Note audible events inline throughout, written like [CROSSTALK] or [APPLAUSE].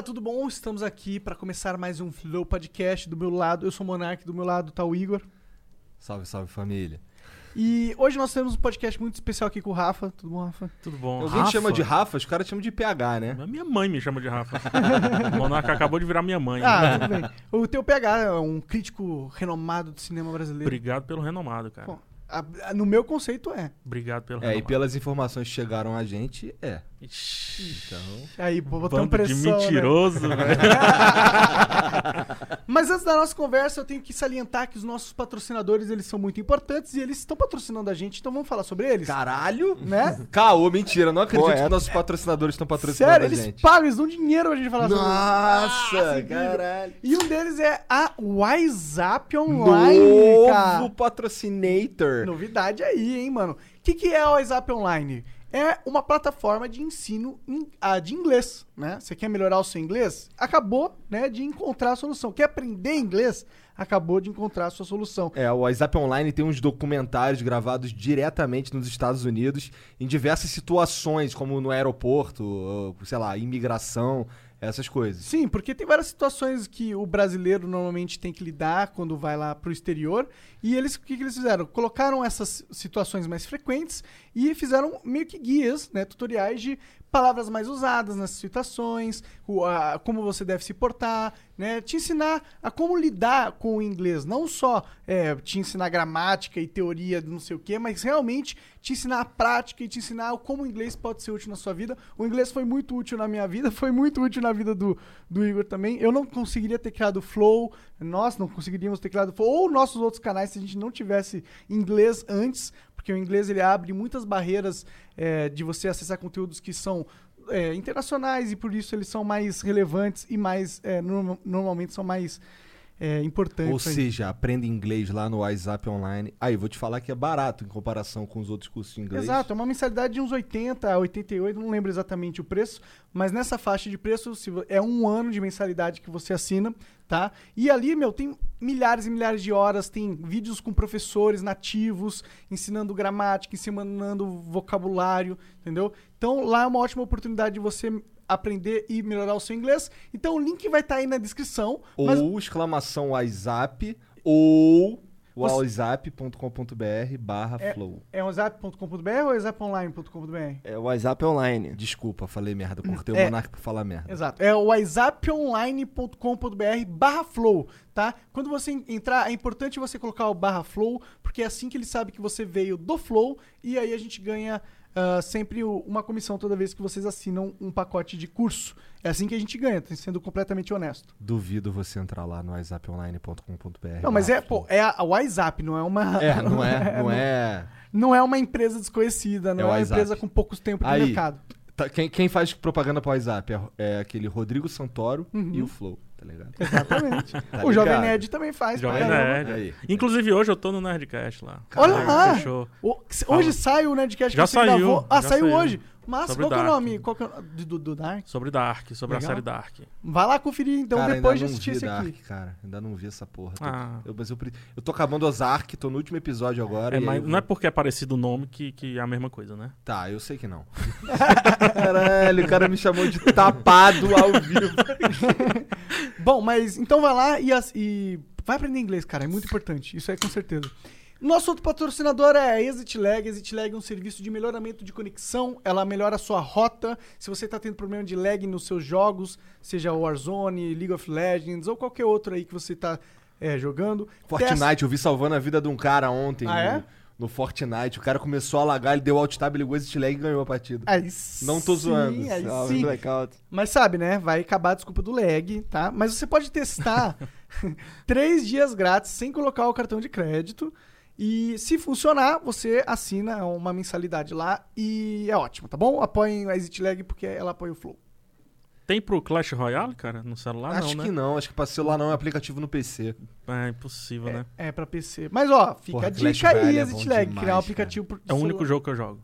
galera, tudo bom? Estamos aqui para começar mais um Flow Podcast. Do meu lado, eu sou o Monark, do meu lado tá o Igor. Salve, salve família. E hoje nós temos um podcast muito especial aqui com o Rafa. Tudo bom, Rafa? Tudo bom. Alguém te chama de Rafa, os caras chamam de PH, né? Minha mãe me chama de Rafa. [LAUGHS] o Monarca acabou de virar minha mãe. Ah, tudo bem. O teu PH é um crítico renomado do cinema brasileiro. Obrigado pelo renomado, cara. Bom, a- a- no meu conceito é. Obrigado pelo É, e renomado. pelas informações que chegaram a gente, é. Ixi, Então. Aí, botando Bando de pressão. né? mentiroso, [LAUGHS] velho. Mas antes da nossa conversa, eu tenho que salientar que os nossos patrocinadores, eles são muito importantes e eles estão patrocinando a gente, então vamos falar sobre eles, Caralho! né? [LAUGHS] Caô, mentira. Não acredito Pô, é. que nossos patrocinadores estão patrocinando Sério, a eles gente. pagam, eles dão dinheiro pra gente falar sobre Nossa, Ah, caralho. E um deles é a WhatsApp Online, cara. Novo patrocinator. Novidade aí, hein, mano. O que, que é a WhatsApp Online? É uma plataforma de ensino ah, de inglês, né? Você quer melhorar o seu inglês? Acabou, né, de encontrar a solução. Quer aprender inglês? Acabou de encontrar a sua solução. É, o WhatsApp Online tem uns documentários gravados diretamente nos Estados Unidos em diversas situações, como no aeroporto, sei lá, imigração, essas coisas. Sim, porque tem várias situações que o brasileiro normalmente tem que lidar quando vai lá pro exterior. E eles, o que, que eles fizeram? Colocaram essas situações mais frequentes e fizeram meio que guias, né, tutoriais de palavras mais usadas nessas situações, o- a- como você deve se portar, né, te ensinar a como lidar com o inglês. Não só é, te ensinar gramática e teoria não sei o quê, mas realmente te ensinar a prática e te ensinar como o inglês pode ser útil na sua vida. O inglês foi muito útil na minha vida, [LAUGHS] foi muito útil na vida do, do Igor também. Eu não conseguiria ter criado o Flow, nós não conseguiríamos ter criado Flow, ou nossos outros canais se a gente não tivesse inglês antes, porque o inglês ele abre muitas barreiras é, de você acessar conteúdos que são é, internacionais e por isso eles são mais relevantes e mais é, norma- normalmente são mais é, importantes. Ou seja, aprenda inglês lá no WhatsApp Online. Aí, vou te falar que é barato em comparação com os outros cursos de inglês. Exato, é uma mensalidade de uns 80 a 88, não lembro exatamente o preço, mas nessa faixa de preço é um ano de mensalidade que você assina, tá? E ali, meu, tem milhares e milhares de horas, tem vídeos com professores nativos, ensinando gramática, ensinando vocabulário, entendeu? Então lá é uma ótima oportunidade de você aprender e melhorar o seu inglês. Então o link vai estar aí na descrição. Ou mas- exclamação WhatsApp ou whatsapp.com.br barra flow. É whatsapp.com.br ou whatsapponline.com.br? É o WhatsApp online. Desculpa, falei merda. Cortei É. o Monark pra falar merda. Exato. É o whatsapponline.com.br barra flow, tá? Quando você entrar, é importante você colocar o barra flow, porque é assim que ele sabe que você veio do flow e aí a gente ganha ah, sempre o- uma comissão toda vez que vocês assinam um pacote de curso. É assim que a gente ganha, tô sendo completamente honesto. Duvido você entrar lá no whatsapponline.com.br. Não, mas é, pô, é a, a WhatsApp, não é uma... É, não é, [LAUGHS] não é. Não é uma empresa desconhecida, não É é, o uma empresa com poucos tempos de mercado. Tá, quem, quem faz propaganda pro WhatsApp é, é aquele Rodrigo Santoro Uhum. e o Flow, tá ligado? Exatamente. [LAUGHS] Tá o Jovem? Nerd também faz. Jovem. Nerd. Aí. Inclusive hoje eu tô no Nerdcast lá. Olha lá! Fechou. O- hoje sai o Nerdcast Já que você saiu, gravou. Ah, já saiu, saiu. hoje. Mas Sobre qual que é o Dark. nome? Qual que é o... do, do, Dark? Sobre Dark, sobre Legal. a série Dark. Vai lá conferir então cara, depois de assistir esse Dark, aqui. cara. Ainda não vi essa porra. Tô- Ah. eu, mas eu, pre- eu tô acabando Ozark, tô no último episódio agora. É, e mas eu não é porque é parecido o nome que, que é a mesma coisa, né? Tá, eu sei que não. [LAUGHS] Caralho, o cara me chamou de tapado ao vivo. [LAUGHS] Bom, mas então vai lá e, as- e vai aprender inglês, cara. É muito importante. Isso aí com certeza. Nosso outro patrocinador é a ExitLag. ExitLag é um serviço de melhoramento de conexão. Ela melhora a sua rota. Se você está tendo problema de lag nos seus jogos, seja Warzone, League of Legends ou qualquer outro aí que você está jogando. testa- Fortnite, eu vi salvando a vida de um cara ontem. Ah, no, é? no Fortnite. O cara começou a lagar, ele deu alt tab, ligou exit lag e ganhou a partida. Aí Não tô sim, zoando. Aí Salve, sim. blackout. Mas sabe, né? Vai acabar a desculpa do lag, tá? Mas você pode testar [LAUGHS] [LAUGHS] três dias grátis sem colocar o cartão de crédito. E se funcionar, você assina uma mensalidade lá e é ótimo, tá bom? Apoiem a ExitLag porque ela apoia o Flow. Tem pro Clash Royale, cara? No celular acho não, que né? não, acho que pra celular não é aplicativo no PC. É impossível, né? É pra PC. Mas ó, fica Porra, a Clash dica aí, é demais, criar um cara. aplicativo pro É o único celular. jogo que eu jogo.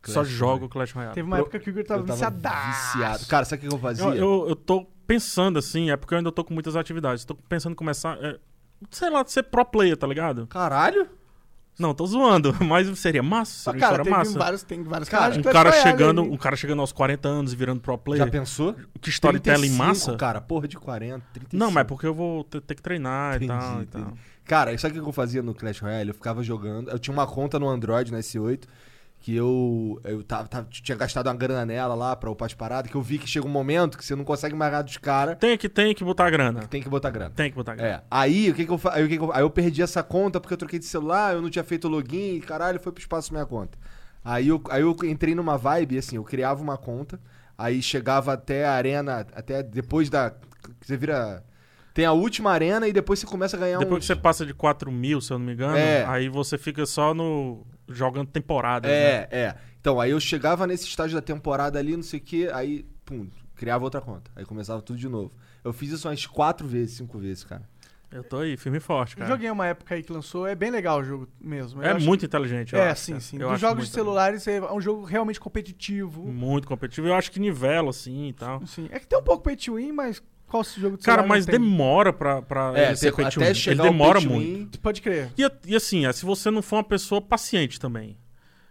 Clash Só Royale. jogo Clash Royale. Teve uma época que o Igor tava eu tava viciado. Cara, sabe o que eu fazia? Eu, eu, eu tô pensando assim, é porque eu ainda tô com muitas atividades. Tô pensando em começar, é, sei lá, ser pro player, tá ligado? Caralho? Não, tô zoando, [LAUGHS] mas seria massa, Só, seria cara, história massa. vários, tem vários Cara, Um cara, chegando, um cara chegando aos 40 anos e virando pro Já player. pensou? Que storytelling 35, massa. cara. Porra de 40, 35. Não, mas é porque eu vou ter, ter que treinar e Entendi, tal e entendi. tal. Cara, sabe o que eu fazia no Clash Royale? Eu ficava jogando. Eu tinha uma conta no Android, no S8, que eu, eu tava, tava- tinha gastado uma grana nela lá pra upar as paradas, que eu vi que chega um momento que você não consegue mais nada dos caras, Tem que, tem que botar grana. tem que botar grana. Tem que botar grana. É. Aí, o que que eu, aí, o que que eu, aí eu perdi essa conta porque eu troquei de celular, eu não tinha feito login, e caralho, foi pro espaço minha conta. Aí eu, aí eu entrei numa vibe, assim, eu criava uma conta, aí chegava até a arena, até depois da. Você vira. Tem a última arena e depois você começa a ganhar Depois uns- que você passa de 4 mil, se eu não me engano, É. aí você fica só no. Jogando temporada. né? É, é. Então, aí eu chegava nesse estágio da temporada ali, não sei o que, aí, pum, criava outra conta. Aí começava tudo de novo. Eu fiz isso umas quatro vezes, cinco vezes, cara. Eu tô aí, firme e forte, Eu cara. joguei uma época aí que lançou, é bem legal o jogo mesmo. Eu É acho muito inteligente, que- eu É, acho, sim, sim. Eu Dos acho jogos de celulares é um jogo realmente competitivo. Muito competitivo. Eu acho que nivela, assim e tal. Sim. É que tem um pouco pay to win, mas qual jogo de Cara, mas demora pra, pra É, ele ser pay to até win. chegar Ele demora muito. Pode crer. E, e assim, é, se você não for uma pessoa paciente também.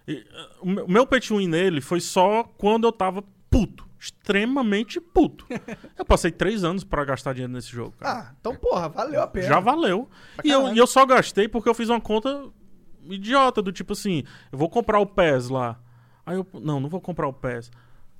E, uh, o meu- pay to win nele foi só quando eu tava puto. Extremamente puto. [LAUGHS] eu passei três anos pra gastar dinheiro nesse jogo, cara. Ah, então, porra, valeu a pena. Já valeu. Pra E eu, e eu só gastei porque eu fiz uma conta idiota, do tipo assim, eu vou comprar o PES lá. Aí eu, não, não vou comprar o PES.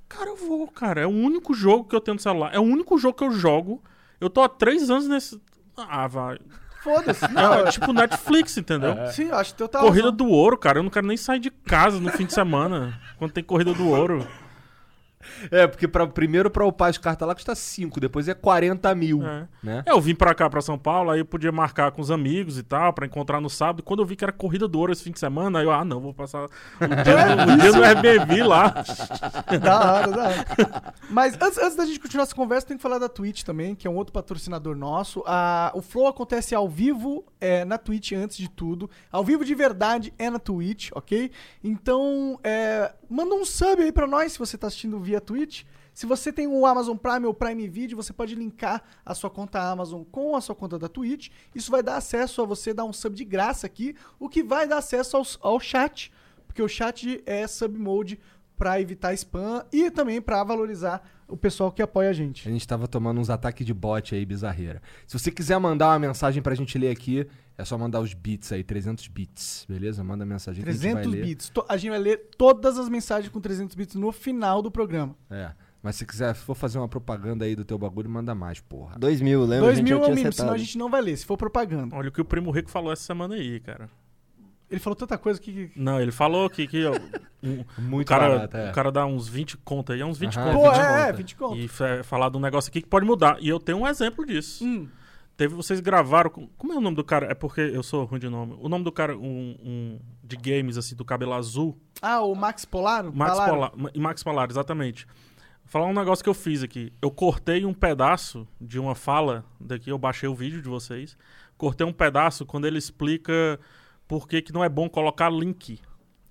Cara, eu vou, cara. É o único jogo que eu tenho no celular. É o único jogo que eu jogo. Eu tô há três anos nesse. Ah, vai. Foda-se. Não, É tipo Netflix, entendeu? Sim, eu acho que teu tá Corrida do ouro, cara. Eu não quero nem sair de casa no fim de semana. quando tem corrida do ouro. É, porque pra, primeiro pra upar as cartas lá custa 5, depois é 40 mil, É. né? É, Eu vim pra cá, pra São Paulo, aí eu podia marcar com os amigos e tal, pra encontrar no sábado. Quando eu vi que era corrida do ouro esse fim de semana, aí eu, ah, não, vou passar o dia, [LAUGHS] no- o dia no Airbnb lá. Da hora, da hora. Mas antes, antes da gente continuar essa conversa, tem que falar da Twitch também, que é um outro patrocinador nosso. A- o Flow acontece ao vivo é, na Twitch antes de tudo. Ao vivo de verdade é na Twitch, ok? Então, é, manda um sub aí pra nós se você tá assistindo via Twitch. Se você tem o Amazon Prime ou Prime Video, você pode linkar a sua conta Amazon com a sua conta da Twitch. Isso vai dar acesso a você dar um sub de graça aqui, o que vai dar acesso ao, ao chat, porque o chat é sub mode pra evitar spam e também pra valorizar o pessoal que apoia a A gente. gente tava tomando uns ataques de bot aí, bizarreira. Se você quiser mandar uma mensagem pra gente ler aqui, é só mandar os bits aí, 300 bits, beleza? Manda mensagem que a gente 300 vai ler. bits. A gente vai ler todas as mensagens com 300 bits no final do programa. É. Mas se quiser, se for fazer uma propaganda aí do teu bagulho, manda mais, porra. 2 mil, lembra? 2 a gente mil é o mínimo, acertado. senão a gente não vai ler, se for propaganda. Olha o que o Primo Rico falou essa semana aí, cara. Ele falou tanta coisa que. Não, ele falou que, que um- [LAUGHS] o, Muito cara, barato, é. o cara dá uns 20 conto aí, é uns 20 Aham. conto. Pô, 20 é, é, conto. 20 conto. E fa- falar de um negócio aqui que pode mudar. E eu tenho um exemplo disso. Hum. Teve, vocês gravaram. com- Como é o nome do cara? É porque eu sou ruim de nome. O nome do cara, um, um de games, assim, do cabelo azul. Ah, o Max Polaro? Max Polaro? Polar. Ma- Max Polar, exatamente. Vou falar um negócio que eu fiz aqui. Eu cortei um pedaço de uma fala daqui, eu baixei o vídeo de vocês. Cortei um pedaço quando ele explica por que, que não é bom colocar link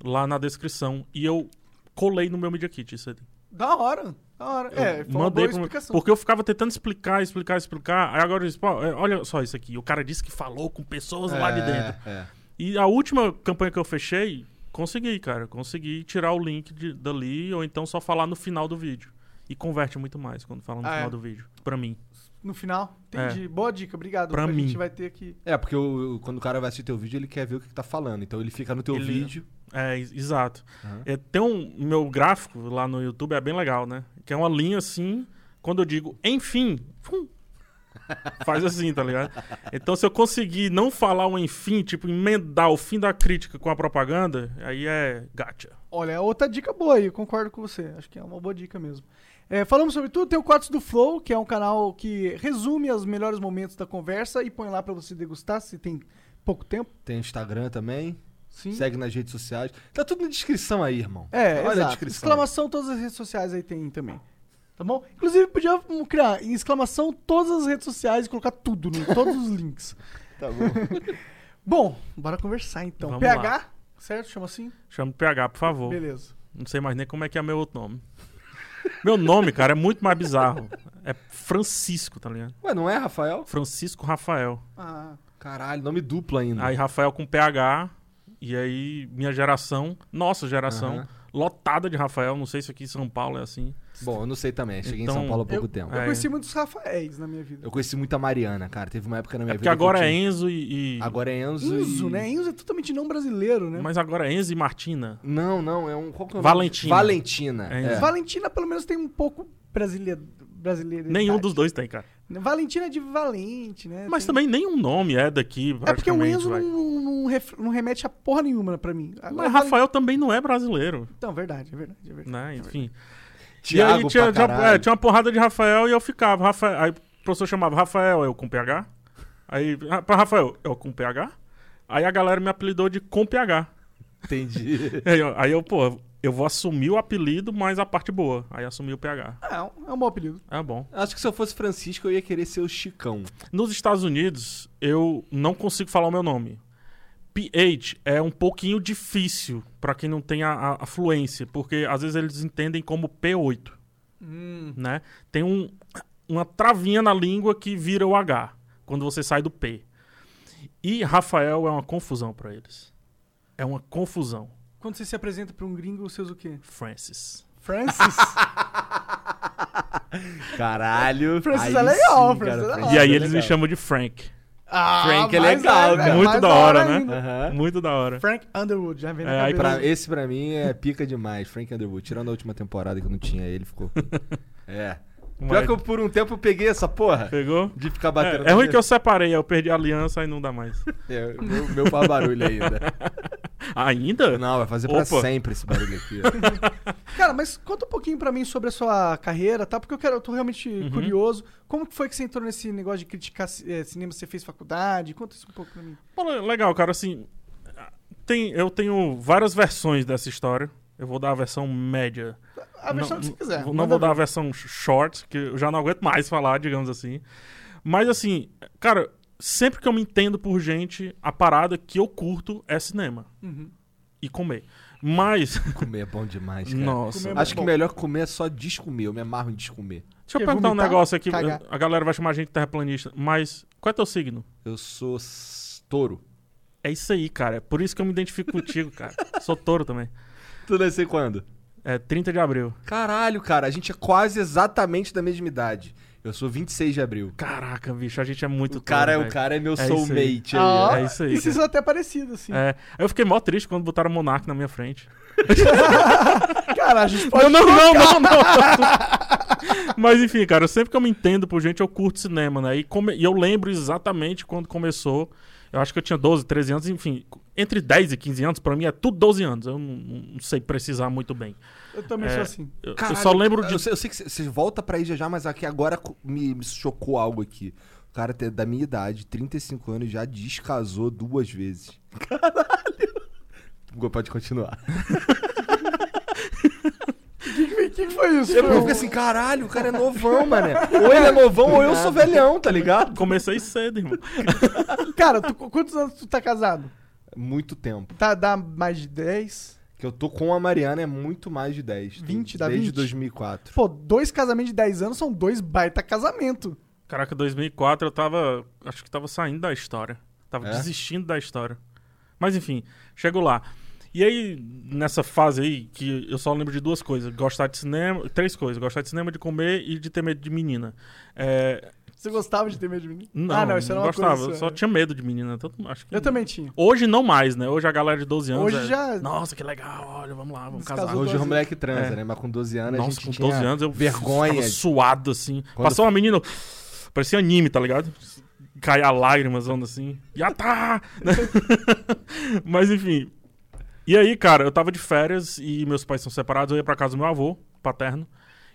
lá na descrição. E eu colei no meu Media Kit isso aí. Da hora. Hora. É, foi uma boa pro- explicação. Porque eu ficava tentando explicar, explicar, explicar. Aí agora eu disse, é, olha só isso aqui. O cara disse que falou com pessoas lá de dentro. É. E a última campanha que eu fechei, consegui, cara. Consegui tirar o link de- dali, ou então só falar no final do vídeo. E converte muito mais quando fala no Ah, final é? do vídeo. Pra mim. No final. Entendi. Boa dica, obrigado. Pra A mim. gente vai ter aqui. É, porque o- o- quando o cara vai assistir teu vídeo, ele quer ver o que, que tá falando. Então ele fica no teu Ele- vídeo. É, ex- exato. Aham. É, tem um. Meu gráfico lá no YouTube é bem legal, né? Que é uma linha assim. Quando eu digo, enfim. fum, [LAUGHS] faz assim, tá ligado? Então, se eu conseguir não falar o enfim, tipo, emendar o fim da crítica com a propaganda, aí é gacha. Olha, é outra dica boa aí, eu concordo com você. Acho que é uma boa dica mesmo. É, falamos sobre tudo, tem o Cortes do Flow, que é um canal que resume os melhores momentos da conversa e põe lá pra você degustar, se tem pouco tempo. Tem Instagram também. Sim. Segue nas redes sociais. Tá tudo na descrição aí, irmão. É, Olha a exato. descrição. Exclamação, todas as redes sociais aí tem também. Tá bom? Inclusive, podia criar em exclamação todas as redes sociais e colocar tudo, no, [LAUGHS] todos os links. Tá bom. [LAUGHS] Bom, bora conversar então. Vamos PH, lá. certo? Chama assim? Chama o PH, por favor. Beleza. Não sei mais nem como é que é meu outro nome. Meu nome, cara, é muito mais bizarro. É Francisco, tá ligado? Ué, não é, Rafael? Francisco Rafael. Ah, Caralho, nome duplo ainda. Aí Rafael com PH E aí, minha geração, nossa geração, Aham. lotada de Rafael. Não sei se aqui em São Paulo é assim. Bom, eu não sei também. Cheguei Então, em São Paulo há pouco eu, tempo. eu É. conheci muitos Rafaéis na minha vida. Eu conheci muita Mariana, cara. Teve uma época na minha É porque vida. que eu agora é tinha- Enzo e. e- Agora é Enzo. Enzo, e... né? Enzo é totalmente não brasileiro, né? Mas agora é Enzo e Martina. Não, não, é um. Qual que é o nome? Valentina. Valentina. É É. Valentina, pelo menos, tem um pouco brasileiro. brasileiro Nenhum dos dois tem, cara. Valentina é de Valente, né? Mas Tem- também nenhum nome é daqui. É porque o praticamente, Enzo vai. não, não, ref- não remete a porra nenhuma pra mim. Agora, Mas Rafael também não é brasileiro. Então, verdade, é verdade, é verdade. Né? Enfim. Thiago e aí tinha, caralho. é, tinha uma porrada de Rafael e eu ficava. Rafael, aí o professor chamava Rafael, eu com PH. Aí, ah, pra Rafael, eu com PH. Aí a galera me apelidou de com PH. Entendi. [LAUGHS] Aí, eu- aí eu, pô, eu vou assumir o apelido, mas a parte boa. Aí assumi o PH. É, um- é um bom apelido. É bom. Acho que se eu fosse Francisco, eu ia querer ser o Chicão. Nos Estados Unidos, eu não consigo falar o meu nome. PH é um pouquinho difícil pra quem não tem a, a- a fluência, porque às vezes eles entendem como P8, Hum. né? Tem um, uma travinha na língua que vira o H quando você sai do P. E Rafael é uma confusão pra eles. É uma confusão. Quando você se apresenta pra um gringo, você usa o quê? Francis. Francis? [LAUGHS] Caralho. Francis aí é legal, sim, Francis cara, é legal. e aí é eles me chamam de Frank. Ah, Frank é legal, né? Muito da hora, né? Aham. Muito da hora. Frank Underwood, já vem na É. Pra- esse pra mim é pica demais, Frank Underwood. Tirando a última temporada que eu não tinha ele, ficou. [LAUGHS] É. Pior Mas- que eu por um tempo eu peguei essa porra. Pegou? De ficar batendo. É, é ruim que eu separei, eu perdi a aliança e não dá mais. É, meu, meu faz barulho ainda. [LAUGHS] Ainda? Não, vai fazer pra Opa. sempre esse barulho aqui. [LAUGHS] Cara, mas conta um pouquinho pra mim sobre a sua carreira, tá? Porque eu quero, eu tô realmente Uhum. curioso. Como que foi que você entrou nesse negócio de criticar eh, cinema? Você fez faculdade? Conta isso um pouco pra mim. Pô, legal, cara, assim. Tem, eu tenho várias versões dessa história. Eu vou dar a versão média. A versão não, que você quiser. Não vou dar a ver. versão short, que eu já não aguento mais falar, digamos assim. Mas assim, cara, sempre que eu me entendo por gente, a parada que eu curto é cinema Uhum. e comer. Mas, [LAUGHS] Comer é bom demais, cara. nossa. É Acho que melhor comer é só descomer. Eu me amarro em descomer. Deixa eu perguntar um negócio aqui. Cagar. A galera vai chamar a gente de terraplanista. Mas qual é teu signo? Eu sou touro. É isso aí, cara. É por isso que eu me identifico contigo, cara. [LAUGHS] Sou touro também. Tu nasceu quando? É 30 de abril. Caralho, cara. A gente é quase exatamente da mesma idade. Eu sou 26 de abril. Caraca, bicho, a gente é muito O cara, é, o cara é meu É isso aí. soulmate aí. Ah, é isso aí, E vocês são até parecidos, assim. É, aí eu fiquei mó triste quando botaram o Monark na minha frente. [LAUGHS] Cara, a gente pode. Não, não, não, não, não. Mas enfim, cara, sempre que eu me entendo por gente, eu curto cinema, né? E, come- e eu lembro exatamente quando começou. Eu acho que eu tinha 12, 13 anos, enfim. Entre 10 e 15 anos, pra mim é tudo 12 anos. Eu não, não sei precisar muito bem. Eu também É. sou assim. Eu, eu Caralho, só lembro de. Eu sei, eu sei que você volta pra aí já já, mas aqui agora me, me chocou algo aqui. O cara da minha idade, 35 anos, já descasou duas vezes. Caralho! Pode continuar. [LAUGHS] O que, que foi isso? Eu fico assim, caralho, o cara é novão, [LAUGHS] mané. Ou ele é novão ou eu sou velhão, tá ligado? Comecei cedo, irmão. [LAUGHS] Cara, tu- quantos anos tu tá casado? Muito tempo. Tá, dá mais de 10? Que eu tô com a Mariana é muito mais de 10. 20, dá Desde 20? 2004. Pô, dois casamentos de 10 anos são dois baita casamento. Caraca, 2004 eu tava. Acho que tava saindo da história. Tava É? desistindo da história. Mas enfim, chego lá. E aí, nessa fase aí, que eu só lembro de duas coisas: gostar de cinema. Três coisas: gostar de cinema, de comer e de ter medo de menina. É, Você gostava de ter medo de mim? não, ah, não, isso era uma gostava. coisa. eu só tinha medo de menina. Todo, acho que Eu também tinha. Hoje não mais, né? Hoje a galera de 12 anos. Hoje é, já- Nossa, que legal, olha, vamos lá, vamos casar. Hoje o 12 moleque transa, É. né? Mas com 12 anos a Nossa, gente com tinha 12 anos eu vergonha. ficava suado, assim. Quando- Passou uma menina, parecia anime, tá ligado? Caia lágrimas, onda assim. Já tá! [LAUGHS] Mas enfim. E aí, cara, eu tava de férias e meus pais são separados, eu ia pra casa do meu avô, paterno.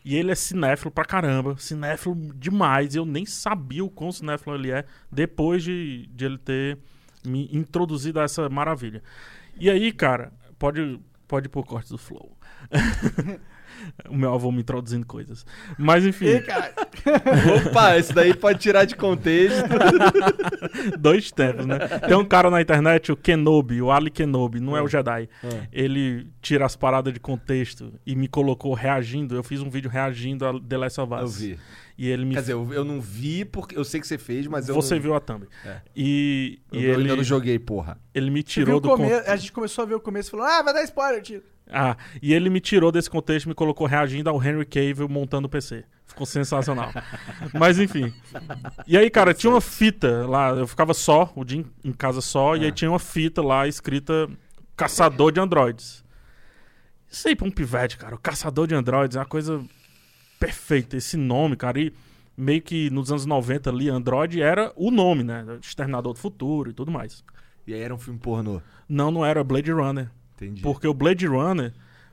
E ele é cinéfilo pra caramba, cinéfilo demais. Eu nem sabia o quão cinéfilo ele é depois de, de ele ter me introduzido a essa maravilha. E aí, cara, pode, pode pro corte do flow. [LAUGHS] [LAUGHS] O meu avô me introduzindo coisas. Mas enfim, Ih, cara. Opa, esse daí pode tirar de contexto. [LAUGHS] dois tempos, né? Tem um cara na internet, o Kenobi, o Ali Kenobi, não é, É. o Jedi. É. Ele tira as paradas de contexto e me colocou reagindo. Eu fiz um vídeo reagindo a The Last of Us. Eu vi. E ele me. Quer dizer, eu, eu não vi porque eu sei que você fez, mas eu Você não, viu a thumb. É. E, Eu, e eu ele, ainda não joguei, porra. ele me tirou do come- contexto. A gente começou a ver o começo e falou: Ah, vai dar spoiler, tio. Ah, e ele me tirou desse contexto e me colocou reagindo ao Henry Cavill montando o PC. Ficou sensacional. [LAUGHS] Mas enfim. E aí, cara, tinha uma fita lá. Eu ficava só, o dia em- casa só, e aí Ah. tinha uma fita lá escrita Caçador de Androids. Isso aí pra um pivete, cara. O Caçador de Androids é uma coisa perfeita. Esse nome, cara. E meio que nos anos 90 ali, Android era o nome, né? Exterminador do Futuro e tudo mais. E aí era um filme pornô. Não, não era Blade Runner. Entendi. Porque o Blade Runner,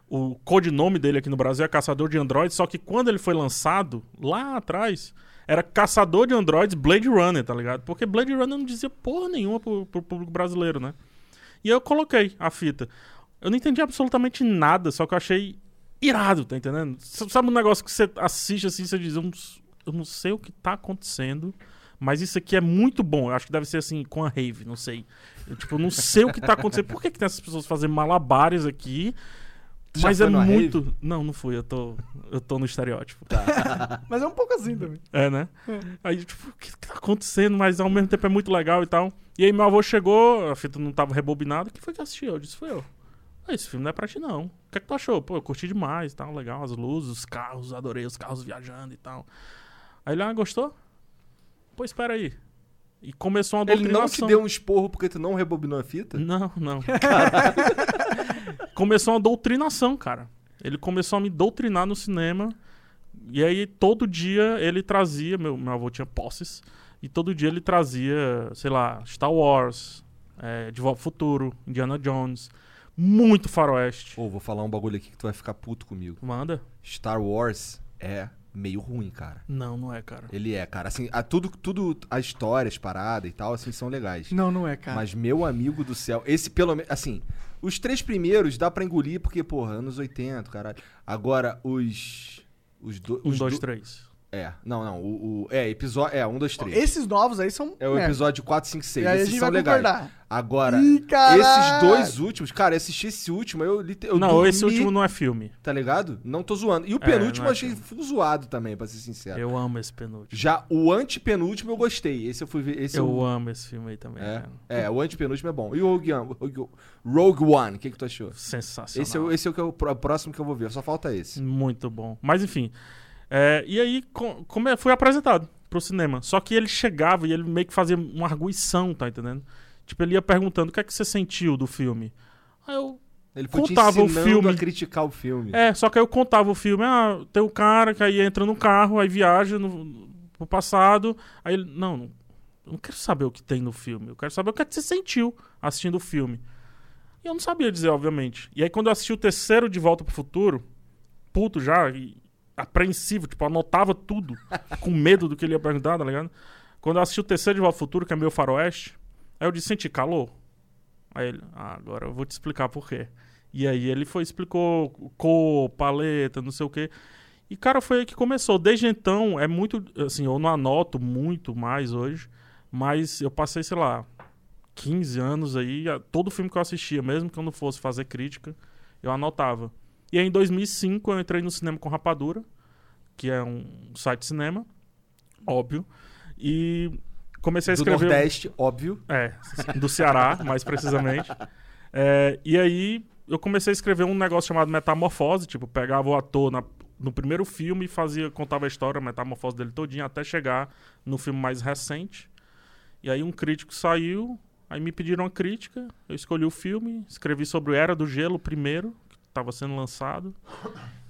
o codinome dele aqui no Brasil é Caçador de Androids, só que quando ele foi lançado, lá atrás, era Caçador de Androids Blade Runner, tá ligado? Porque Blade Runner não dizia porra nenhuma pro, pro público brasileiro, né? E eu coloquei a fita. Eu não entendi absolutamente nada, só que eu achei irado, tá entendendo? Sabe um negócio que você assiste assim, você diz, eu não, eu não sei o que tá acontecendo, mas isso aqui é muito bom. Eu acho que deve ser assim com a Rave, não sei. Eu, tipo, não sei o que tá acontecendo. Por que, que tem essas pessoas fazendo malabares aqui? Já Mas é muito. Não, não fui, eu tô, eu tô no estereótipo. [LAUGHS] Mas é um pouco assim também. É, né? Aí, tipo, o que, que tá acontecendo? Mas ao mesmo tempo é muito legal e tal. E aí meu avô chegou, a fita não tava rebobinada. Quem foi que assistiu? Eu disse, foi eu. Ah, esse filme não é pra ti, não. O que é que tu achou? Pô, eu curti demais e tal, legal, as luzes, os carros, adorei os carros viajando e tal. Aí ele, ah, gostou? Pô, espera aí. E começou uma Ele não te doutrinação. deu um esporro porque tu não rebobinou a fita? Não, não. [LAUGHS] começou uma doutrinação, cara. Ele começou a me doutrinar no cinema. E aí, todo dia, ele trazia. Meu, meu avô tinha posses. E todo dia ele trazia, sei lá, Star Wars, é, De Volta ao Futuro, Indiana Jones. Muito faroeste. Ô, vou falar um bagulho aqui que tu vai ficar puto comigo. Manda? Star Wars é meio ruim, cara. Não, não é, cara. Ele é, cara. Assim, a, tudo, tudo, a história, as paradas e tal, assim, são legais. Não, não é, cara. Mas, meu amigo do céu, esse pelo menos. Assim, os três primeiros dá pra engolir, porque, porra, anos 80, caralho. Agora, os. Os, do, Um, os dois, do- três. É, não, não. O, o- é, episódio. É, um, dois, três. Esses novos aí são. É o merda. episódio 4, 5, 6. E aí a Esses gente são vai legais. concordar. Agora, Ih, esses dois últimos, cara, eu assisti esse último, eu, lite- eu não, dormi, esse último não é filme. Tá ligado? Não tô zoando. E o É, penúltimo não é eu achei filme. zoado também, pra ser sincero. Eu amo esse penúltimo. Já o antepenúltimo eu gostei. Esse eu fui ver. Esse Eu eu... amo esse filme aí também, É, cara. é, o antepenúltimo é bom. E o Rogue One? Rogue- Rogue One, o que, que tu achou? Sensacional. Esse é, o- esse é o, que eu- o próximo que eu vou ver, só falta esse. Muito bom. Mas enfim. É, e aí com, como é- foi apresentado pro cinema. Só que ele chegava e ele meio que fazia uma arguição, tá entendendo? Tipo, ele ia perguntando o que é que você sentiu do filme. Aí eu. Ele foi Contava o filme. a criticar o filme. É, só que aí eu contava o filme. Ah, tem o cara que aí entra no carro, aí viaja no, pro passado. Aí ele. Não, não, eu não quero saber o que tem no filme. Eu quero saber o que é que você sentiu assistindo o filme. E eu não sabia dizer, obviamente. E aí quando eu assisti o terceiro De Volta pro Futuro, puto já, e apreensivo, tipo, anotava tudo, [LAUGHS] com medo do que ele ia perguntar, tá ligado? Quando eu assisti o terceiro De Volta pro Futuro, que é meu faroeste, aí eu disse, senti calor? Aí ele, ah, agora eu vou te explicar por quê. E aí ele foi, explicou cor, paleta, não sei o quê. E, cara, foi aí que começou. Desde então, é muito. Assim, eu não anoto muito mais hoje, mas eu passei, sei lá, 15 anos aí. Todo filme que eu assistia, mesmo que eu não fosse fazer crítica, eu anotava. E aí, em 2005, eu entrei no Cinema com Rapadura, que é um site de cinema, óbvio. E comecei a Do escrever. Nordeste, óbvio. É, do Ceará, [LAUGHS] mais precisamente. É, e aí eu comecei a escrever um negócio chamado Metamorfose, tipo, pegava o ator na- no primeiro filme e fazia, contava a história, a metamorfose dele todinha, até chegar no filme mais recente. E aí um crítico saiu, aí me pediram uma crítica, eu escolhi o filme, escrevi sobre o Era do Gelo primeiro, estava sendo lançado.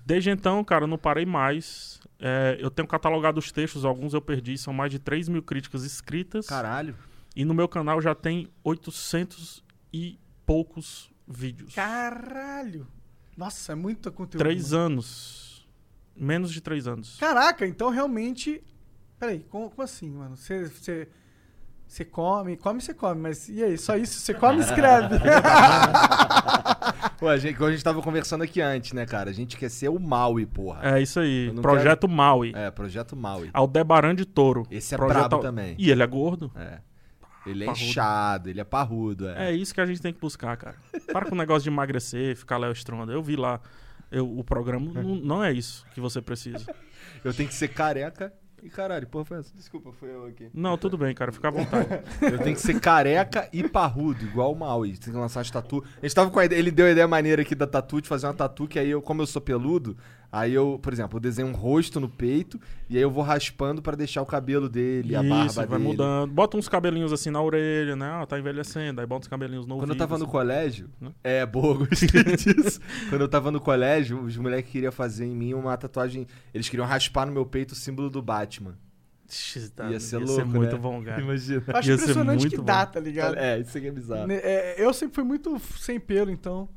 Desde então, cara, eu não parei mais. É, eu tenho catalogado os textos, alguns eu perdi, são mais de 3 mil críticas escritas. Caralho. E no meu canal já tem 800 e poucos vídeos. Caralho. Nossa, é muito conteúdo. Três mano. anos. Menos de três anos. Caraca, então realmente. Peraí, como, como assim, mano? Você. Você- come, come você come, mas e aí? Só isso? Você come e [LAUGHS] escreve. Pô, a gente, como a gente tava conversando aqui antes, né, cara? A gente quer ser o Maui, porra. É isso aí. Projeto Maui. É, projeto Maui. Aldebaran de Touro. Esse é Projeto- brabo também. E ele é gordo. É. Ele é Parrudo. inchado, ele é parrudo, é. É isso que a gente tem que buscar, cara. Para com o negócio de emagrecer, ficar Léo Stronda. Eu vi lá eu- o programa, não, não é isso que você precisa. Eu tenho que ser careca. E caralho, porra, foi essa? Desculpa, foi eu aqui. Não, tudo bem, cara, fica à vontade. [LAUGHS] Eu tenho que ser careca e parrudo, igual o Maui. Tem que lançar as tatu. A gente tava com a ideia, ele deu a ideia maneira aqui da tatu, de fazer uma tatu, que aí eu, como eu sou peludo, aí eu, por exemplo, eu desenho um rosto no peito, e aí eu vou raspando pra deixar o cabelo dele, a barba Isso, vai dele. mudando. Bota uns cabelinhos assim na orelha, né? Ah, tá envelhecendo. Aí bota uns cabelinhos no Quando eu ouvido, tava no assim. colégio. Né? É, boa, [LAUGHS] gostei disso. Quando eu tava no colégio, os moleques queriam fazer em mim uma tatuagem. Eles queriam raspar no meu peito o símbolo do Batman. Tá, Ia ser louco. muito né? bom, cara. Imagina. Eu acho Ia ser impressionante muito que bom. dá, tá ligado? É, isso aqui é bizarro. É, eu sempre fui muito sem pelo, então.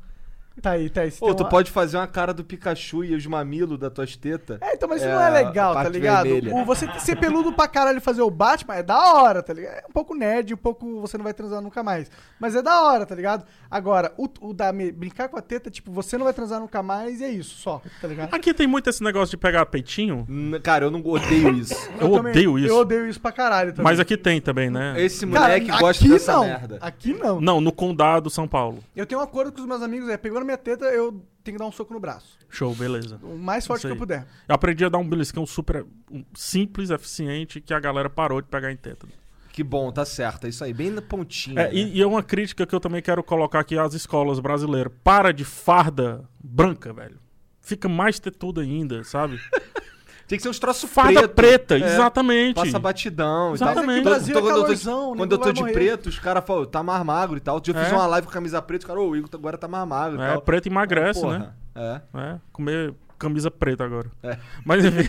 Tá aí, tá aí. Tem tu uma- pode fazer uma cara do Pikachu e os mamilos das tuas tetas. É, então, mas isso É, não é legal, tá ligado? O, você ser peludo pra caralho e fazer o Batman é da hora, tá ligado? É um pouco nerd, um pouco você não vai transar nunca mais. Mas é da hora, tá ligado? Agora, o, o da brincar com a teta, tipo, você não vai transar nunca mais e é isso, só, tá ligado? Aqui tem muito esse negócio de pegar peitinho. Cara, eu não odeio isso. [LAUGHS] Eu também- odeio isso. Eu odeio isso pra caralho também. Mas aqui tem também, né? Esse Cara, moleque gosta aqui dessa não. merda. Aqui não. Não, no Condado, São Paulo. Eu tenho um acordo com os meus amigos, é, pegou na minha teta, eu tenho que dar um soco no braço. Show, beleza. O mais forte que eu puder. Eu aprendi a dar um beliscão super um, simples, eficiente, que a galera parou de pegar em teta. Que bom, tá certo. É isso aí, bem na pontinha. É, né? e, e é uma crítica que eu também quero colocar aqui às escolas brasileiras. Para de farda branca, velho. Fica mais tetudo ainda, sabe? [LAUGHS] Tem que ser uns troços Farda preto. preta, É, exatamente. Passa batidão e tal. Exatamente. Tô- Brasil é quando eu tô- Quando eu tô de morrer. preto, os caras falam, tá mais magro e tal. Eu fiz É. uma live com camisa preta, os caras, ô, o Igor agora tá mais magro e É, tal. preto emagrece, Porra, né? É. É, comer camisa preta agora. É. Mas enfim.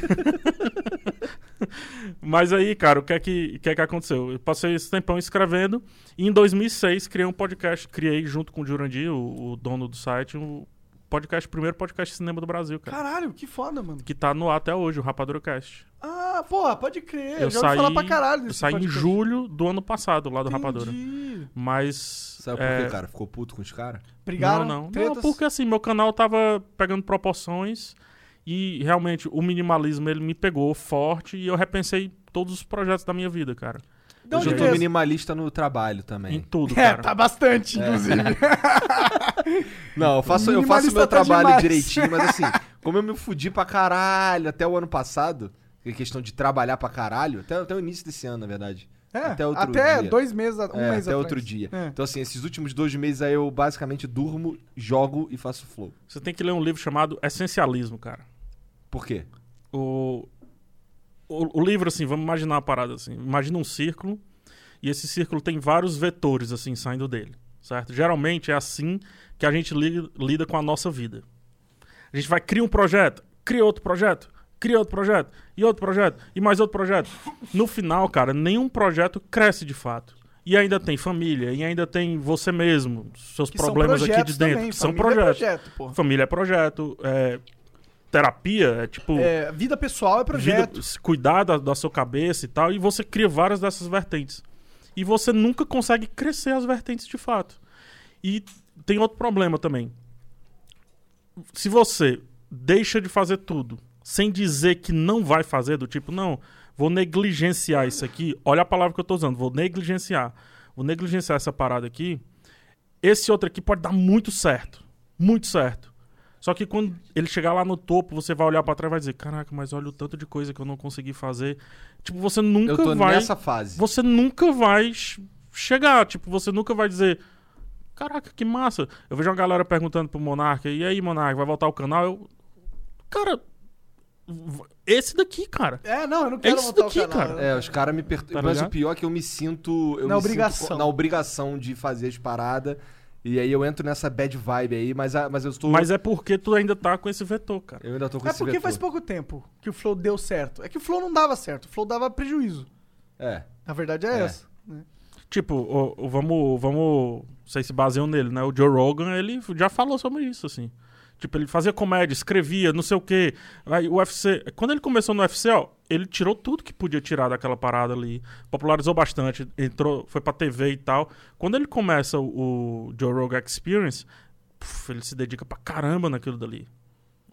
Mas aí, cara, o que é que, o que é que aconteceu? Eu passei esse tempão escrevendo e em 2006 criei um podcast, criei junto com o Jurandir, o, o dono do site, um podcast, o primeiro podcast de cinema do Brasil, cara. Caralho, que foda, mano. Que tá no ar até hoje, o Rapadura Cast. Ah, porra, pode crer. Eu, Eu já ouvi saí, falar pra caralho eu saí em podcast. julho do ano passado, lá do Rapadura. Entendi. Mas. Sabe por é, quê, cara? Ficou puto com os caras? Brigaram, Não, não. tretas. Não, porque assim, meu canal tava pegando proporções e realmente o minimalismo ele me pegou forte e eu repensei todos os projetos da minha vida, cara. De eu tô veio minimalista no trabalho Em também. tudo, É, cara. tá bastante, inclusive. [LAUGHS] Não, eu faço, eu faço meu tá trabalho demais. direitinho, mas assim, como eu me fudi pra caralho até o ano passado, que é questão de trabalhar pra caralho, até, até o início desse ano, na verdade. É, Até outro até dia. dois meses, um É, mês até atrás. outro dia. É. Então, assim, esses últimos dois meses aí eu basicamente durmo, jogo e faço flow. Você tem que ler um livro chamado Essencialismo, cara. Por quê? O, o, o livro, assim, vamos imaginar uma parada assim. Imagina um círculo e esse círculo tem vários vetores, assim, saindo dele, certo? Geralmente é assim que a gente li- lida com a nossa vida. A gente vai criar um projeto, cria outro projeto, cria outro projeto, e outro projeto, e mais outro projeto. No final, cara, nenhum projeto cresce de fato. E ainda tem família, e ainda tem você mesmo, seus Que são problemas aqui de dentro, também, que são família é projetos. projeto, porra. Família é projeto, é, terapia é tipo É, vida pessoal é projeto. vida- cuidar da, da sua cabeça e tal, e você cria várias dessas vertentes. E você nunca consegue crescer as vertentes de fato. E tem outro problema também. Se você deixa de fazer tudo sem dizer que não vai fazer, do tipo, não, vou negligenciar isso aqui, olha a palavra que eu tô usando, vou negligenciar. Vou negligenciar essa parada aqui. Esse outro aqui pode dar muito certo. Muito certo. Só que quando ele chegar lá no topo, você vai olhar pra trás e vai dizer: Caraca, mas olha o tanto de coisa que eu não consegui fazer. Tipo, você nunca Eu tô vai. nessa fase. Você nunca vai ch- chegar. Tipo, você nunca vai dizer: Caraca, que massa. Eu vejo uma galera perguntando pro Monarca: E aí, Monarca, vai voltar o canal? Eu. Cara. Esse daqui, cara. É, não, eu não quero isso voltar daqui, ao canal. cara. É, os caras me perturbam. Tá mas o ligado? pior é que eu me sinto. Eu Na me sinto obrigação. co- na obrigação de fazer as paradas. E aí eu entro nessa bad vibe aí, mas, a- mas eu estou. Mas é porque tu ainda tá com esse vetor, cara. Eu ainda tô com É esse porque vetor. faz pouco tempo que o Flow deu certo. É que o Flow não dava certo, o Flow dava prejuízo. É. A verdade é, É. essa. né? Tipo, o- o- vamos, vamos. Vocês se baseiam nele, né? O Joe Rogan, ele já falou sobre isso, assim. Tipo, ele fazia comédia, escrevia, não sei o quê. Aí o UFC. Quando ele começou no UFC, ó, ele tirou tudo que podia tirar daquela parada ali. Popularizou bastante, entrou, foi pra TV e tal. Quando ele começa o, o Joe Rogan Experience, puf, ele se dedica pra caramba naquilo dali.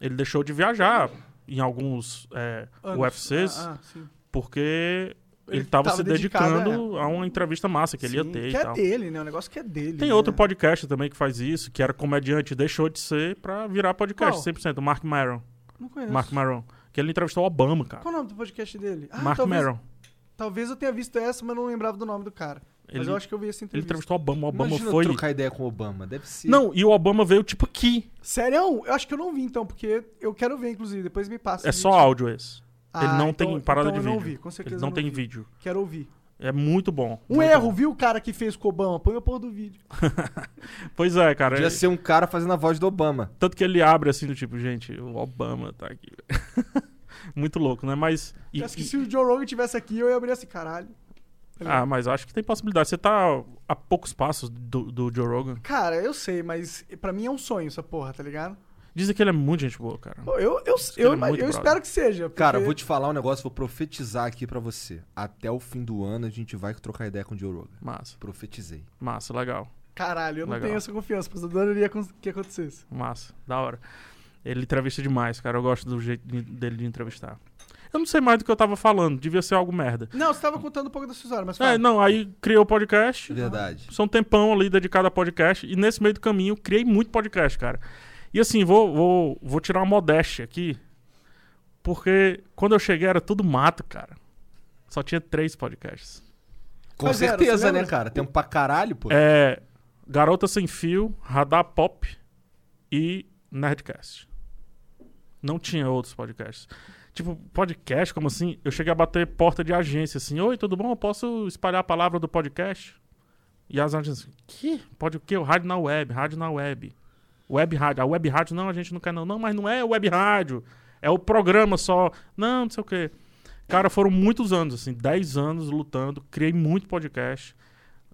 Ele deixou de viajar em alguns é. UFCs, Ah, ah, porque ele Ele tava, tava se dedicando a uma entrevista massa que ele ia Sim, ter que e é tal. dele, né? O negócio que é dele. Tem né? outro podcast também que faz isso, que era comediante, deixou de ser pra virar podcast, Qual? 100%. O Mark Maron. Não conheço. Mark Maron. Que ele entrevistou o Obama, cara. Qual o nome do podcast dele? Ah, Mark talvez, Maron. talvez eu tenha visto essa, mas não lembrava do nome do cara. Mas Ele, eu acho que eu vi essa ele entrevista. entrevistou o Obama. O Obama Imagina foi. trocar ideia com o Obama. Deve ser. Não, e o Obama veio tipo aqui. Sério? Eu acho que eu não vi então, porque eu quero ver, inclusive. Depois me passa. É só vídeo. áudio esse. Ele Ah, não então- tem parada então de eu vídeo. não vi, com certeza ele não eu tem vi. vídeo. Quero ouvir. É muito bom. Um muito erro, bom. viu o cara que fez com o Obama? Põe a porra do vídeo. [LAUGHS] Pois é, cara. Podia é- ser um cara fazendo a voz do Obama. Tanto que ele abre assim do tipo, gente, o Obama tá aqui. [LAUGHS] muito louco, né? Mas. e- Acho que e- se o Joe Rogan tivesse aqui, eu ia abrir assim, caralho. Ah, mas acho que tem possibilidade. Você tá a poucos passos do, do Joe Rogan. Cara, eu sei, mas pra mim é um sonho essa porra, tá ligado? Dizem que ele é muito gente boa, cara. Eu, eu, eu, é eu espero que seja. porque- Cara, vou te falar um negócio, vou profetizar aqui pra você. Até o fim do ano a gente vai trocar ideia com o Joe Rogan. Massa, Profetizei. massa, legal. Caralho, eu não Legal. tenho essa confiança, mas eu adoraria que acontecesse. Massa, da hora. Ele entrevista demais, cara. Eu gosto do jeito de- dele de entrevistar. Eu não sei mais do que eu tava falando, devia ser algo merda. Não, você tava contando um pouco da sua história, mas É, fala. não, aí criei o podcast. Verdade. São um tempão ali dedicado a podcast. E nesse meio do caminho, criei muito podcast, cara. E assim, vou, vou, vou tirar uma modéstia aqui. Porque quando eu cheguei era tudo mato, cara. Só tinha três podcasts. Com Mas certeza, né, cara? Tempo pra caralho, pô. É. Garota Sem Fio, Radar Pop e Nerdcast. Não tinha outros podcasts. Tipo, podcast, como assim? Eu cheguei a bater porta de agência, assim, oi, tudo bom? Eu posso espalhar a palavra do podcast? E as agências, que? Pode o quê? O rádio na web, rádio na web. Web rádio. A web rádio, não, a gente não quer não. Não, mas não é web rádio. É o programa só. Não, não sei o quê. Cara, foram muitos anos, assim, 10 anos lutando. Criei muito podcast.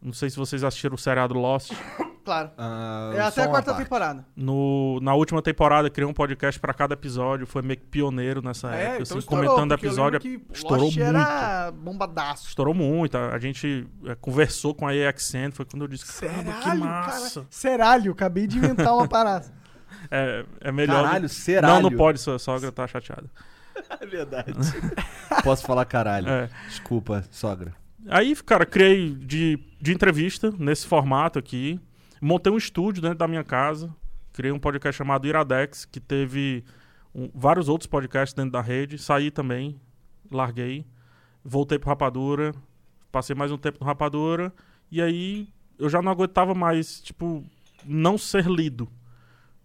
Não sei se vocês assistiram o seriado Lost. [COUGHS] Claro. Ah, É até a quarta parte. temporada. No, na última temporada, criei um podcast pra cada episódio. Foi meio que pioneiro nessa É, época. então assim, estourou, comentando episódio. que estourou Lost era bombadaço. Estourou muito. A, a gente é, conversou com a EXN. Foi quando eu disse: Caramba, que massa. cara. Seralho, acabei de inventar uma parada. [LAUGHS] É, é melhor. Caralho, seralho. Não, não pode, sua sogra tá chateada. [LAUGHS] É verdade. Posso falar caralho. É. Desculpa, sogra. Aí, cara, criei de, de entrevista nesse formato aqui. Montei um estúdio dentro da minha casa. Criei um podcast chamado Iradex, que teve um- vários outros podcasts dentro da rede. Saí também, larguei. Voltei pro Rapadura. Passei mais um tempo no Rapadura. E aí eu já não aguentava mais, tipo, não ser lido.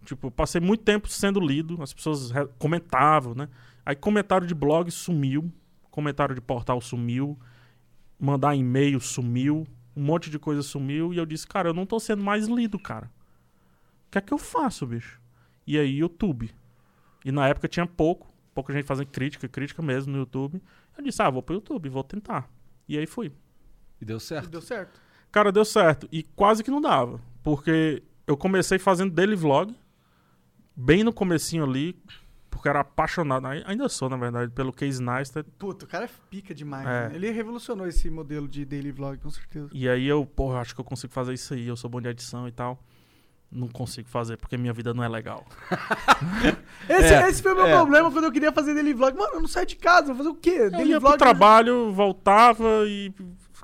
Tipo, passei muito tempo sendo lido. As pessoas comentavam, né? Aí comentário de blog sumiu. Comentário de portal sumiu mandar e-mail sumiu, um monte de coisa sumiu, e eu disse, cara, eu não tô sendo mais lido, cara. O que é que eu faço, bicho? E aí, YouTube. E na época tinha pouco, pouca gente fazendo crítica, crítica mesmo no YouTube. Eu disse, ah, vou pro YouTube, vou tentar. E aí fui. E deu certo. Deu certo. Cara, deu certo. E quase que não dava. Porque eu comecei fazendo daily vlog, bem no comecinho ali, porque era apaixonado, ai- ainda sou, na verdade, pelo Case Neistat. Puta, o cara é pica demais. É. né? Ele revolucionou esse modelo de daily vlog, com certeza. E aí eu, porra, acho que eu consigo fazer isso aí. Eu sou bom de edição e tal. Não consigo fazer, porque minha vida não é legal. [LAUGHS] Esse, É, esse foi o meu é. problema quando eu queria fazer daily vlog. Mano, eu não saio de casa, vou fazer o quê? Eu daily ia pro vlog. trabalho, voltava e.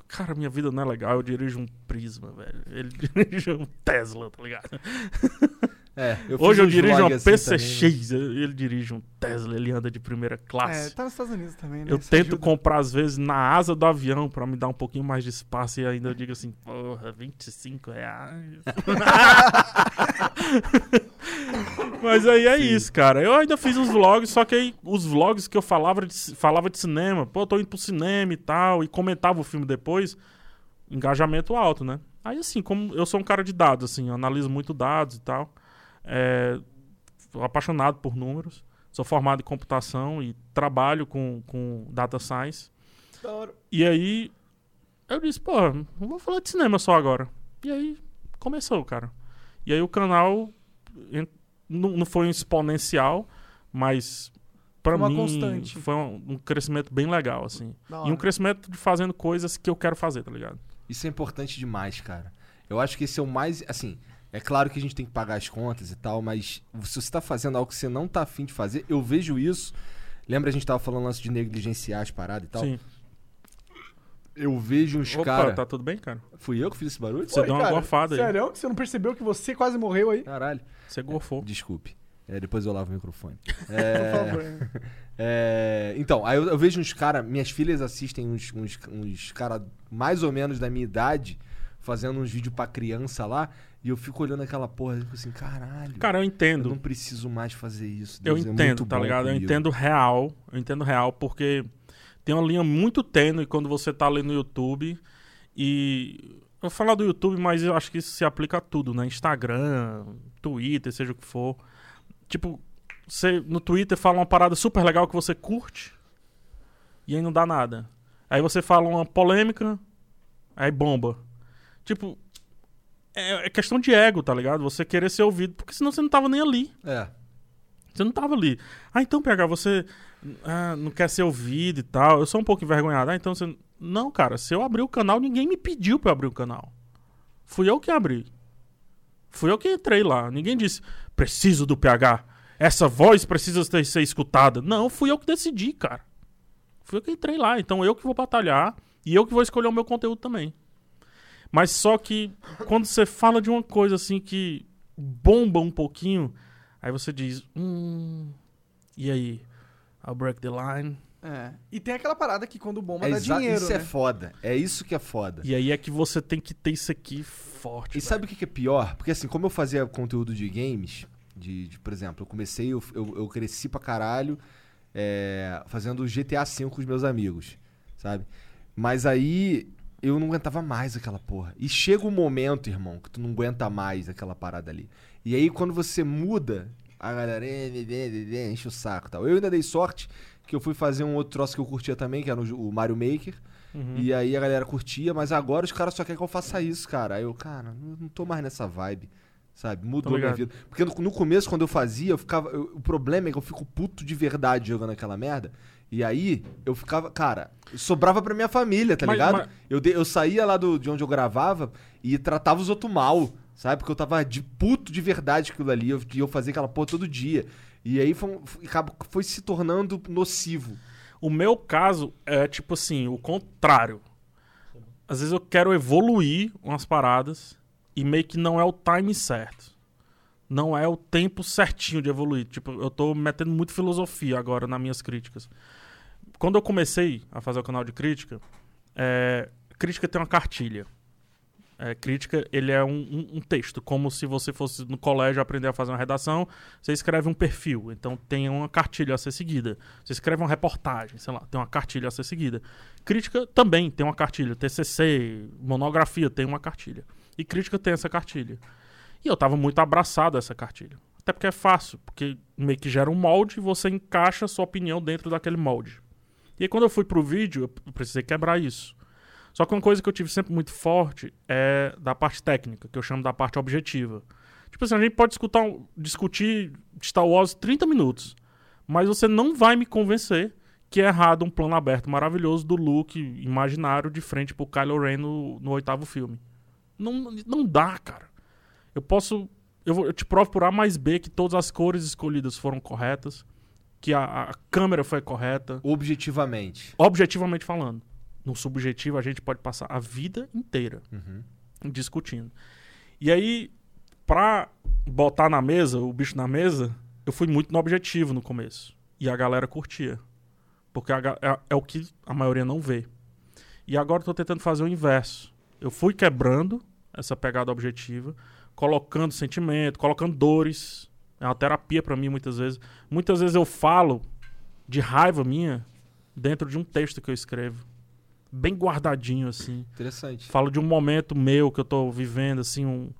Cara, minha vida não é legal. Eu dirijo um Prisma, velho. Ele [LAUGHS] dirige um Tesla, tá ligado? [LAUGHS] É, eu Hoje eu dirijo uma assim PCX. Ele dirige um Tesla, ele anda de primeira É, classe. tá nos Estados Unidos também, né? Eu Isso tento ajuda. comprar, às vezes, na asa do avião pra me dar um pouquinho mais de espaço e ainda eu digo assim, porra, 25 reais. [LAUGHS] Mas aí é isso, cara. Eu ainda fiz uns vlogs, só que aí os vlogs que eu falava de, falava de cinema, pô, eu tô indo pro cinema e tal, e comentava o filme depois, engajamento alto, né? Aí assim, como eu sou um cara de dados, assim, eu analiso muito dados e tal, é, apaixonado por números, sou formado em computação e trabalho com, com data science. E aí eu disse, pô, não vou falar de cinema só agora. E aí começou, cara. E aí o canal não, não foi um exponencial, mas pra Uma mim constante. foi um, um crescimento bem legal, assim. E um crescimento de fazendo coisas que eu quero fazer, tá ligado? Isso é importante demais, cara. Eu acho que esse é o mais. Assim, é claro que a gente tem que pagar as contas e tal, mas se você tá fazendo algo que você não tá afim de fazer, eu vejo isso. Lembra a gente tava falando antes de negligenciar as paradas e tal? Sim. Eu vejo uns Opa, caras. tá tudo bem, cara? Fui eu que fiz esse barulho? Você deu uma cara, gorfada aí. Sério? Que você não percebeu que você quase morreu aí? Caralho. Você gorfou. Desculpe. É, depois eu lavo o microfone. [LAUGHS] Por É, favor. [LAUGHS] é, então, aí eu, eu vejo uns caras. Minhas filhas assistem uns, uns, uns caras mais ou menos da minha idade fazendo uns vídeos pra criança lá. E eu fico olhando aquela porra e fico assim, caralho. Cara, eu eu entendo. não preciso mais fazer isso. Eu Deus é entendo, muito tá ligado? Eu comigo. entendo real. Eu entendo real, porque tem uma linha muito tênue quando você tá ali no YouTube. E. Eu vou falar do YouTube, mas eu acho que isso se aplica a tudo, né? Instagram, Twitter, seja o que for. Tipo, você no Twitter fala uma parada super legal que você curte. E aí não dá nada. Aí você fala uma polêmica, aí bomba. Tipo. É, é questão de ego, tá ligado? Você querer ser ouvido, porque senão você não tava nem ali. É. Você não tava ali. Ah, então, PH, você ah, não quer ser ouvido e tal. Eu sou um pouco envergonhado. Ah, então você. Não, cara, se eu abrir o canal, ninguém me pediu pra eu abrir o canal. Fui eu que abri. Fui eu que entrei lá. Ninguém disse, preciso do PH. Essa voz precisa ter- ser escutada. Não, fui eu que decidi, cara. Fui eu que entrei lá. Então eu que vou batalhar e eu que vou escolher o meu conteúdo também. Mas só que quando você fala de uma coisa assim que bomba um pouquinho, aí você diz, hum, e aí? I'll break the line. É. E tem aquela parada que quando bomba É dá dinheiro, isso né? é foda. É isso que é foda. E aí é que você tem que ter isso aqui forte. E velho. sabe o que que é pior? Porque assim, como eu fazia conteúdo de games, de, de, por exemplo, eu comecei, eu, eu, eu cresci pra caralho é, fazendo GTA V com os meus amigos, sabe? Mas aí eu não aguentava mais aquela porra. E chega um momento, irmão, que tu não aguenta mais aquela parada ali. E aí quando você muda, a galera enche o saco tal. Eu ainda dei sorte que eu fui fazer um outro troço que eu curtia também, que era o Mario Maker. Uhum. E aí a galera curtia, mas agora os caras só querem que eu faça isso, cara. Aí eu, cara, não, tô mais nessa vibe. Sabe? Mudou minha vida. Porque no, no começo, quando eu fazia, eu ficava. eu- o problema é que eu fico puto de verdade jogando aquela merda. E aí, eu ficava. Cara, sobrava pra minha família, tá Mas- ligado? mas- Eu, de- eu saía lá do, de onde eu gravava e tratava os outros mal, sabe? Porque eu tava de puto de verdade aquilo ali. Eu, e eu fazia aquela porra todo dia. E aí foi, foi se tornando nocivo. O meu caso é tipo assim, o contrário. Às vezes eu quero evoluir umas paradas e meio que não é o time certo. Não é o tempo certinho de evoluir. Tipo, eu tô metendo muito filosofia agora nas minhas críticas. Quando eu comecei a fazer o canal de crítica, é, crítica tem uma cartilha. É, crítica, ele é um, um- um texto, como se você fosse no colégio aprender a fazer uma redação, você escreve um perfil, então tem uma cartilha a ser seguida. Você escreve uma reportagem, sei lá, tem uma cartilha a ser seguida. Crítica também tem uma cartilha, TCC, monografia tem uma cartilha. E crítica tem essa cartilha. E eu tava muito abraçado a essa cartilha. Até porque é fácil, porque meio que gera um molde e você encaixa a sua opinião dentro daquele molde. E aí quando eu fui pro vídeo, eu precisei quebrar isso. Só que uma coisa que eu tive sempre muito forte é da parte técnica, que eu chamo da parte objetiva. Tipo assim, a gente pode escutar discutir Star Wars 30 minutos, mas você não vai me convencer que é errado um plano aberto maravilhoso do Luke imaginário de frente pro Kylo Ren no, no oitavo filme. Não, não dá, cara. Eu posso. Eu, vou- eu te provo por A mais B que todas as cores escolhidas foram corretas, que a, a câmera foi correta, Objetivamente. objetivamente falando. No subjetivo, a gente pode passar a vida inteira Uhum. discutindo. E aí, pra botar na mesa, o bicho na mesa, eu fui muito no objetivo no começo. E a galera curtia. Porque a é, é o que a maioria não vê. E agora eu tô tentando fazer o inverso. Eu fui quebrando essa pegada objetiva, colocando sentimento, colocando dores. É uma terapia pra mim muitas vezes. Muitas vezes eu falo de raiva minha dentro de um texto que eu escrevo. Bem guardadinho assim. Interessante. Falo de um momento meu que eu tô vivendo, assim, um.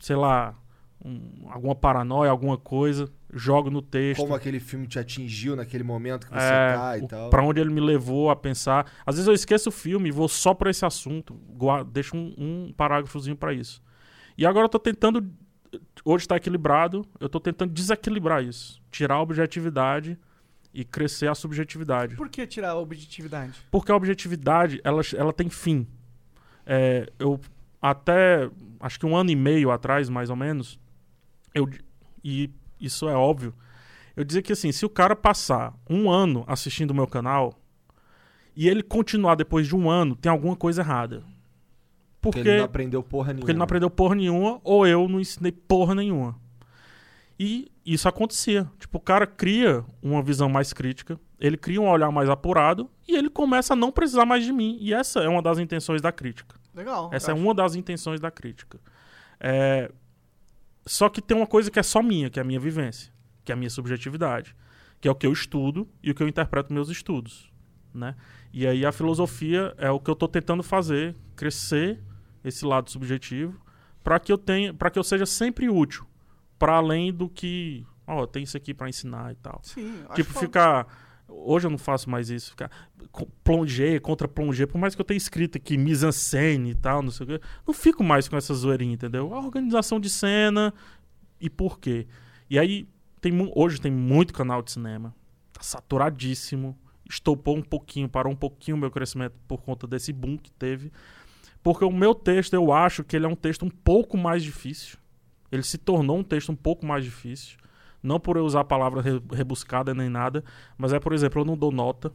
Sei lá. um- alguma paranoia, alguma coisa. Jogo no texto. Como aquele filme te atingiu naquele momento que você é, tá e o- tal. pra onde ele me levou a pensar. Às vezes eu esqueço o filme e vou só pra esse assunto. Gua- Deixo um, um parágrafozinho pra isso. E agora eu tô tentando hoje está equilibrado, eu tô tentando desequilibrar isso. Tirar a objetividade e crescer a subjetividade. Por que tirar a objetividade? Porque a objetividade, ela, ela tem fim. É, eu até, acho que um ano e meio atrás, mais ou menos, eu, e isso é óbvio, eu dizia que assim, se o cara passar um ano assistindo o meu canal e ele continuar depois de um ano, tem alguma coisa errada. Porque, Porque ele não aprendeu porra nenhuma. porque ele não aprendeu porra nenhuma ou eu não ensinei porra nenhuma. E isso acontecia. Tipo, o cara cria uma visão mais crítica, ele cria um olhar mais apurado e ele começa a não precisar mais de mim. E essa é uma das intenções da crítica. Legal. Essa é acho. uma das intenções da crítica. É, Só que tem uma coisa que é só minha, que é a minha vivência, que é a minha subjetividade, que é o que eu estudo e o que eu interpreto meus estudos, né? E aí a filosofia é o que eu estou tentando fazer, crescer esse lado subjetivo, para que eu tenha, para que eu seja sempre útil, para além do que, ó, tem isso aqui para ensinar e tal. Sim, Tipo, ficar. Hoje eu não faço mais isso, ficar plongé, contra plongé, por mais que eu tenha escrito aqui mise-en-scène e tal, não sei o quê, não fico mais com essa zoeirinha, entendeu? A organização de cena e por quê. E aí, tem, hoje tem muito canal de cinema, tá saturadíssimo, estopou um pouquinho, parou um pouquinho o meu crescimento por conta desse boom que teve, porque o meu texto, eu acho que ele é um texto um pouco mais difícil, ele se tornou um texto um pouco mais difícil, não por eu usar a palavra re- rebuscada nem nada, mas é, por exemplo, eu não dou nota.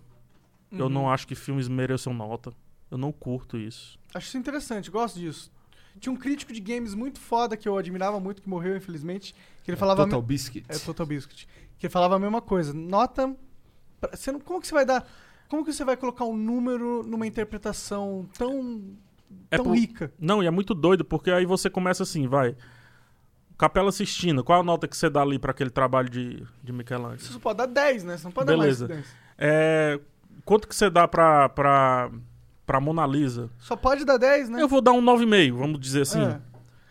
Eu Uhum. não acho que filmes mereçam nota. Eu não curto isso. Acho isso interessante, gosto disso. Tinha um crítico de games muito foda que eu admirava muito, que morreu, infelizmente, que ele falava... Total Biscuit. É Total Biscuit. Que ele falava a mesma coisa. Nota. pra- Você não, como que você vai dar. Como que você vai colocar um número numa interpretação tão. É tão por- rica? Não, e é muito doido, porque aí você começa assim, vai. Capela Sistina, qual a nota que você dá ali pra aquele trabalho de, de Michelangelo? Você só pode dar 10, né? Você não pode Beleza. dar mais que 10. É, quanto que você dá pra, pra, pra Mona Lisa? Só pode dar 10, né? Eu vou dar um 9,5, vamos dizer assim. É.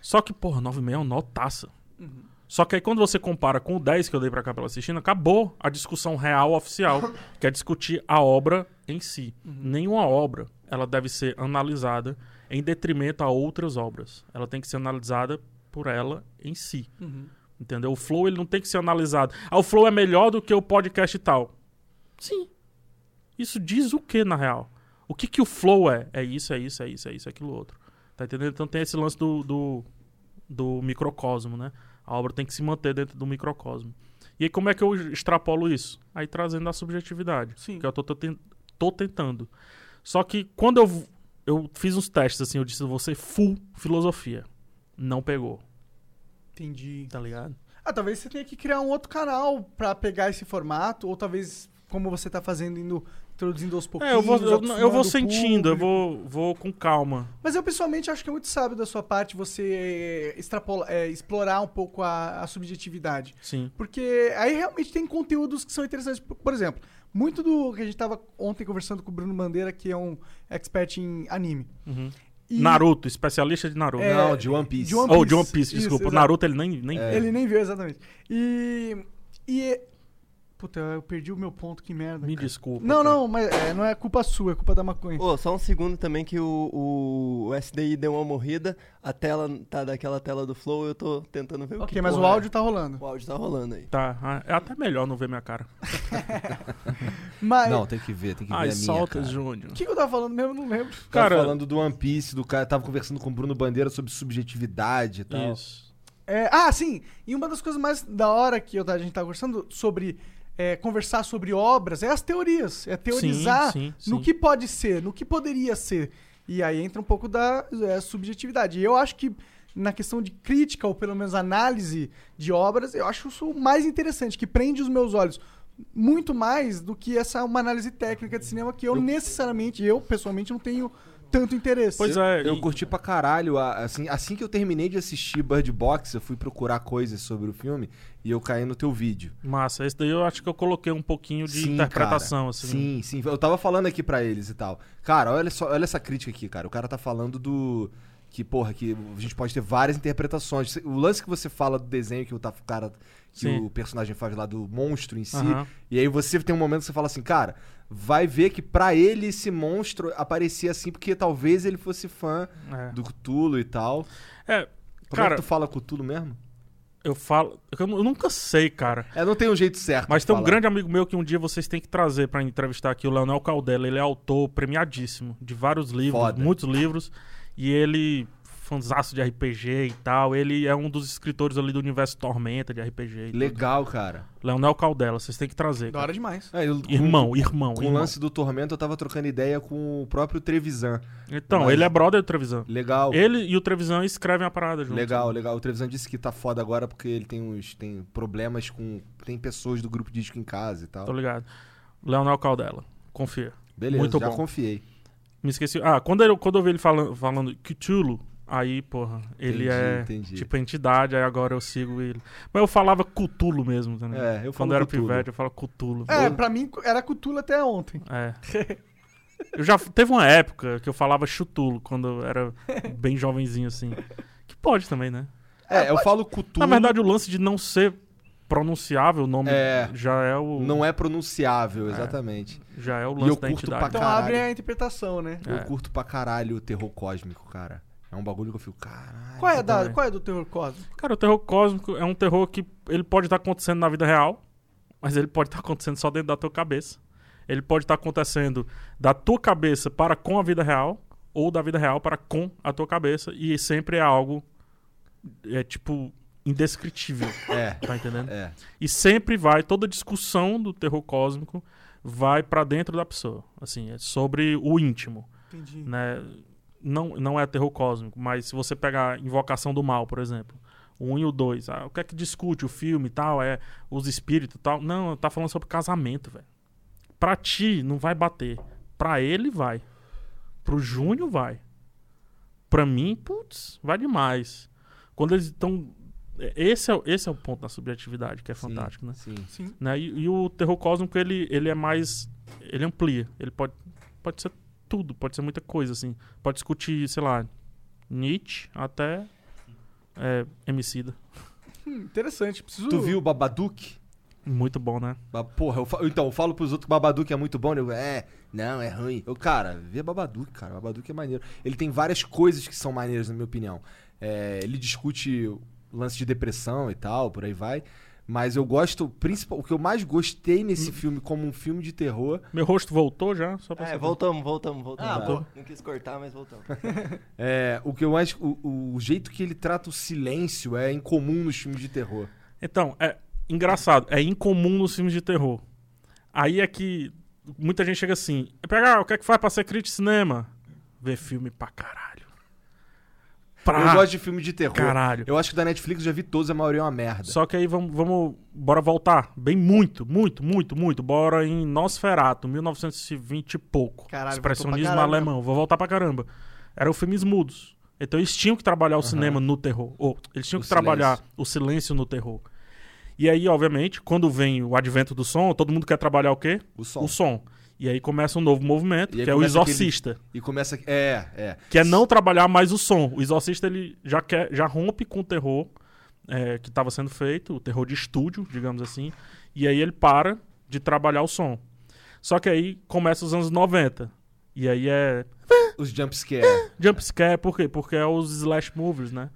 Só que, porra, 9,5 é uma notaça. Uhum. Só que aí quando você compara com o 10 que eu dei pra Capela Sistina, acabou a discussão real oficial, que é discutir a obra em si. Uhum. Nenhuma obra, ela deve ser analisada em detrimento a outras obras. Ela tem que ser analisada por ela em si. Uhum. Entendeu? O flow ele não tem que ser analisado. Ah, o flow é melhor do que o podcast e tal. Sim. Isso diz o que na real? O que que o flow é? É isso, é isso, é isso, é isso, é aquilo outro. Tá entendendo? Então tem esse lance do, do, do microcosmo, né? A obra tem que se manter dentro do microcosmo. E aí como é que eu extrapolo isso? Aí trazendo a subjetividade. Sim. Que eu tô, tô, tô tentando. Só que quando eu, eu fiz uns testes assim, eu disse, você full filosofia. Não pegou, Entendi. tá ligado? Ah, talvez você tenha que criar um outro canal pra pegar esse formato, ou talvez, como você tá fazendo, indo introduzindo aos pouquinhos. É, eu vou, eu, eu vou sentindo, eu público. vou, vou com calma. Mas eu pessoalmente acho que é muito sábio da sua parte você é, extrapola, é, explorar um pouco a, a subjetividade. Sim. Porque aí realmente tem conteúdos que são interessantes. Por exemplo, muito do que a gente tava ontem conversando com o Bruno Bandeira, que é um expert em anime. Uhum. E Naruto, especialista de Naruto. É, Não, de One Piece. de One Ou Piece. de One Piece, Isso, desculpa. exato. Naruto ele nem, nem É. Ele nem viu, exatamente. E. E. Puta, eu perdi o meu ponto, que merda. Me cara. desculpa. Não, cara. não, mas é, não é culpa sua, é culpa da maconha. Ô, só um segundo também que o, o, o SDI deu uma morrida. A tela tá daquela tela do Flow, eu tô tentando ver o que ok, mas o é. áudio tá rolando. O áudio tá rolando aí. Tá, ah, é até melhor não ver minha cara. [LAUGHS] Mas. Não, tem que ver, tem que ver Ai, a minha, solta, cara. Júnior. O que, que eu tava falando mesmo? Eu Não lembro. Tava Cara- falando do One Piece, do cara tava conversando com o Bruno Bandeira sobre subjetividade e tal. Isso. É, ah, sim. E uma das coisas mais da hora que eu, a gente tá conversando sobre é, conversar sobre obras é as teorias. É teorizar Sim, sim, no sim. que pode ser, no que poderia ser. E aí entra um pouco da é, subjetividade. E eu acho que na questão de crítica, ou pelo menos análise de obras, eu acho isso o mais interessante, que prende os meus olhos muito mais do que essa uma análise técnica de cinema que eu, Eu- necessariamente, eu pessoalmente não tenho tanto interesse. Pois eu, é, Eu e- curti pra caralho. Assim, assim que eu terminei de assistir Bird Box, eu fui procurar coisas sobre o filme e eu caí no teu vídeo. Massa, esse daí eu acho que eu coloquei um pouquinho de Sim, interpretação, cara. assim. Sim, sim. Eu tava falando aqui pra eles e tal. Cara, olha só, olha essa crítica aqui, cara. O cara tá falando do. Que, porra, que a gente pode ter várias interpretações. O lance que você fala do desenho que o, o cara. Que Sim. o personagem faz lá do monstro em si. Aham. E aí você tem um momento que você fala assim, cara, vai ver que pra ele esse monstro aparecia assim porque talvez ele fosse fã É. do Cthulhu e tal. É, Como é cara, que tu fala Cthulhu mesmo? Eu falo. Eu, nu- eu nunca sei, cara. É, não tem um jeito certo. Mas tem um falar. grande amigo meu que um dia vocês têm que trazer pra entrevistar aqui, o Leonel Caldela. Ele é autor premiadíssimo de vários livros, Foda. muitos livros. E ele, fanzaço de RPG e tal. Ele é um dos escritores ali do universo Tormenta de RPG. e tudo. Legal, cara. Leonel Caldela, vocês têm que trazer. Da hora demais. É, eu- com- Irmão, irmão. Com o irmão. lance do Tormento, eu tava trocando ideia com o próprio Trevisan. Então, Mas- ele é brother do Trevisan. Legal. Ele e o Trevisan escrevem a parada junto. Legal, legal. O Trevisan disse que tá foda agora porque ele tem uns tem problemas com tem pessoas do grupo disco em casa e tal. Tô ligado. Leonel Caldela. Confia. Beleza, Muito já bom. confiei. Me esqueci. Ah, quando eu, quando eu vi ele falando, falando Cthulhu, aí, porra, ele Entendi, é entendi. tipo entidade, aí agora eu sigo ele. Mas eu falava Cthulhu mesmo também. É, eu Quando eu era Cthulhu. pivete, eu falava Cthulhu. É, pra mim era Cthulhu até ontem. É. [LAUGHS] Eu já teve uma época que eu falava chutulo quando eu era bem jovenzinho assim. Que pode também, né? É, eu falo Cthulhu. Na verdade, o lance de não ser pronunciável o nome É. já é o não é pronunciável, exatamente. já é o E lance eu da curto entidade. pra Então abre a interpretação, né? É. Eu curto pra caralho o terror cósmico, cara. É um bagulho que eu fico, caralho. Qual é, da, qual é do terror cósmico? Cara, o terror cósmico é um terror que ele pode estar acontecendo na vida real, mas ele pode estar acontecendo só dentro da tua cabeça. Ele pode estar acontecendo da tua cabeça para com a vida real, ou da vida real para com a tua cabeça, e sempre é algo é tipo indescritível, É, tá entendendo? é. E sempre vai toda discussão do terror cósmico vai pra dentro da pessoa, assim, é sobre o íntimo Entendi. né? Não, não é terror cósmico, mas se você pegar Invocação do Mal, por exemplo, o 1 e o 2, ah, o que é que discute o filme e tal, é os espíritos e tal. Não, tá falando sobre casamento, velho. Pra ti não vai bater. Pra ele vai. Pro Júnior vai. Pra mim, putz, vai demais. Quando eles estão esse é, o- esse é o ponto da subjetividade que é Sim, fantástico, né? Sim. Sim. né? E, e o terror cósmico, ele, ele é mais. Ele amplia. Ele pode, pode ser tudo, pode ser muita coisa, assim. Pode discutir, sei lá, Nietzsche até é, Emicida. Hum, interessante. Preciso... Tu viu o Babadook? Muito bom, né? Ba- Porra, eu fa- então, eu falo pros outros que o Babadook é muito bom, né? Eu, é, não, é ruim. Eu, cara, vê Babadook, cara. Babadook é maneiro. Ele tem várias coisas que são maneiras, na minha opinião. É, ele discute lance de depressão e tal, por aí vai. Mas eu gosto, principal, o que eu mais gostei nesse filme como um filme de terror Meu rosto voltou já? Só pra É, saber. voltamos, voltamos, voltamos. Ah, Não- pô. Não quis cortar, mas voltamos. [LAUGHS] é o que eu mais. O, o jeito que ele trata o silêncio é incomum nos filmes de terror. Então, é engraçado. É incomum nos filmes de terror. Aí é que muita gente chega assim: pegar, o que é que faz pra ser crítico de cinema? Ver filme pra caralho. Pra eu gosto de filme de terror. caralho. Eu acho que da Netflix eu já vi todos, a maioria é uma merda. Só que aí vamos, vamos. Bora voltar. Bem muito, muito, muito, muito. Bora em Nosferatu, 1920 e pouco. Caralho, Expressionismo alemão. Vou voltar pra caramba. Eram filmes mudos. Então eles tinham que trabalhar o Aham. cinema no terror. Ou eles tinham O que trabalhar o silêncio no terror. E aí, obviamente, quando vem o advento do som, todo mundo quer trabalhar o quê? O som. O som. E aí começa um novo movimento, que é o começa aquele- exorcista. E começa. É, é. Que é não trabalhar mais o som. O exorcista ele já quer, já rompe com o terror é, que estava sendo feito, o terror de estúdio, digamos assim. E aí ele para de trabalhar o som. Só que aí começa os anos 90. E aí é Os jumpscare. jump scare, por quê? Porque é os slash movies, né?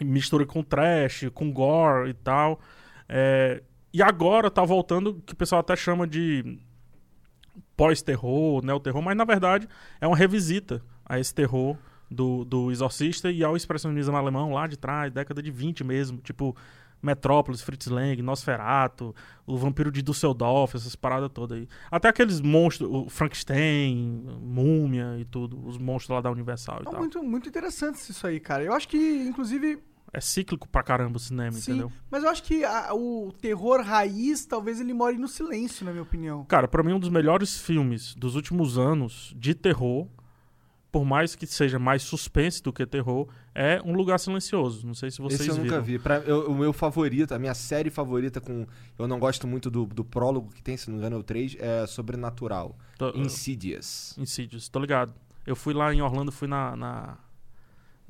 Mistura com trash, com gore e tal. É, e agora tá voltando o que o pessoal até chama de pós-terror, neo-terror, mas na verdade é uma revisita a esse terror do, do Exorcista e ao expressionismo alemão lá de trás, década de 20 mesmo, tipo Metrópolis, Fritz Lang, Nosferatu, o Vampiro de Dusseldorf, essas paradas todas aí. Até aqueles monstros, o Frankenstein, Múmia e tudo, os monstros lá da Universal e É tal. muito, muito interessante isso aí, cara. Eu acho que, inclusive, É cíclico pra caramba o cinema, sim. entendeu? Mas eu acho que a- o terror raiz, talvez ele more no silêncio, na minha opinião. Cara, pra mim um dos melhores filmes dos últimos anos de terror, por mais que seja mais suspense do que terror, é Um Lugar Silencioso. Não sei se vocês Esse eu nunca viram. vi. Pra, eu- o meu favorito, a minha série favorita com. Eu não gosto muito do, do prólogo que tem, se não me engano, é o 3, é Sobrenatural. Tô- Insidious. Insidious, tô ligado. Eu fui lá em Orlando, fui na, na,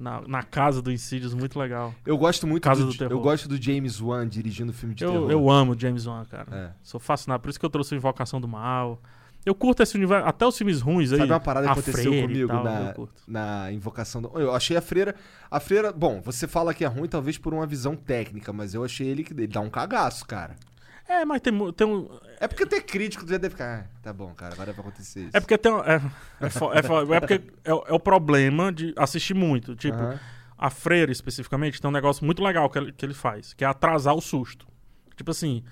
na, na casa do Insidious, muito legal. Eu gosto muito Casa do, do Terror. Eu gosto do James Wan dirigindo filme de terror. Eu, eu amo James Wan, cara. É. Sou fascinado. Por isso que eu trouxe Invocação do Mal. Eu curto esse universo, até os filmes ruins aí. Sabe uma parada que aconteceu Freira comigo tal, na, eu na invocação do. Eu achei a freira. A freira. Bom, você fala que é ruim, talvez por uma visão técnica, mas eu achei ele que ele dá um cagaço, cara. É, mas tem, tem um. É porque até crítico já deve ficar. Ah, tá bom, cara, agora vai acontecer isso. É porque tem um- É, é, fo- é, fo- é porque é, o- é o problema de assistir muito. Tipo, Aham. a freira especificamente tem um negócio muito legal que ele, que ele faz, que é atrasar o susto. Tipo assim,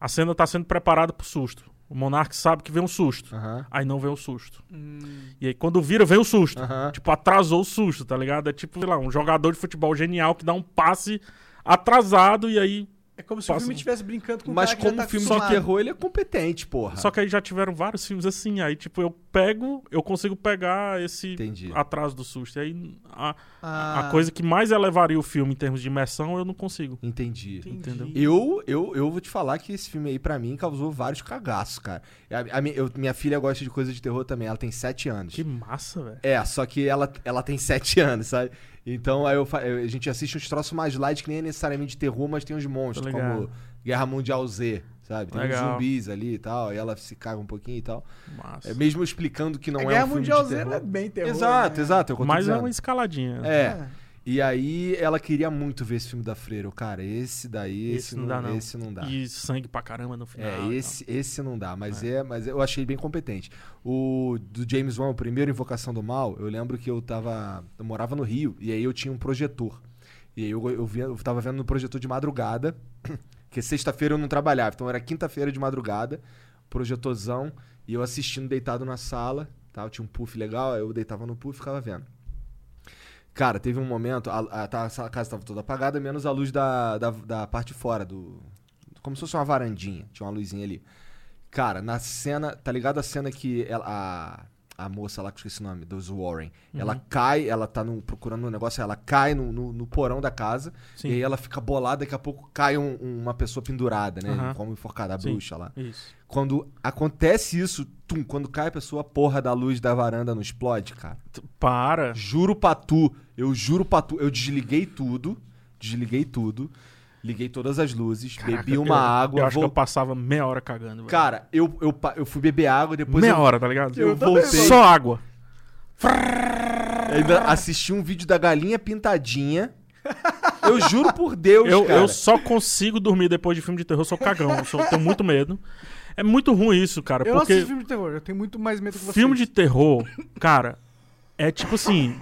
a cena tá sendo preparada pro susto. O monarca sabe que vem um susto. Aham. Aí não vem o susto. Hum. E aí quando vira, vem o susto. Aham. Tipo, atrasou o susto, tá ligado? É tipo, sei lá, um jogador de futebol genial que dá um passe atrasado e aí. É como se o Passa- filme estivesse brincando com o Mas cara que já como tá filme de terror, ele é competente, porra. Só que aí já tiveram vários filmes assim. Aí, tipo, eu pego, eu consigo pegar esse Entendi. atraso do susto. E aí a, Ah, a coisa que mais elevaria o filme em termos de imersão, eu não consigo. Entendi. entendi. entendeu? Eu, eu, eu vou te falar que esse filme aí, pra mim, causou vários cagaços, cara. A, a eu- minha filha gosta de coisa de terror também, ela tem 7 anos. Que massa, velho. É, só que ela, ela tem 7 [LAUGHS] anos, sabe? Então aí eu, a gente assiste uns troços mais light que nem é necessariamente de terror, mas tem uns monstros, como Guerra Mundial Z, sabe? Tem uns Legal. zumbis ali e tal, e ela se caga um pouquinho e tal. Massa. É, mesmo explicando que não é Guerra um filme Mundial de Z terror. não é bem terror. exato, né? exato. É Mas é dizendo. uma escaladinha. É. E aí ela queria muito ver esse filme da Freira. Cara, esse daí, esse, Esse não dá, não. Esse não dá. E sangue pra caramba no final. É, esse, esse não dá, mas é. mas eu achei bem competente. O do James Wan, o primeiro Invocação do Mal, eu lembro que eu tava. Eu morava no Rio, e aí eu tinha um projetor. E aí eu, eu, via, eu tava vendo no projetor de madrugada, [COUGHS] que sexta-feira eu não trabalhava, então era quinta-feira de madrugada, projetorzão, e eu assistindo deitado na sala, tá? Eu tinha um puff legal, aí eu deitava no puff e ficava vendo. Cara, teve um momento, a, a- tá- a casa tava toda apagada, menos a luz da, da, da parte de fora, do. Como se fosse uma varandinha, tinha uma luzinha ali. Cara, na cena, tá ligado a cena que ela- a, a moça lá, que eu esqueci o nome, dos Warren, ela cai, ela tá no- procurando um negócio, ela cai no, no, no porão da casa, Sim. e aí ela fica bolada, daqui a pouco cai um- uma pessoa pendurada, né? Aham. Como enforcada, a Sim. bruxa lá. Isso. Quando acontece isso, tum, quando cai a pessoa, a porra da luz da varanda não explode, cara. T- Para. Juro pra tu, eu juro pra tu, eu desliguei tudo, desliguei tudo, liguei todas as luzes, bebi Caraca, uma eu- água, Eu acho que eu passava meia hora cagando, velho. Cara, eu, eu, eu fui beber água, depois meia eu, hora, tá ligado? eu voltei, Só água. ainda assisti um vídeo da galinha pintadinha. Eu juro por Deus, Eu, cara. eu só consigo dormir depois de filme de terror, eu sou cagão. Eu sou- tenho muito medo. É muito ruim isso, cara. Eu não porque assisto filme de terror, eu tenho muito mais medo que você. filme de terror, cara, é tipo assim.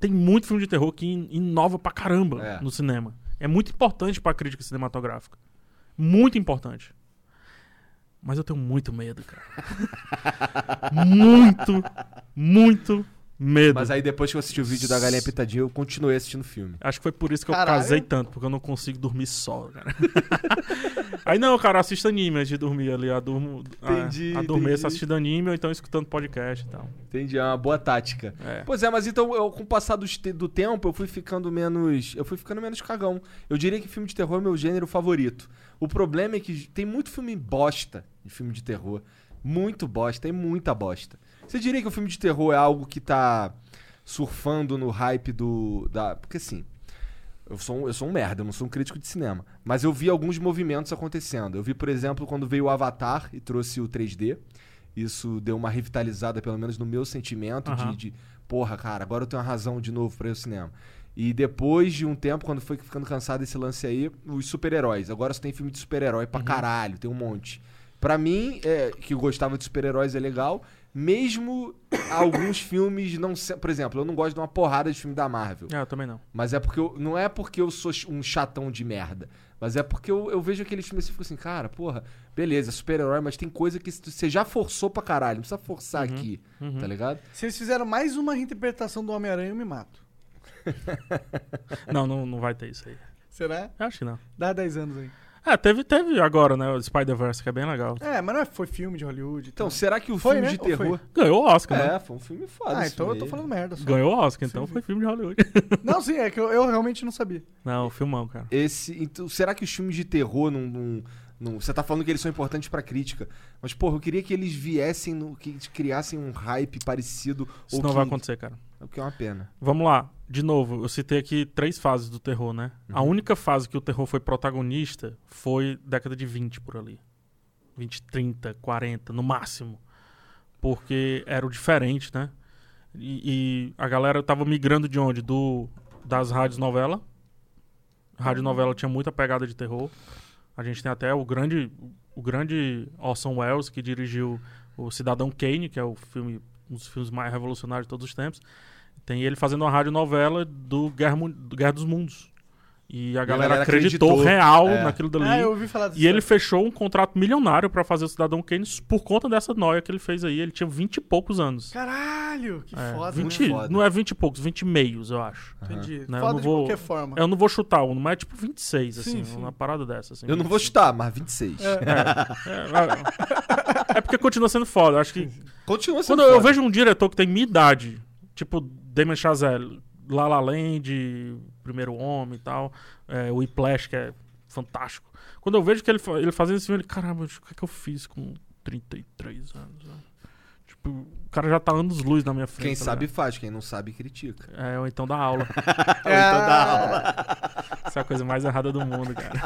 Tem muito filme de terror que in- inova pra caramba É. no cinema. É muito importante pra crítica cinematográfica. Muito importante. Mas eu tenho muito medo, cara. [LAUGHS] muito, muito medo. Mas aí depois que eu assisti o vídeo da galinha pintadinha, eu continuei assistindo o filme. Acho que foi por isso que eu Caralho. casei tanto, porque eu não consigo dormir só, cara. [LAUGHS] Aí não, cara, assista anime antes de dormir ali. A, durmo, Entendi, a, a dormir entendi. assistindo anime ou então escutando podcast e tal. Entendi, é uma boa tática. É. Pois é, mas então eu, com o passar do, do tempo, eu fui ficando menos. Eu fui ficando menos cagão. Eu diria que filme de terror é meu gênero favorito. O problema é que tem muito filme bosta de filme de terror. Muito bosta, tem muita bosta. Você diria que o filme de terror é algo que tá surfando no hype do. Da... Porque assim. Eu sou, um, eu sou um merda, eu não sou um crítico de cinema. Mas eu vi alguns movimentos acontecendo. Eu vi, por exemplo, quando veio o Avatar e trouxe o 3D. Isso deu uma revitalizada, pelo menos no meu sentimento, Aham. de, de, porra, cara, agora eu tenho uma razão de novo pra ir ao cinema. E depois de um tempo, quando foi ficando cansado desse lance aí, os super-heróis. Agora só tem filme de super-herói pra caralho, tem um monte. Pra mim, é, que gostava de super-heróis é legal, mesmo alguns filmes não... se- Por exemplo, eu não gosto de uma porrada de filme da Marvel. É, eu também não. Mas é porque eu, não é porque eu sou um chatão de merda. Mas é porque eu, eu vejo aqueles filmes assim e fico assim, cara, porra, beleza, super-herói, mas tem coisa que você já forçou pra caralho. Não precisa forçar aqui, uhum. tá ligado? Se eles fizeram mais uma reinterpretação do Homem-Aranha, eu me mato. Não, não, não vai ter isso aí. Será? Eu Acho que não. Dá 10 anos aí. É, teve, teve agora, né? O Spider-Verse, que é bem legal. É, mas não é- foi filme de Hollywood. Então, tal. será que o Foi, filme né? de Ou foi? terror. Ganhou o Oscar, né? É, foi um filme foda. Ah, esse então eu filme tô falando merda só. Ganhou o Oscar, então Sim. foi filme de Hollywood. [LAUGHS] Não, sim, é que eu, eu realmente não sabia. Não, filmão, cara. Esse, então, será que os filmes de terror não, não- não- Você tá falando que eles são importantes pra crítica. Mas, porra, eu queria que eles viessem, no, que eles criassem um hype parecido. Isso ou não que, vai acontecer, cara. O que é uma pena. Vamos lá. De novo, eu citei aqui três fases do terror, né? A Uhum. única fase que o terror foi protagonista foi década de 20 por ali. 20, 30, 40, no máximo. porque era o diferente, né? E, e a galera tava migrando de onde? Do, das rádios novela. Rádio novela tinha muita pegada de terror. A gente tem até o grande, o grande Orson Welles, que dirigiu o Cidadão Kane, que é o filme, um dos filmes mais revolucionários de todos os tempos. Tem ele fazendo uma rádio novela do Guerra, do Guerra dos Mundos. E a galera, galera acreditou, acreditou. real É. naquilo dali. Ah, eu ouvi falar disso. E ele fechou um contrato milionário pra fazer o Cidadão Kane por conta dessa noia que ele fez aí. Ele tinha 20 e poucos anos. Caralho, que É, foda. 20, muito foda. não é 20 e poucos, 20 e meios, eu acho. Entendi. Não, eu foda não de vou- qualquer forma. Eu não vou chutar um, mas é tipo 26, assim, Sim, sim. uma parada dessa. Assim, Eu não vou 25. chutar, mas 26. É, é, é porque continua sendo foda. Eu Acho que Continua sendo quando eu foda. vejo um diretor que tem minha idade, tipo Damien Chazelle, La La Land, Primeiro Homem e tal, é, o Whiplash, que é fantástico. Quando eu vejo que ele, ele fazendo esse filme, ele, caramba, o que é que eu fiz com 33 anos? né? Tipo, o cara já tá anos luz na minha frente. Quem tá sabe faz, quem não sabe critica. É, ou então dá aula. [LAUGHS] [LAUGHS] Ou então dá aula. [LAUGHS] Essa é a coisa mais errada do mundo, cara.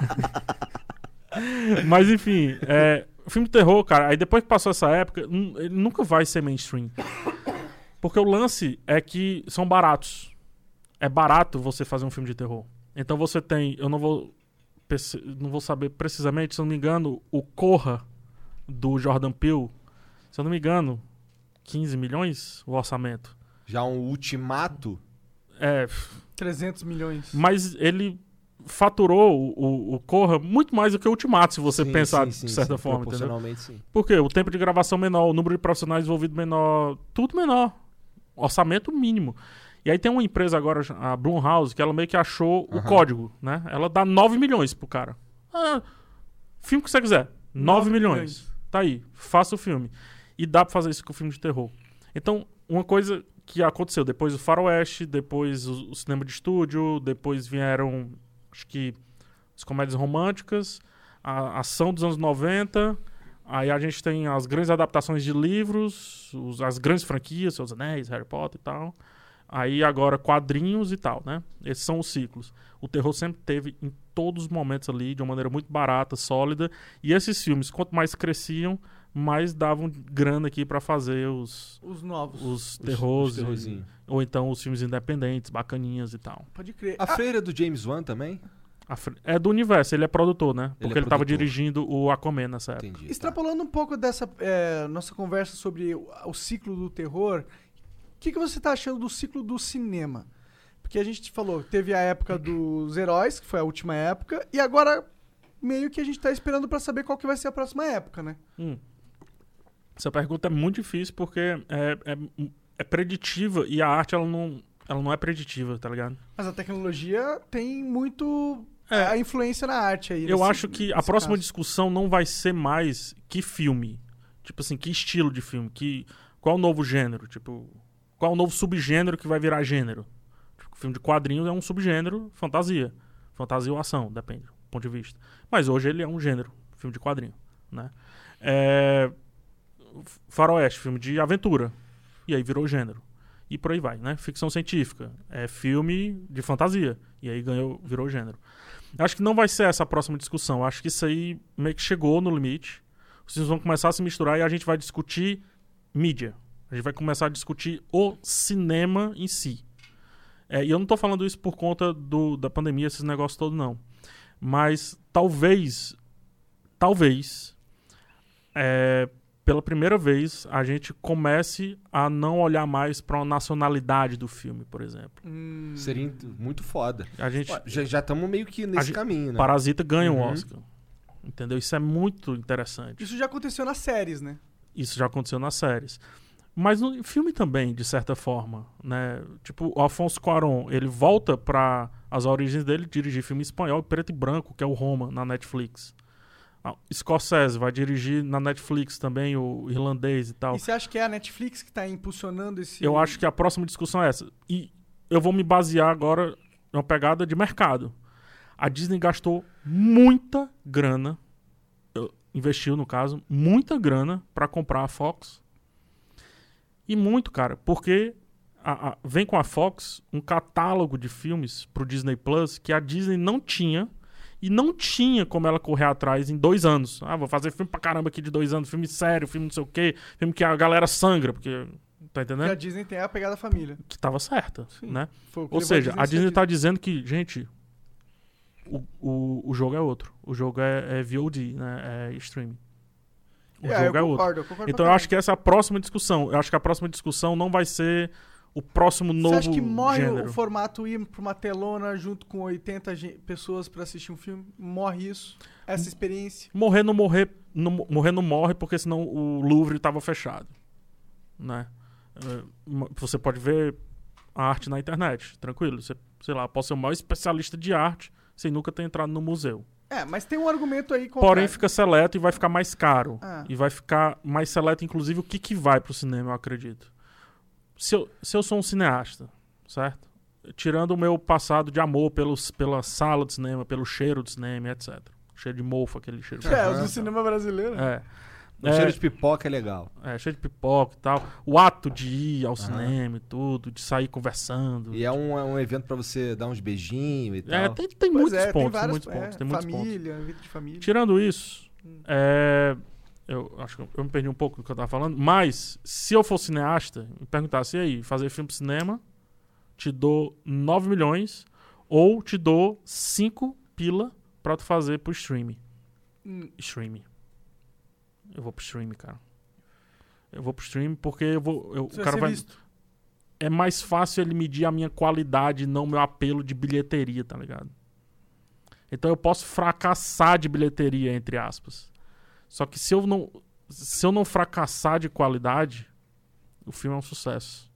Mas enfim, é, o filme de terror, cara, aí depois que passou essa época, ele nunca vai ser mainstream. Porque o lance é que são baratos. É barato você fazer um filme de terror. Então você tem, eu não vou não vou saber precisamente, se eu não me engano, o Corra do Jordan Peele, se eu não me engano, 15 milhões o orçamento. Já um ultimato. É, 300 milhões. Mas ele faturou o, o, Corra muito mais do que o Ultimato, se você Sim, pensar sim, de sim, certa sim, forma, entendeu? Proporcionalmente, sim. Por quê? O tempo de gravação menor, o número de profissionais envolvidos menor, tudo menor. Orçamento mínimo. E aí tem uma empresa agora, a Blumhouse, que ela meio que achou o Aham. código, né? Ela dá 9 milhões pro cara. Ah, filme que você quiser. 9, 9 milhões. milhões. Tá aí, faça o filme. E dá pra fazer isso com filme de terror. Então, uma coisa que aconteceu, depois o Faroeste, depois o, o cinema de estúdio, depois vieram, acho que, as comédias românticas, a ação dos anos 90, aí a gente tem as grandes adaptações de livros, os- as grandes franquias, Seus Anéis, Harry Potter e tal. Aí agora quadrinhos e tal, né? Esses são os ciclos. O terror sempre teve em todos os momentos ali, de uma maneira muito barata, sólida. E esses filmes, quanto mais cresciam, mais davam grana aqui pra fazer os, Os novos. os terrores. os terrorzinhos. ou então os filmes independentes, bacaninhas e tal. Pode crer. A freira do James Wan também? É do universo, ele é produtor, né? Porque Ele ele, é tava produtor. dirigindo o Aquaman nessa época. Entendi. tá. Extrapolando um pouco dessa é, nossa conversa sobre o, o ciclo do terror, o que, que você tá achando do ciclo do cinema? Porque a gente te falou, teve a época dos heróis, que foi a última época, e agora meio que a gente tá esperando pra saber qual que vai ser a próxima época, né? Hum. Essa pergunta é muito difícil porque é, é, é preditiva e a arte ela não, ela não é preditiva, tá ligado? Mas a tecnologia tem muito É. a influência na arte aí. Eu nesse- acho que a próxima caso. discussão não vai ser mais que filme. Tipo assim, que estilo de filme, que qual o novo gênero, tipo, qual o novo subgênero que vai virar gênero. Tipo, filme de quadrinhos é um subgênero, fantasia. Fantasia ou ação, depende do ponto de vista. Mas hoje ele é um gênero, filme de quadrinho, né? É, faroeste, filme de aventura. E aí virou gênero. E por aí vai, né? Ficção científica, é filme de fantasia. E aí ganhou, virou gênero. Acho que não vai ser essa a próxima discussão. Acho que isso aí meio que chegou no limite. Os filmes vão começar a se misturar e a gente vai discutir mídia. A gente vai começar a discutir o cinema em si. É, e eu não tô falando isso por conta do, da pandemia, esses negócios todos, não. Mas talvez, talvez, é, pela primeira vez, a gente comece a não olhar mais para uma nacionalidade do filme, por exemplo. Hum, Seria muito foda. A gente, Ué, Já estamos meio que nesse caminho, né? Parasita ganha um Uhum. Oscar. Entendeu? Isso é muito interessante. Isso já aconteceu nas séries, né? Isso já aconteceu nas séries. Mas no filme também, de certa forma, né? Tipo, o Afonso Cuarón, ele volta para as origens dele, dirigir filme espanhol preto e branco, que é o Roma, na Netflix. Ah, Scorsese vai dirigir na Netflix também o irlandês e tal. E você acha que é a Netflix que tá impulsionando esse. Eu acho que a próxima discussão é essa. E eu vou me basear agora numa pegada de mercado. A Disney gastou muita grana, investiu no caso, muita grana para comprar a Fox. E muito, cara, porque a- a- vem com a Fox um catálogo de filmes pro Disney Plus que a Disney não tinha E não tinha como ela correr atrás em dois anos. Ah, vou fazer filme pra caramba aqui de dois anos, filme sério, filme não sei o quê, filme que a galera sangra, porque. Tá E a entendendo? Disney tem a pegada família. Que tava certa, Sim. né? Ou seja, a ser Disney tá dizendo que, gente, o, o, o jogo é outro. O jogo é, é VOD, né? É streaming. O É, jogo é eu outro. concordo, eu concordo Então eu acho que essa é a próxima discussão. Eu acho que a próxima discussão não vai ser o próximo novo Você acha que morre gênero. o formato ir pra uma telona junto com 80 gen- pessoas pra assistir um filme? Morre isso? Essa experiência? Morrer não morrer, não, morrer não morre porque senão o Louvre estava fechado, né? Ma- Você pode ver a arte na internet, tranquilo. Você, sei lá, pode ser o maior especialista de arte sem nunca ter entrado no museu. É, mas tem um argumento aí Porém, fica seleto e vai ficar mais caro. Ah. E vai ficar mais seleto, inclusive, o que, que vai pro cinema, eu acredito. Se eu, se eu sou um cineasta, certo? Tirando o meu passado de amor pelos, pela sala de cinema, pelo cheiro de cinema, etc. Cheiro de mofo, aquele cheiro. de É, Aham. do cinema brasileiro. É. O É, cheiro de pipoca é legal. é, cheio de pipoca e tal. O ato de ir ao cinema e tudo, de sair conversando. E é um, é um evento pra você dar uns beijinhos e tal. É, tem, tem Pois muitos é, pontos, tem, vários- muitos é, pontos, tem muitos pontos. família, vida de família. Tirando isso, Hum. é, eu acho que eu me perdi um pouco do que eu tava falando, mas se eu for cineasta, me perguntasse, e aí, fazer filme pro cinema, te dou 9 milhões ou te dou 5 pila pra tu fazer pro streaming. Hum, Streaming. Eu vou pro streaming, cara. Eu vou pro streaming porque eu vou. eu- o cara vai. visto. É mais fácil ele medir a minha qualidade, não meu apelo de bilheteria, tá ligado? Então eu posso fracassar de bilheteria, entre aspas. Só que se eu não, se eu não fracassar de qualidade, o filme é um sucesso.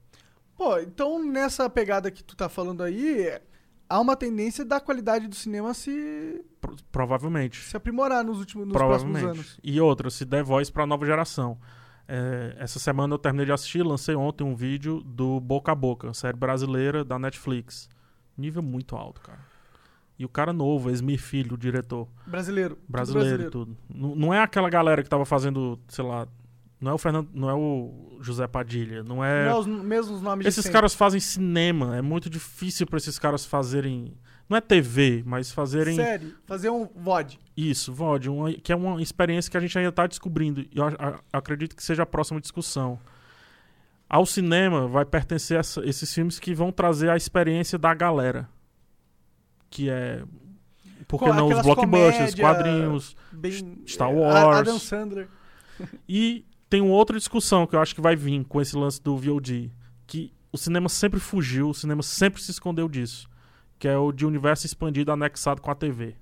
Pô, então nessa pegada que tu tá falando aí, há uma tendência da qualidade do cinema se, Pro- provavelmente. se aprimorar nos últimos nos próximos anos. E outra, se der voz pra nova geração. É, essa semana eu terminei de assistir, lancei ontem um vídeo do Boca a Boca, série brasileira da Netflix. Nível muito alto, cara. E o cara novo, Esmir Filho, o diretor. Brasileiro. brasileiro, e tudo. Não, não é aquela galera que tava fazendo, sei lá, não é o Fernando, não é o José Padilha, não é, Não é os mesmos nomes de esses caras fazem cinema, é muito difícil pra esses caras fazerem, não é TV, mas fazerem Série, fazer um VOD. isso, VOD, uma- que é uma experiência que a gente ainda tá descobrindo. E eu a- acredito que seja a próxima discussão. Ao cinema vai pertencer essa- esses filmes que vão trazer a experiência da galera. Que é. Por que Com não os blockbusters, comédia- quadrinhos. Bem, Star é, Wars. Adam Sandler. [LAUGHS] E tem uma outra discussão que eu acho que vai vir com esse lance do VOD. Que o cinema sempre fugiu, o cinema sempre se escondeu disso. Que é o de universo expandido anexado com a TV.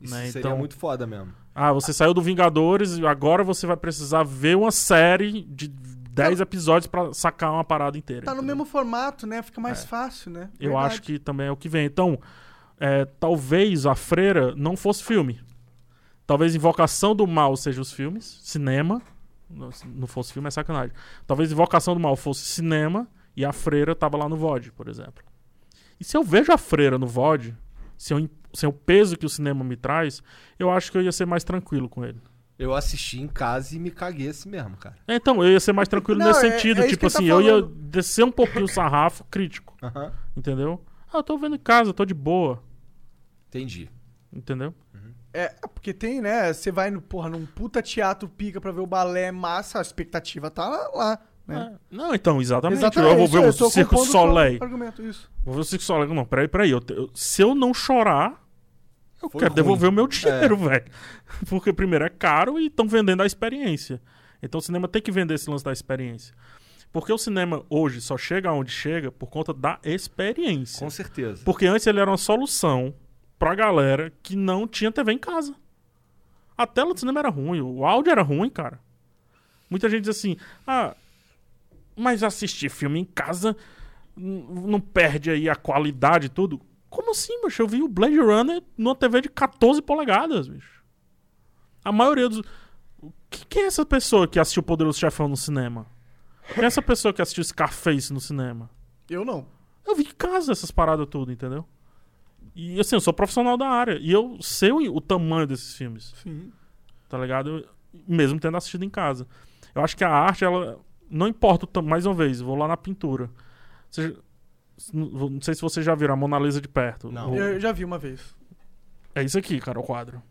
Isso né, seria então- muito foda mesmo. Ah, você saiu do Vingadores e agora você vai precisar ver uma série de 10 episódios pra sacar uma parada inteira. Tá no entendeu? mesmo formato, né? Fica mais É. fácil, né? Eu Verdade. acho que também é o que vem. Então, é, talvez a Freira não fosse filme. Talvez Invocação do Mal seja os filmes, cinema. Não, se não fosse filme é sacanagem. Talvez Invocação do Mal fosse cinema e a Freira tava lá no VOD, por exemplo. E se eu vejo a Freira no VOD, sem o, sem o peso que o cinema me traz, eu acho que eu ia ser mais tranquilo com ele. Eu assisti em casa e me caguei assim mesmo, cara. Então, eu ia ser mais tranquilo Não, nesse é- sentido. é tipo ele tá assim, eu ia descer um pouquinho o sarrafo crítico, entendeu? Ah, eu tô vendo em casa, eu tô de boa, Entendi. entendeu? É, porque tem, né? Você vai no, porra, num puta teatro pica pra ver o balé massa, a expectativa tá lá, né? É. Não, então, exatamente. Exatamente, Eu vou ver eu o Circo Soleil. Argumento, isso. Vou ver o Circo Soleil. Não, peraí, peraí. Eu, eu- se eu não chorar, eu Foi quero ruim. devolver o meu dinheiro, [LAUGHS] velho. Porque primeiro é caro e estão vendendo a experiência. Então o cinema tem que vender esse lance da experiência. Porque o cinema hoje só chega onde chega por conta da experiência. Com certeza. Porque antes ele era uma solução pra galera que não tinha TV em casa. A tela do cinema era ruim, o áudio era ruim, cara. Muita gente diz assim: ah, mas assistir filme em casa não perde aí a qualidade e tudo. Como assim, bicho? Eu vi o Blade Runner numa TV de 14 polegadas, bicho. A maioria dos. O que, que é essa pessoa que assistiu o Poderoso Chefão no cinema? Quem é essa pessoa que assistiu Scarface no cinema? Eu não. Eu vi em casa essas paradas tudo, entendeu? E assim, eu sou profissional da área. E eu sei o, o tamanho desses filmes, Sim. tá ligado? Eu- mesmo tendo assistido em casa. Eu acho que a arte, ela. Não importa o tam- Mais uma vez, vou lá na pintura. Você- não sei se vocês já viram a Mona Lisa de perto. Não. O- Eu já vi uma vez. É isso aqui, cara, o quadro.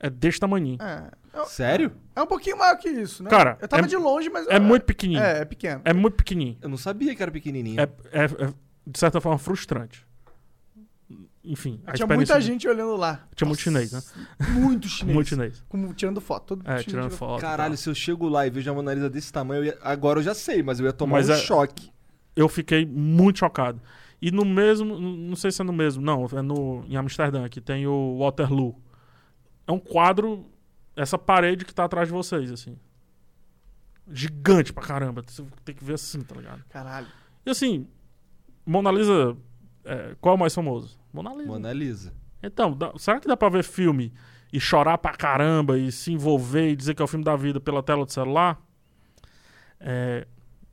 É desse tamanhinho. É, é, Sério? é um pouquinho maior que isso, né? Cara, eu tava é- de longe, mas... É muito pequenininho. É, é pequeno. É muito pequenininho. Eu não sabia que era pequenininho. É, é- é, de certa forma, frustrante. Enfim, a Tinha muita gente olhando lá. Tinha muito chinês, né? Muito [LAUGHS] chinês. Muito chinês. Como, tirando foto. Todo É, tirando tirando foto. Caralho, tal. se eu chego lá e vejo a Mona Lisa desse tamanho, eu ia- agora eu já sei, mas eu ia tomar Mas um é- choque. Eu fiquei muito chocado. E no mesmo, não sei se é no mesmo, não, é no, em Amsterdã, que tem o Waterloo. É um quadro, essa parede que tá atrás de vocês, assim. Gigante pra caramba. Você tem que ver assim, tá ligado? Caralho. E assim, Mona Lisa, é, qual é o mais famoso? Mona Lisa. Mona Lisa. Então, dá- será que dá pra ver filme e chorar pra caramba e se envolver e dizer que é o filme da vida pela tela do celular? É,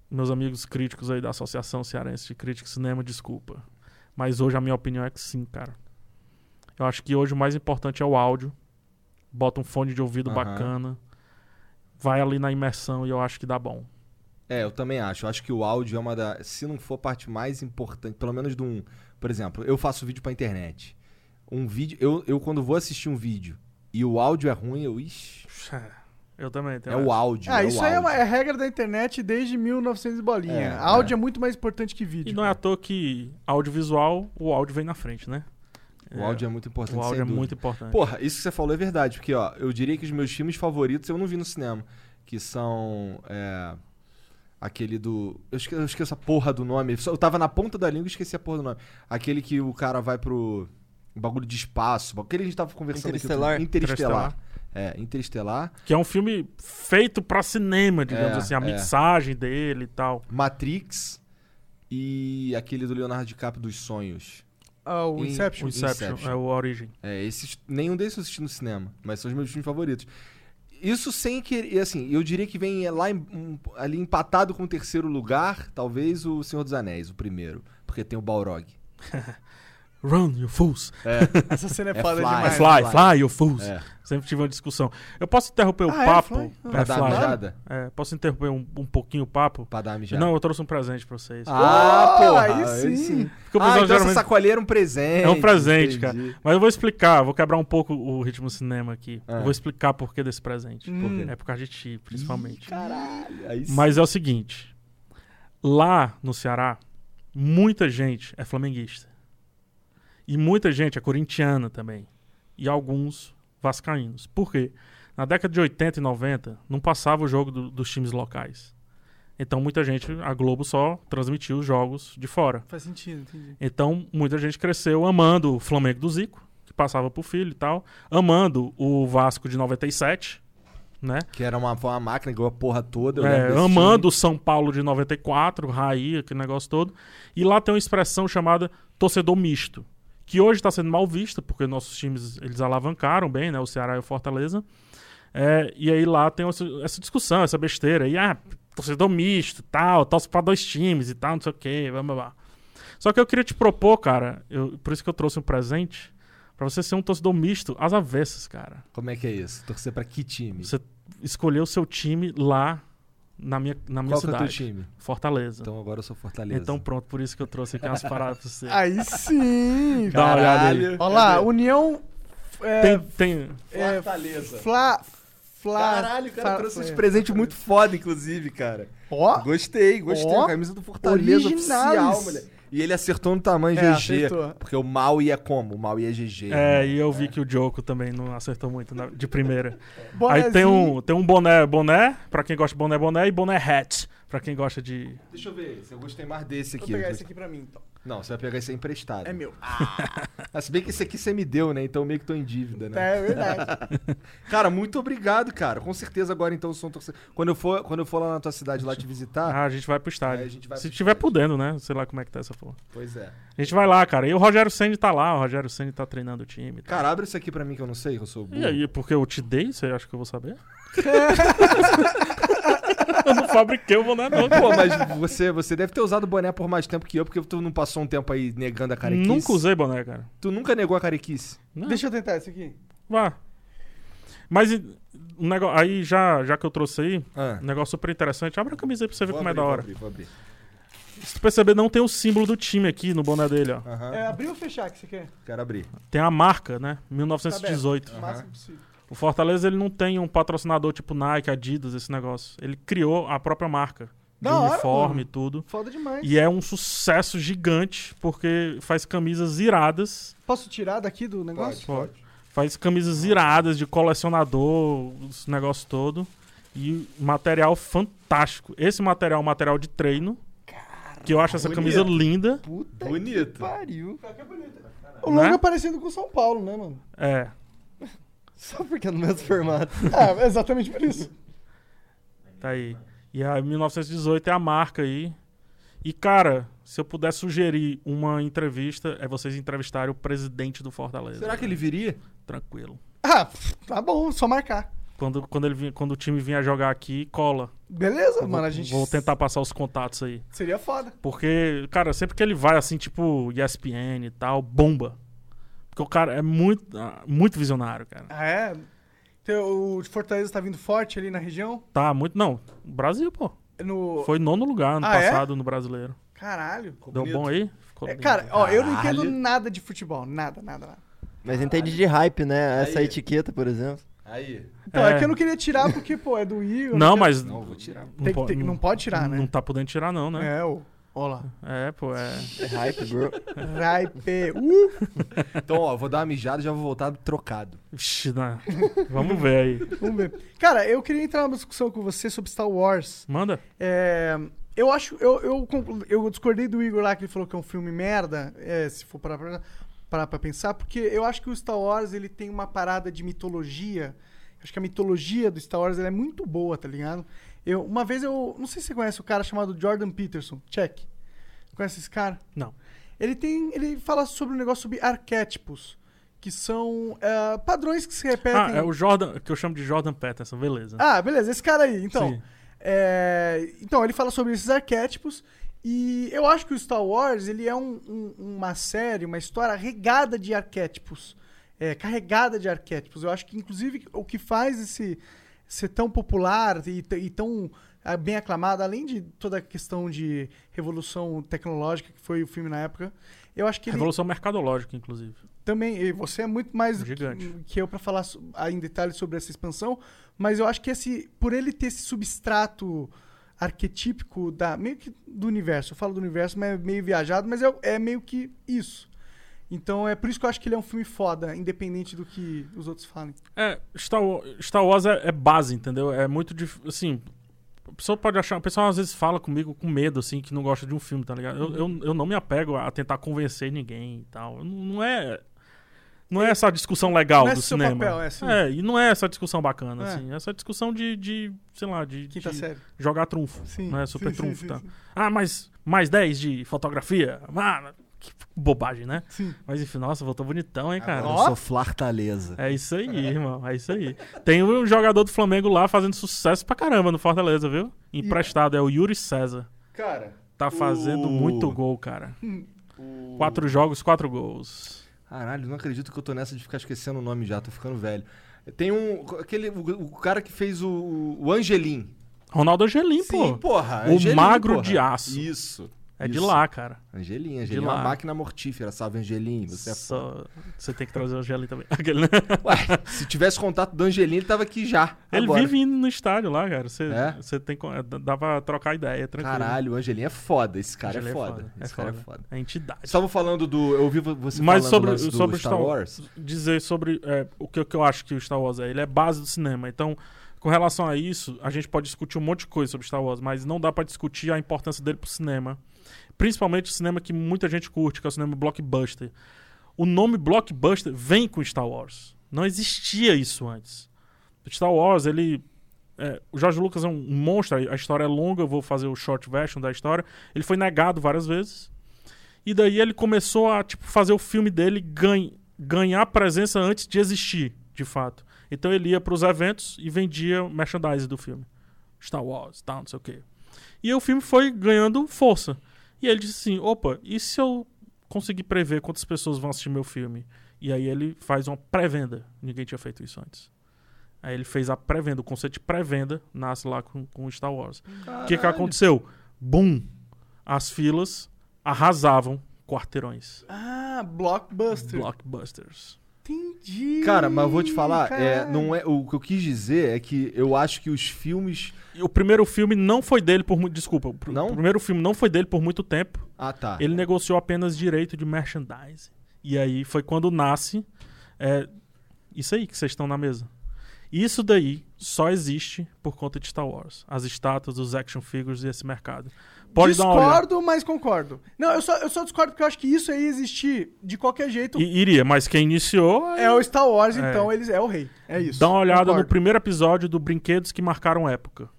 meus amigos críticos aí da Associação Cearense de Crítica e Cinema, desculpa. Mas hoje a minha opinião é que sim, cara. Eu acho que hoje o mais importante é o áudio. Bota um fone de ouvido Aham. bacana. Vai ali na imersão e eu acho que dá bom. É, eu também acho. Eu acho que o áudio é uma da. Se não for a parte mais importante, pelo menos de um. Por exemplo, eu faço vídeo pra internet. Um vídeo. Eu, eu quando vou assistir um vídeo e o áudio é ruim, eu. Ixi. Eu também É tenho. o áudio. Ah, é isso o aí é, uma, é regra da internet desde 1900 e bolinha. É, áudio é. é. muito mais importante que vídeo. E não é à toa que audiovisual, o áudio vem na frente, né? O áudio é muito importante. O áudio sem é dúvida. muito importante. Porra, isso que você falou é verdade, porque ó, eu diria que os meus filmes favoritos eu não vi no cinema, que são é, aquele do, eu esqueço, eu esqueço a porra do nome, eu tava na ponta da língua e esqueci a porra do nome. Aquele que o cara vai pro um bagulho de espaço, aquele que a gente tava conversando Interestelar. aqui, Interestelar. É, Interestelar, Que é um filme feito pra cinema, digamos É, assim, a é. mixagem dele e tal. Matrix e aquele do Leonardo DiCaprio dos sonhos. Ah, o In- Inception. O Inception, Inception. é o Origem. É, esses, nenhum desses eu assisti no cinema, mas são os meus filmes favoritos. Isso sem querer, assim, eu diria que vem lá em- um- ali empatado com o terceiro lugar, talvez o Senhor dos Anéis, o primeiro, porque tem o Balrog. [LAUGHS] Run, you fools. [LAUGHS] Essa cena é, É foda fly. demais. É fly, fly, you fools. É, Sempre tive uma discussão. Eu posso interromper o Ah, é? papo? Fly? pra dar mijada? É, posso interromper um, um pouquinho o papo? Pra dar mijada. Não, eu trouxe um presente pra vocês. Ah, Oh, porra, aí sim. Porque o Ah, então essa geralmente- sacolinha era um presente. É um presente, entendi. Mas eu vou explicar, vou quebrar um pouco o ritmo cinema aqui. Ah. Eu vou explicar por que desse presente. Hum. É por causa de ti, principalmente. Caralho, aí sim. Mas é o seguinte: lá no Ceará, muita gente é flamenguista. E muita gente é corintiana também. E alguns vascaínos. Por quê? Na década de 80 e 90, não passava o jogo do- dos times locais. Então muita gente, a Globo só transmitia os jogos de fora. Faz sentido, entendi. Então muita gente cresceu amando o Flamengo do Zico, que passava pro filho e tal, amando o Vasco de 97, né? Que era uma, uma máquina, ganhou a porra toda. eu É, amando o São Paulo de 94, Raí, aquele negócio todo. E lá tem uma expressão chamada torcedor misto, que hoje está sendo mal vista, porque nossos times eles alavancaram bem, né? O Ceará e o Fortaleza. É, e aí lá tem essa, essa discussão, essa besteira. E, ah, torcedor misto, tal, torce para dois times e tal, não sei o quê, blá, blá, blá. Só que eu queria te propor, cara, eu- por isso que eu trouxe um presente, pra você ser um torcedor misto às avessas, cara. Como é que é isso? Torcer pra que time? Você escolher o seu time lá na minha, na minha Qual que é o cidade. teu time? Fortaleza. Então agora eu sou Fortaleza. Então pronto, por isso que eu trouxe aqui umas paradas pra você. [LAUGHS] Aí sim. Dá uma olhada aí. Caralho. Olha lá, União. É, Tem, tem, é, Fortaleza. Fla. Fla. Caralho, o cara Fla- trouxe uns Fla- presentes muito foda, inclusive, cara. Ó. Gostei, gostei. Ó. a camisa do Fortaleza Originais. oficial, moleque. E ele acertou no tamanho É, GG. acertou. Porque o mal ia como? O mal ia GG. é, né? e eu vi que o Joko também não acertou muito na- de primeira. Aí tem um, tem um boné, boné, pra quem gosta de boné, boné, e boné hat, pra quem gosta de... Deixa eu ver se eu gostei mais desse Vou aqui. pegar esse aqui pra mim, então. Não, você vai pegar esse aí emprestado. É meu. Ah, [LAUGHS] se bem que esse aqui você me deu, né? Então meio que tô em dívida, né? É verdade. [LAUGHS] Cara, muito obrigado, cara. Com certeza agora então eu sou um torcedor. Quando eu for, quando eu for lá na tua cidade lá te visitar, Ah, a gente vai pro estádio. É, a gente vai Se pro tiver estádio. podendo, né? Sei lá como é que tá essa porra. pois é. A gente vai lá, cara. E o Rogério Senni tá lá, o Rogério Senni tá treinando o time. tal. Cara, abre isso aqui pra mim que eu não sei, que eu sou burro. E aí, porque eu te dei, você acha que eu vou saber? Eu não fabriquei o boné, não. Pô, mas você, você deve ter usado o boné por mais tempo que eu, porque tu não passou um tempo aí negando a carequice. Nunca usei boné, cara. Tu nunca negou a carequice. Não. Deixa eu tentar esse aqui. Vá. Mas um negócio, aí, já, já que eu trouxe aí, Ah. um negócio super interessante. Abre a camisa aí pra você ver Vou como abrir, é da vou hora. abrir, vou abrir. Se tu perceber, não tem o símbolo do time aqui no boné dele, ó. Aham. É abrir ou fechar que você quer? Quero abrir. Tem a marca, né? Tá 1918. O máximo possível. O Fortaleza ele não tem um patrocinador tipo Nike, Adidas, esse negócio. Ele criou a própria marca. De Da hora, uniforme mano. e tudo. Foda demais. E é um sucesso gigante, porque faz camisas iradas. Posso tirar daqui do negócio? Pode. Faz camisas iradas de colecionador, os negócios todo. E material fantástico. Esse material é um material de treino. que eu acho essa bonito. camisa linda. Puta Bonito. que pariu. O logo Né? é parecido com o São Paulo, né, mano? É. Só porque é no mesmo formato. [LAUGHS] É, exatamente por isso. Tá aí. E a 1918 é a marca aí. E, cara, se eu puder sugerir uma entrevista, é vocês entrevistarem o presidente do Fortaleza. Será que ele viria? Tranquilo. Ah, tá bom, só marcar. Quando, quando, ele, vinha- quando o time vinha jogar aqui, cola. Beleza, Eu mano, vou, a gente... vou tentar passar os contatos aí. Seria foda. Porque, cara, sempre que ele vai, assim, tipo ESPN e tal, bomba. Porque o cara é muito, muito visionário, cara. Ah, é? Então, o Fortaleza tá vindo forte ali na região? Tá muito. Não, Brasil, pô. No... Foi nono lugar ano Ah, é? passado no brasileiro. Caralho. Deu bonito. bom aí? Ficou É, cara, ó, eu não entendo nada de futebol. Nada, nada, nada. Mas entende de hype, né? Essa Aí. etiqueta, por exemplo. Aí. Então, é. É. que eu não queria tirar porque, pô, é do Igor. Não, quero- mas. Não, vou tirar. Tem tem- não pode tirar, né? Não tá podendo tirar, não, né? É, ô. Ó lá. É, pô, é. É hype, bro. Raipe. Uh! [LAUGHS] Então, ó, vou dar uma mijada e já vou voltar trocado. Vixe? Vamos ver aí. Vamos ver. Cara, eu queria entrar numa discussão com você sobre Star Wars. Manda. É, eu acho. Eu, eu, eu discordei do Igor lá que ele falou que é um filme merda, é, se for parar pra, parar pra pensar, porque eu acho que o Star Wars ele tem uma parada de mitologia. Acho que a mitologia do Star Wars ela é muito boa, tá ligado? Eu, uma vez eu. Não sei se você conhece o cara chamado Jordan Peterson. Check. Conhece esse cara? Não. Ele tem. Ele fala sobre um negócio sobre arquétipos. Que são é, padrões que se repetem. Ah, é o Jordan, que eu chamo de Jordan Peterson, beleza. Ah, beleza, esse cara aí. Então, é, então ele fala sobre esses arquétipos e eu acho que o Star Wars ele é um- um- uma série, uma história regada de arquétipos, é, carregada de arquétipos. Eu acho que inclusive o que faz esse ser tão popular e, e tão ah, bem aclamado, além de toda a questão de revolução tecnológica que foi o filme na época, eu acho que ele Revolução mercadológica, inclusive. também, e você é muito mais Gigante. que, que eu para falar aí em detalhes sobre essa expansão, mas eu acho que esse, por ele ter esse substrato arquetípico da meio que do universo, eu falo do universo, mas é meio viajado, mas é, é meio que isso. Então é por isso que eu acho que ele é um filme foda, independente do que os outros falem. É, Star Wars, Star Wars é, é base, entendeu? É muito difícil. Assim, a pessoa pode achar. O pessoal às vezes fala comigo com medo, assim, que não gosta de um filme, tá ligado? Eu, eu, eu não me apego a tentar convencer ninguém e tal. Não, é. Não é essa discussão legal Não é do seu cinema. papel, é assim. É, e não é essa discussão bacana, É. assim. É essa discussão de, de sei lá, de, Quinta de série. jogar trunfo. Sim. né? Super sim, trunfo, sim, tá? sim. Ah, mas mais 10 de fotografia? Ah, que bobagem, né? Sim. Mas enfim, nossa, voltou bonitão, hein, cara? Agora eu sou flartaleza. É isso aí, irmão. É isso aí. Tem um jogador do Flamengo lá fazendo sucesso pra caramba no Fortaleza, viu? Emprestado, é o Yuri César. Cara, Tá fazendo O- muito gol, cara. [LAUGHS] o... Quatro jogos, quatro gols. Caralho, não acredito que eu tô nessa de ficar esquecendo o nome já, tô ficando velho. Tem um. Aquele. O, o cara que fez o, o Angelim. Ronaldo Angelim, Sim, pô. porra. O Angelim, magro porra. de aço. Isso. É de isso. lá, cara. Angelim, De Angelim é lá. uma máquina mortífera, salve Angelim. Você é foda. Só... Você tem que trazer o Angelim também. [LAUGHS] Aquele, né? Ué, se tivesse contato do Angelim, ele tava aqui já. Ele agora. vive indo no estádio lá, cara. Você, É? você tem. co- Dá pra trocar ideia, tranquilo. Caralho, o Angelim é foda. Esse cara Angelim é foda. É Esse cara foda. é foda. É entidade. Estavam falando do. Eu ouvi você Mas falando sobre, do sobre Star Wars. dizer sobre é, o que, que eu acho que o Star Wars é. Ele é base do cinema. Então, com relação a isso, a gente pode discutir um monte de coisa sobre Star Wars, mas não dá pra discutir a importância dele pro cinema. Principalmente o cinema que muita gente curte, que é o cinema blockbuster. O nome blockbuster vem com Star Wars. Não existia isso antes. Star Wars, ele. é, o George Lucas é um monstro, a história é longa, eu vou fazer o short version da história. Ele foi negado várias vezes. E daí ele começou a tipo, fazer o filme dele ganha, ganhar presença antes de existir, de fato. Então ele ia pros eventos e vendia merchandise do filme. Star Wars, tal, não sei o quê. E o filme foi ganhando força. E ele disse assim: opa, e se eu conseguir prever quantas pessoas vão assistir meu filme? E aí ele faz uma pré-venda. Ninguém tinha feito isso antes. Aí ele fez a pré-venda, o conceito de pré-venda nasce lá com, com Star Wars. O que, que aconteceu? Boom! as filas arrasavam quarteirões. Ah, blockbuster. Blockbusters. Entendi. Cara, mas eu vou te falar, é, não é, o que eu quis dizer é que eu acho que os filmes. O primeiro filme não foi dele por muito. Desculpa, Não? o primeiro filme não foi dele por muito tempo. Ah, tá. Ele negociou apenas direito de merchandising. E aí foi quando nasce é, isso aí que vocês estão na mesa. Isso daí só existe por conta de Star Wars. As estátuas, os action figures e esse mercado. Pode. Discordo, mas concordo. Não, eu só, eu só discordo porque eu acho que isso aí existir de qualquer jeito I- iria, mas quem iniciou é o Star Wars, É. então eles é o rei. É isso. Dá uma olhada no Concordo. primeiro episódio do Brinquedos que Marcaram Época.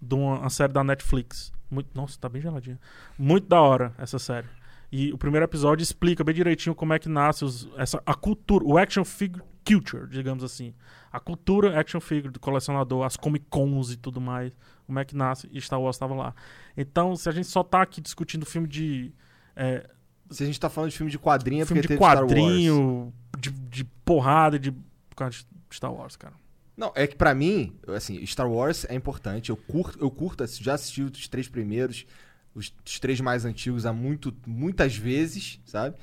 De uma, uma série da Netflix. Muito, nossa, tá bem geladinha. Muito da hora essa série. E o primeiro episódio explica bem direitinho como é que nasce os, essa, a cultura, o action figure culture, digamos assim. A cultura action figure do colecionador, as Comic Cons e tudo mais. Como é que nasce e Star Wars estava lá. Então, se a gente só tá aqui discutindo filme de. é, Se a gente tá falando de filme de quadrinho, é filme porque de quadrinho, de, de porrada, de. Por causa de Star Wars, cara. Não, é que pra mim, assim, Star Wars é importante. Eu curto, eu curto, assi- já assisti os três primeiros, os, os três mais antigos há muito, muitas vezes, sabe?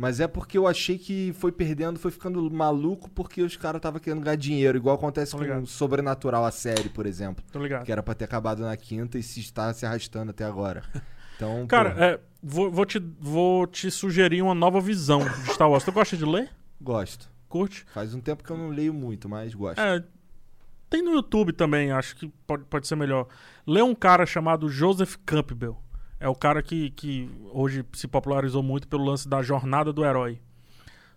Mas é porque eu achei que foi perdendo, foi ficando maluco porque os caras estavam querendo ganhar dinheiro, igual acontece Tô com ligado. Sobrenatural, a série, por exemplo. Tô ligado. Que era pra ter acabado na quinta e se está se arrastando até agora. [LAUGHS] Então, Cara, é, vou, vou te, vou te sugerir uma nova visão de Star Wars. Tu gosta de ler? gosto. Curte? Faz um tempo que eu não leio muito, mas gosto. É. Tem no YouTube também, acho que pode, pode ser melhor. Lê um cara chamado Joseph Campbell. É o cara que, que hoje se popularizou muito pelo lance da jornada do herói.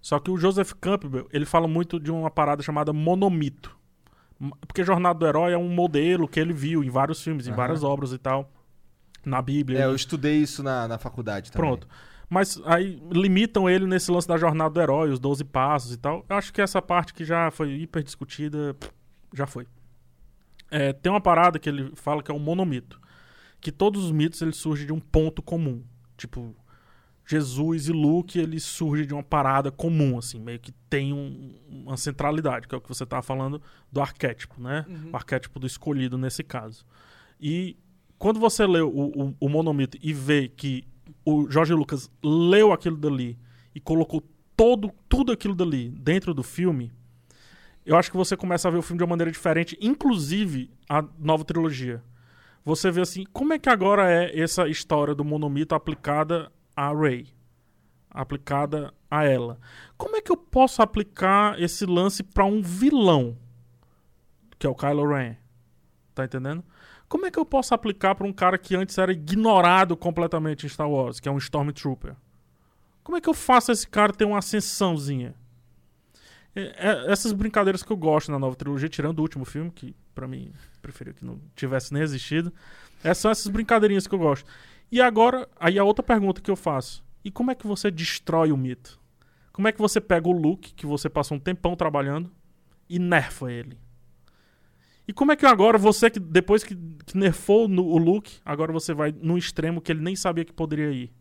Só que o Joseph Campbell, ele fala muito de uma parada chamada monomito. Porque jornada do herói é um modelo que ele viu em vários filmes, em Aham. várias obras e tal. Na Bíblia. É, eu estudei isso na, na faculdade também. Pronto. Mas aí limitam ele nesse lance da jornada do herói, os 12 passos e tal. Eu acho que essa parte que já foi hiper discutida, já foi. É, tem uma parada que ele fala que é um monomito. Que todos os mitos eles surgem de um ponto comum. Tipo, Jesus e Luke, eles surgem de uma parada comum, assim, meio que tem um- uma centralidade, que é o que você tava falando do arquétipo, né? O arquétipo do escolhido nesse caso. E quando você lê o, o, o monomito e vê que o Jorge Lucas leu aquilo dali e colocou todo, tudo aquilo dali dentro do filme, eu acho que você começa a ver o filme de uma maneira diferente, inclusive a nova trilogia. Você vê assim, como é que agora é essa história do monomito aplicada a Rey? Aplicada a ela. Como é que eu posso aplicar esse lance pra um vilão? Que é o Kylo Ren. Tá entendendo? Como é que eu posso aplicar pra um cara que antes era ignorado completamente em Star Wars, que é um Stormtrooper? Como é que eu faço esse cara ter uma ascensãozinha? É- é- essas brincadeiras que eu gosto na nova trilogia, tirando o último filme, que pra mim preferia que não tivesse nem existido. Essas são essas brincadeirinhas que eu gosto. E agora, aí a outra pergunta que eu faço: e como é que você destrói o mito? Como é que você pega o Luke, que você passou um tempão trabalhando, e nerfa ele? E como é que agora você, que depois que, que nerfou no- o Luke, agora você vai num extremo que ele nem sabia que poderia ir?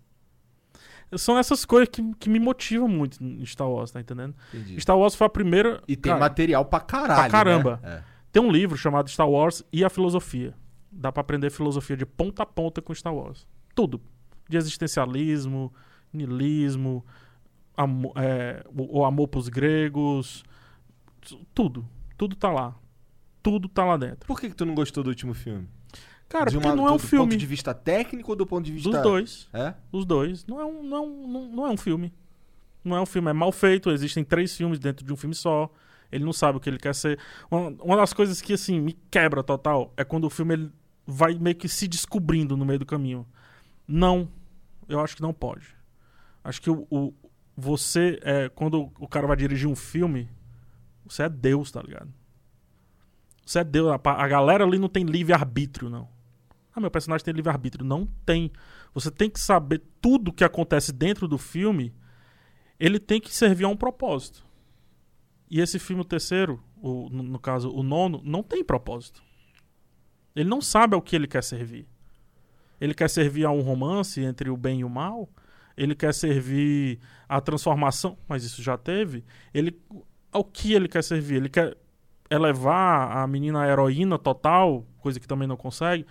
São essas coisas que, que me motivam muito em Star Wars, tá entendendo? Entendi. Star Wars foi a primeira. E tem cara, material pra caralho. pra caramba. né? Tem um livro chamado Star Wars e a Filosofia. Dá pra aprender filosofia de ponta a ponta com Star Wars. Tudo. De existencialismo, niilismo, amo- é, o, o amor pros gregos. tu- Tudo. Tudo tá lá. Tudo tá lá dentro. Por que, que tu não gostou do último filme? Cara, De porque uma- não é um do filme. ponto de vista técnico ou do ponto de vista... Dos dois. É? Os dois. Não é um, não, é não, não é um filme. Não é um filme. É mal feito. Existem três filmes dentro de um filme só. Ele não sabe o que ele quer ser. Uma, uma das coisas que, assim, me quebra total é quando o filme ele vai meio que se descobrindo no meio do caminho. Não. Eu acho que não pode. Acho que o, o- você, é, quando o cara vai dirigir um filme, você é Deus, tá ligado? Você é Deus. A, a galera ali não tem livre-arbítrio, não. Ah, meu personagem tem livre-arbítrio. Não tem. Você tem que saber tudo que acontece dentro do filme. Ele tem que servir a um propósito. E esse filme, o terceiro, o, no, caso, o nono, não tem propósito. Ele não sabe ao que ele quer servir. Ele quer servir a um romance entre o bem e o mal. Ele quer servir a transformação, mas isso já teve. Ele, ao que ele quer servir? Ele quer elevar a menina à heroína total, coisa que também não consegue.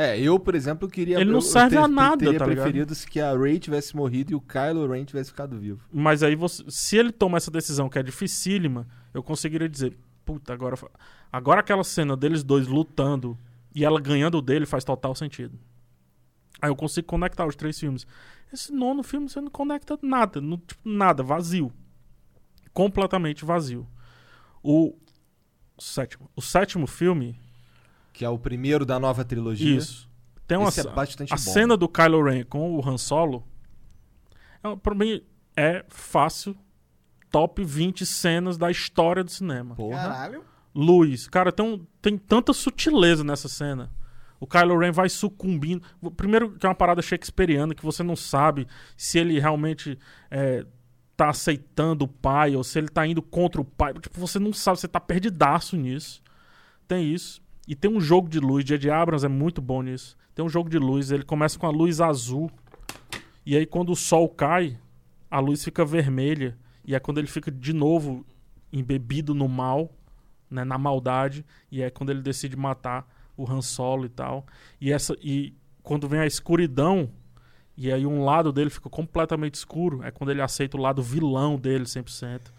É, eu, por exemplo, queria. Ele não eu- eu serve ter- a nada, teria tá ligado? preferido que a Ray tivesse morrido e o Kylo Ren tivesse ficado vivo. Mas aí, você, se ele toma essa decisão que é dificílima, eu conseguiria dizer: puta, agora, agora aquela cena deles dois lutando e ela ganhando dele faz total sentido. Aí eu consigo conectar os três filmes. Esse nono filme você não conecta nada, não- tipo, nada, vazio. Completamente vazio. O sétimo, o sétimo filme, Que é o primeiro da nova trilogia. isso. Tem uma, Esse é bastante a bom. cena do Kylo Ren com o Han Solo é, pra mim é fácil top 20 cenas da história do cinema. Porra. Caralho. Luz, cara, tem, um- tem tanta sutileza nessa cena. O Kylo Ren vai sucumbindo. Primeiro que é uma parada shakespeariana que você não sabe se ele realmente é, tá aceitando o pai ou se ele tá indo contra o pai. Tipo, você não sabe, você tá perdidaço nisso. Tem isso. E tem um jogo de luz. J.J. Abrams é muito bom nisso. Tem um jogo de luz. Ele começa com a luz azul. E aí, quando o sol cai, a luz fica vermelha. E é quando ele fica de novo embebido no mal, né, na maldade. E é quando ele decide matar o Han Solo e tal. E, essa, e quando vem a escuridão, e aí um lado dele fica completamente escuro, é quando ele aceita o lado vilão dele 100%.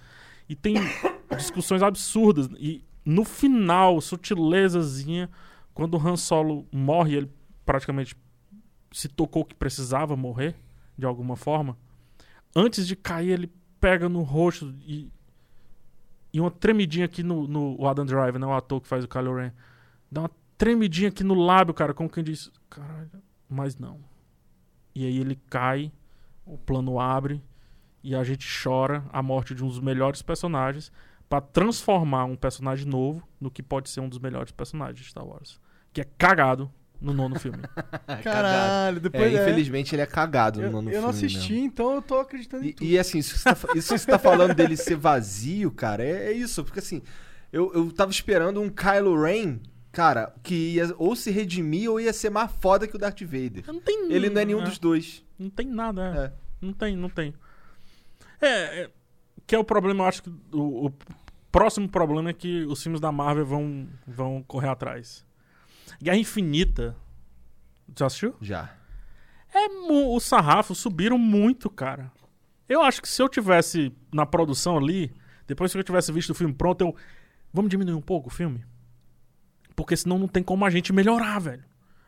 E tem [COUGHS] discussões absurdas. E no final, sutilezazinha, quando o Han Solo morre, ele praticamente se tocou que precisava morrer, de alguma forma. Antes de cair, ele pega no rosto e. E uma tremidinha aqui no, no o Adam Driver, né? O ator que faz o Kylo Ren. Dá uma tremidinha aqui no lábio, cara, como quem diz. Caralho, mas não. E aí ele cai, o plano abre e a gente chora a morte de um dos melhores personagens pra transformar um personagem novo no que pode ser um dos melhores personagens de Star Wars. Que é cagado no nono filme. [LAUGHS] Caralho, É, depois é. infelizmente ele é cagado Eu, no, no eu não filme assisti, mesmo. então eu tô acreditando em E, tudo. e, assim, isso que, você tá, [LAUGHS] isso que você tá falando dele ser vazio, cara, é, é isso. Porque assim, eu, eu tava esperando um Kylo Ren, cara, que ia ou se redimir ou ia ser mais foda que o Darth Vader. Não tem Ele não é nenhum é, dos dois. Não tem nada, é. É. Não tem, não tem. É, é, que é o problema, eu acho que o, o próximo problema é que os filmes da Marvel vão, vão correr atrás. Guerra Infinita. Já assistiu? Já. É, os sarrafos subiram muito, cara. Eu acho que se eu tivesse na produção ali, depois que eu tivesse visto o filme pronto, eu. Vamos diminuir um pouco o filme? Porque senão não tem como a gente melhorar, velho.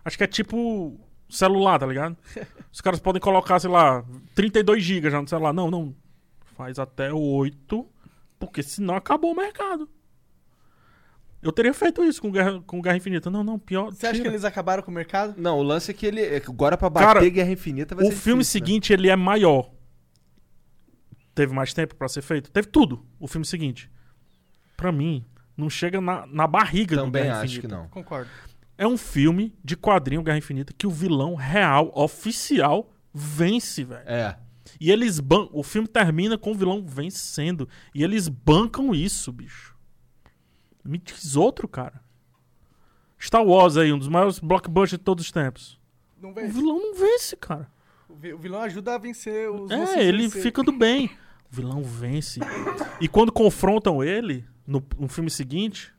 Acho que é tipo celular, tá ligado? [LAUGHS] Os caras podem colocar, sei lá, 32 GB já no celular. Não, não. Faz até 8, porque senão acabou o mercado. Eu teria feito isso com Guerra, com Guerra Infinita. Não, não, pior. Você acha que tira. eles acabaram com o mercado? Não, o lance é que ele. é agora pra bater Cara, Guerra Infinita vai O ser filme difícil, né? seguinte, ele é maior. Teve mais tempo pra ser feito? Teve tudo. O filme seguinte. Pra mim, não chega na, na barriga do Também Guerra acho Infinita. que não. Concordo. É um filme de quadrinho Guerra Infinita que o vilão real, oficial, vence, velho. É. E eles ban O filme termina com o vilão vencendo. E eles bancam isso, bicho. Me diz outro, cara. Star Wars aí, um dos maiores blockbusters de todos os tempos. Não O vence. vilão não vence, cara. O vi- o vilão ajuda a vencer os É, ele vencer. fica do bem. O vilão vence. E quando confrontam ele, no, no filme seguinte,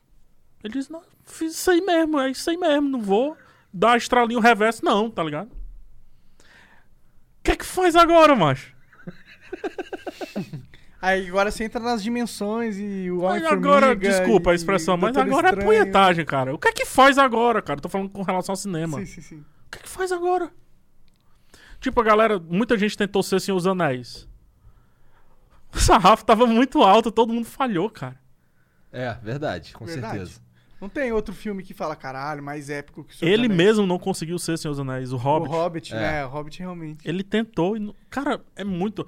ele diz: Não, fiz isso aí mesmo, é isso aí mesmo, não vou dar estralinho reverso, não, tá ligado? O que é que faz agora, macho? [LAUGHS] Aí agora você entra nas dimensões e o Mas homem agora, desculpa a expressão, mas agora é punhetagem. cara. O que é que faz agora, cara? Tô falando com relação ao cinema. Sim, sim, sim. O que, é que faz agora? Tipo, a galera, muita gente tentou ser Senhor dos Anéis. O sarrafo tava muito alto, todo mundo falhou, cara. É, verdade, com Verdade. certeza. Não tem outro filme que fala, caralho, mais épico que o Senhor Ele dos Anéis. mesmo não conseguiu ser Senhor dos Anéis, o Hobbit. O Hobbit, É. né? O Hobbit realmente. Ele tentou e. Cara, é muito.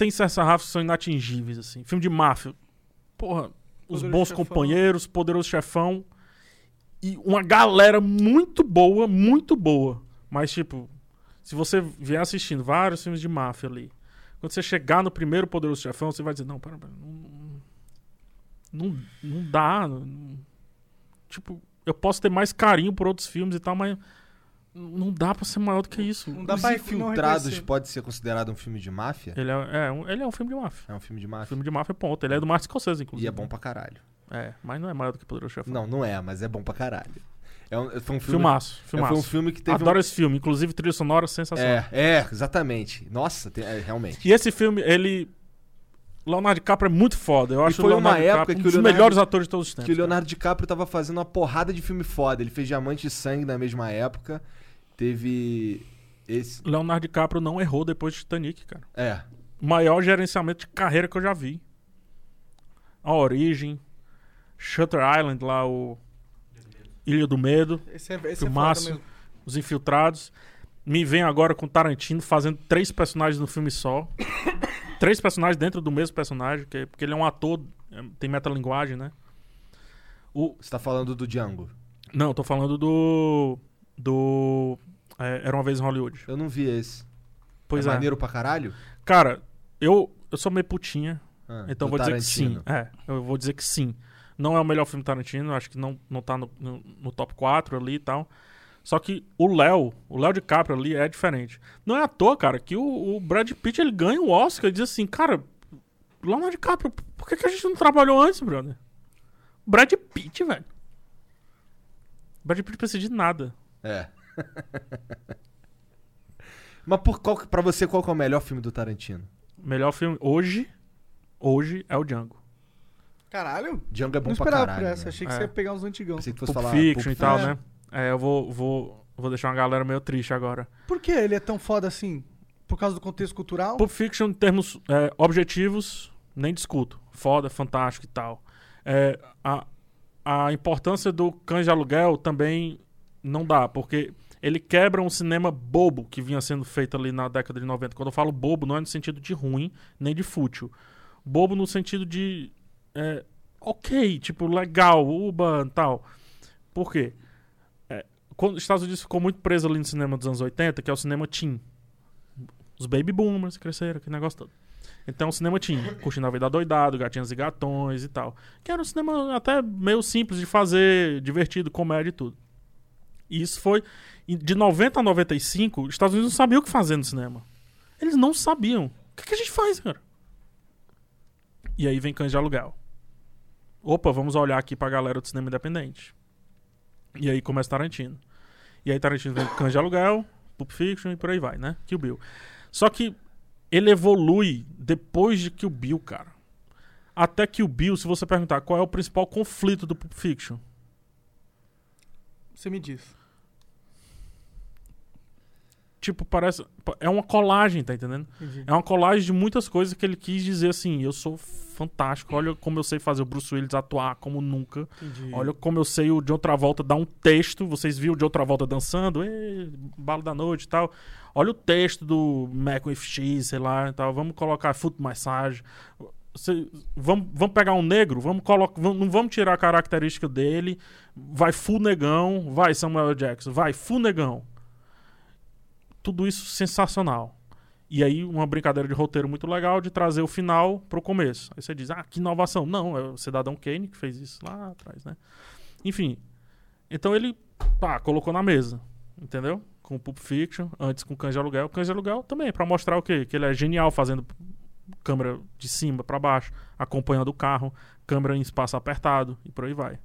Tem certos sarrafos que são inatingíveis, assim. Filme de máfia. Porra, os Poderoso bons Chefão. companheiros, poderoso chefão. E uma galera muito boa, muito boa. Mas, tipo, se você vier assistindo vários filmes de máfia ali, quando você chegar no primeiro poderoso chefão, você vai dizer: Não, pera, pera, não, não, não dá. não- tipo, eu posso ter mais carinho por outros filmes e tal, mas não dá pra ser maior do que isso. Não dá Os pra Infiltrados pode ser considerado um filme de máfia? Ele é, é um, ele é um filme de máfia. É um filme de máfia. Filme de máfia, ponto. Ele é do Martin Scorsese, inclusive. E é bom pra caralho. É, mas não é maior do que Poderoso Chefão. Não, não é, mas é bom pra caralho. É um, foi um filme. Filmaço, é, filmaço. foi um filme que teve. Adoro um... esse filme, inclusive trilha sonora sensacional. É, é, exatamente. Nossa, tem- é, realmente. E esse filme, ele. Leonardo DiCaprio é muito foda. Eu acho foi Leonardo uma época DiCaprio um dos Leonardo- melhores atores de todos os tempos. Que o Leonardo DiCaprio tava fazendo uma porrada de filme foda. Ele fez Diamante de Sangue na mesma época. Teve. Esse. Leonardo DiCaprio não errou depois de Titanic, cara. É. O maior gerenciamento de carreira que eu já vi. A Origem, Shutter Island, lá o. Ilha do Medo, Esse é, esse é Filmaço. mesmo. Os Infiltrados. Me vem agora com Tarantino fazendo três personagens no filme só. [COUGHS] três personagens dentro do mesmo personagem, que- porque ele é um ator, é, tem metalinguagem, né? O, Você tá falando do Django. não, tô falando do. Do. É, Era uma vez em Hollywood. Eu não vi esse. Pois é é. maneiro pra caralho? Cara, eu, eu sou meio putinha, Ah, então do vou dizer que sim. Tarantino. É, eu vou dizer que sim. Não é o melhor filme do Tarantino, acho que não, não tá no, no, no top 4 ali e tal. Só que o Léo, o Léo DiCaprio ali é diferente. Não é à toa, cara, que o, o Brad Pitt ele ganha o Oscar e diz assim, cara, Leonardo DiCaprio, por que, que a gente não trabalhou antes, brother? Brad Pitt, velho. Brad Pitt precisa de nada. É. [LAUGHS] Mas por qual, que- pra você, qual que é o melhor filme do Tarantino? Melhor filme hoje, hoje é o Django. Caralho. Django é bom Não pra esperava caralho. por essa. né? Achei que É. você ia pegar uns antigão. Pensei que fosse Pulp falar Fiction Pulp e tal, Fiction. né? É, eu vou, vou, vou deixar uma galera meio triste agora. Por que ele é tão foda assim? Por causa do contexto cultural? Pulp Fiction, em termos é, objetivos, nem discuto. Foda, fantástico e tal. É, a, a importância do Cães de Aluguel também não dá, porque ele quebra um cinema bobo que vinha sendo feito ali na década de 90. Quando eu falo bobo, não é no sentido de ruim, nem de fútil. Bobo no sentido de. é, ok, tipo, legal, uba e tal. Por quê? É, quando os Estados Unidos ficou muito preso ali no cinema dos anos 80, que é o cinema teen. Os baby boomers cresceram, aquele negócio todo. Então o cinema tinha, curtindo a vida doidado, gatinhas e gatões e tal. Que era um cinema até meio simples de fazer, divertido, comédia e tudo. E isso foi. De 90 a 95, os Estados Unidos não sabiam o que fazer no cinema. Eles não sabiam. O que, que a gente faz, cara? E aí vem Cães de Aluguel. Opa, vamos olhar aqui pra galera do cinema independente. E aí começa Tarantino. E aí Tarantino vem Cães de Aluguel, Pulp Fiction e por aí vai, né? Kill Bill. Só que ele evolui depois de Kill Bill, cara. Até Kill Bill, se você perguntar qual é o principal conflito do Pulp Fiction, Você me diz. Tipo, parece. É uma colagem, tá entendendo? Entendi. É uma colagem de muitas coisas que ele quis dizer assim: eu sou fantástico, olha como eu sei fazer o Bruce Willis atuar como nunca. Entendi. Olha como eu sei o John Travolta dar um texto. Vocês viram o John Travolta dançando? Ê, bala da noite e tal. Olha o texto do Mac with X, sei lá e tal. Vamos colocar foot massage. Cê- vamos, vamos pegar um negro, vamos colocar, vamos, não vamos tirar a característica dele. Vai full negão, vai Samuel Jackson, vai full negão. Tudo isso sensacional. E aí, uma brincadeira de roteiro muito legal de trazer o final pro começo. Aí você diz, ah, que inovação. Não, é o Cidadão Kane que fez isso lá atrás, né? Enfim. Então ele, pá, colocou na mesa. Entendeu? Com o Pulp Fiction, antes com Cães de Aluguel. Cães de Aluguel também, pra mostrar o quê? Que ele é genial fazendo câmera de cima pra baixo, acompanhando o carro, câmera em espaço apertado e por aí vai.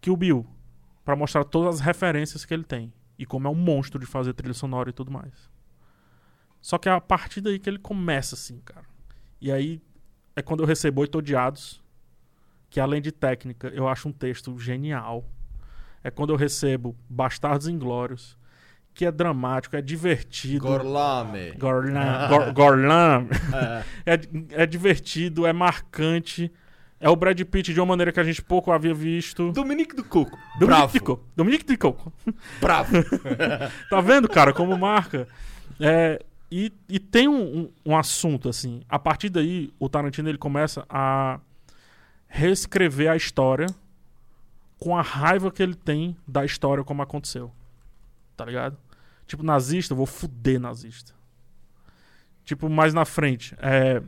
Kill Bill, pra mostrar todas as referências que ele tem. E como é um monstro de fazer trilha sonora e tudo mais. Só que é a partir daí que ele começa assim, cara. E aí é quando eu recebo Oito Odiados, que além de técnica, eu acho um texto genial. É quando eu recebo Bastardos Inglórios, que é dramático, é divertido. Gorlame. Gorlam, [LAUGHS] Gor- Gorlam. [LAUGHS] É, é divertido, é marcante. É o Brad Pitt de uma maneira que a gente pouco havia visto. Dominique do Coco. Dominique Bravo. de Coco. Dominique de Coco. Bravo. [LAUGHS] Tá vendo, cara, como marca? É, e, e tem um, um, um assunto, assim. A partir daí, o Tarantino ele começa a reescrever a história com a raiva que ele tem da história como aconteceu. Tá ligado? Tipo, nazista, eu vou fuder nazista. Tipo, mais na frente. É,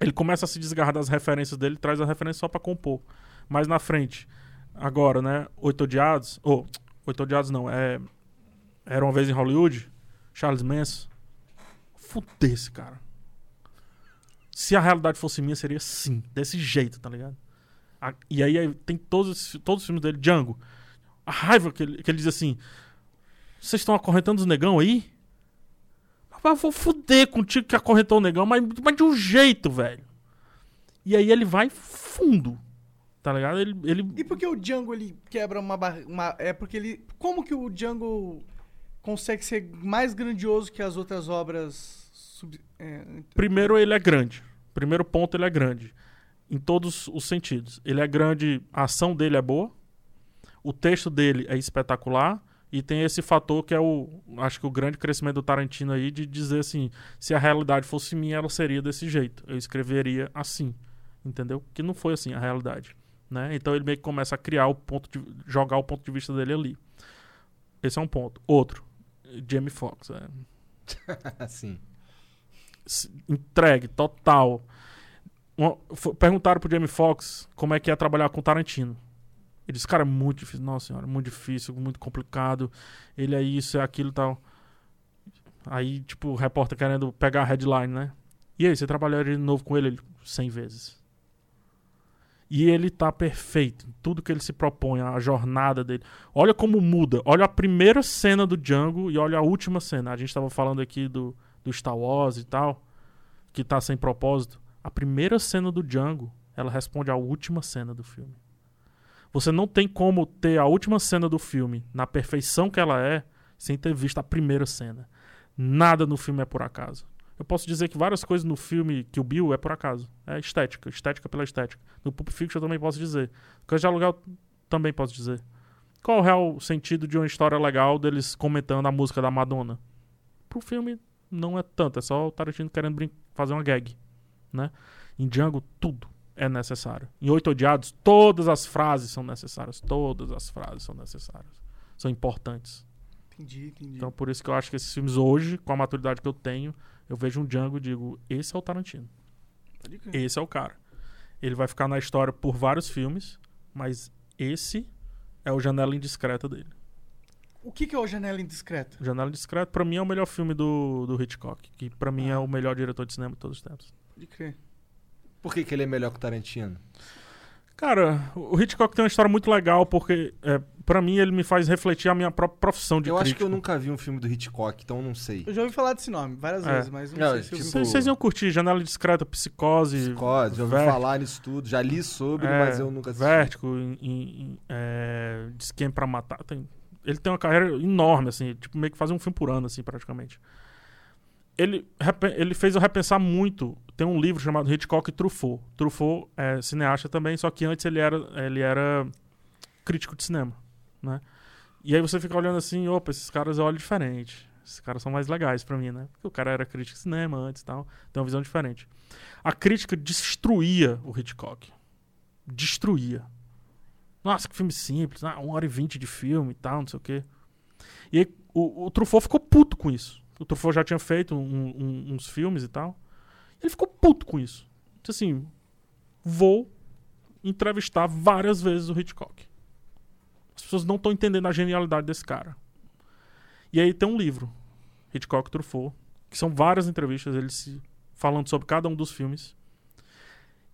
ele começa a se desgarrar das referências dele, traz a referência só pra compor. Mais na frente, agora, né? Oito Odiados. Ou, Oito Odiados não, é. Era uma vez em Hollywood. Charles Manson. Fudesse, cara. Se a realidade fosse minha, seria sim. Desse jeito, tá ligado? A- e aí, aí tem todos, todos os filmes dele. Django. A raiva que ele, que ele diz assim: Vocês estão acorrentando os negão aí? Mas vou fuder contigo que acorrentou o negão, mas, mas de um jeito, velho. E aí ele vai fundo. Tá ligado? Ele, ele E por que o Django ele quebra uma, barra- uma. É porque ele. Como que o Django consegue ser mais grandioso que as outras obras. sub- é, Primeiro, ele é grande. Primeiro ponto, ele é grande. Em todos os sentidos. Ele é grande, a ação dele é boa. O texto dele é espetacular. E tem esse fator que é o. Acho que o grande crescimento do Tarantino aí de dizer assim: se a realidade fosse minha, ela seria desse jeito. Eu escreveria assim. Entendeu? Que não foi assim a realidade. Né? Então ele meio que começa a criar o ponto de. jogar o ponto de vista dele ali. Esse é um ponto. Outro. Jamie Foxx. É, [LAUGHS] Assim. s- entregue, total. Uma- perguntaram pro Jamie Foxx como é que é trabalhar com Tarantino. Ele disse, cara, é muito difícil. Nossa senhora, muito difícil, muito complicado. Ele é isso, é aquilo e tal. Aí, tipo, o repórter querendo pegar a headline, né? E aí, você trabalharia de novo com ele? Ele, 100 vezes. E ele tá perfeito. Tudo que ele se propõe, a jornada dele. Olha como muda. Olha a primeira cena do Django e olha a última cena. A gente tava falando aqui do, do Star Wars e tal, que tá sem propósito. A primeira cena do Django, ela responde à última cena do filme. Você não tem como ter a última cena do filme na perfeição que ela é sem ter visto a primeira cena. Nada no filme é por acaso. Eu posso dizer que várias coisas no filme que o Bill é por acaso. É estética, estética pela estética. No Pulp Fiction eu também posso dizer. Coisa de aluguel também posso dizer. Qual é o real sentido de uma história legal deles comentando a música da Madonna? Pro filme não é tanto, é só o Tarantino querendo fazer uma gag, né? Em Django tudo é necessário. Em Oito Odiados todas as frases são necessárias, todas as frases são necessárias. São importantes. Entendi, entendi. Então por isso que eu acho que esses filmes hoje, com a maturidade que eu tenho, eu vejo um Django e digo, esse é o Tarantino. Esse é o cara. Ele vai ficar na história por vários filmes, mas esse é o Janela Indiscreta dele. O que, que é o Janela Indiscreta? O Janela Indiscreta, pra mim, é o melhor filme do, do Hitchcock, que pra mim é o melhor diretor de cinema de todos os tempos. Pode crer. Por que, que ele é melhor que o Tarantino? Cara, o Hitchcock tem uma história muito legal, porque é, para mim ele me faz refletir a minha própria profissão de eu acho crítico. que eu nunca vi um filme do Hitchcock, então eu não sei. Eu já ouvi falar desse nome várias É. vezes, mas não, Não, sei se eu tipo. Vocês, vocês iam curtir Janela Discreta, Psicose, Psicose, já ouvi falar nisso tudo, já li sobre, é, mas eu nunca assisti. Vértigo, em, em, em, é, Diz Quem Pra Matar. Tem, ele tem uma carreira enorme, assim, tipo, meio que faz um filme por ano, assim, praticamente. Ele, ele fez eu repensar muito. Tem um livro chamado Hitchcock e Truffaut. Truffaut é cineasta também, só que antes ele era, ele era crítico de cinema, né? E aí você fica olhando assim, opa, esses caras olho diferente. Esses caras são mais legais pra mim, né? Porque o cara era crítico de cinema antes e tal. Tem uma visão diferente. A crítica destruía o Hitchcock. Destruía. Nossa, que filme simples. Ah, uma hora e vinte de filme e tal, não sei o quê. E aí o, o Truffaut ficou puto com isso. O Truffaut já tinha feito um- um- uns filmes e tal. Ele ficou puto com isso. Disse assim, vou entrevistar várias vezes o Hitchcock. As pessoas não estão entendendo a genialidade desse cara. E aí tem um livro, Hitchcock Truffaut, que são várias entrevistas, eles se falando sobre cada um dos filmes.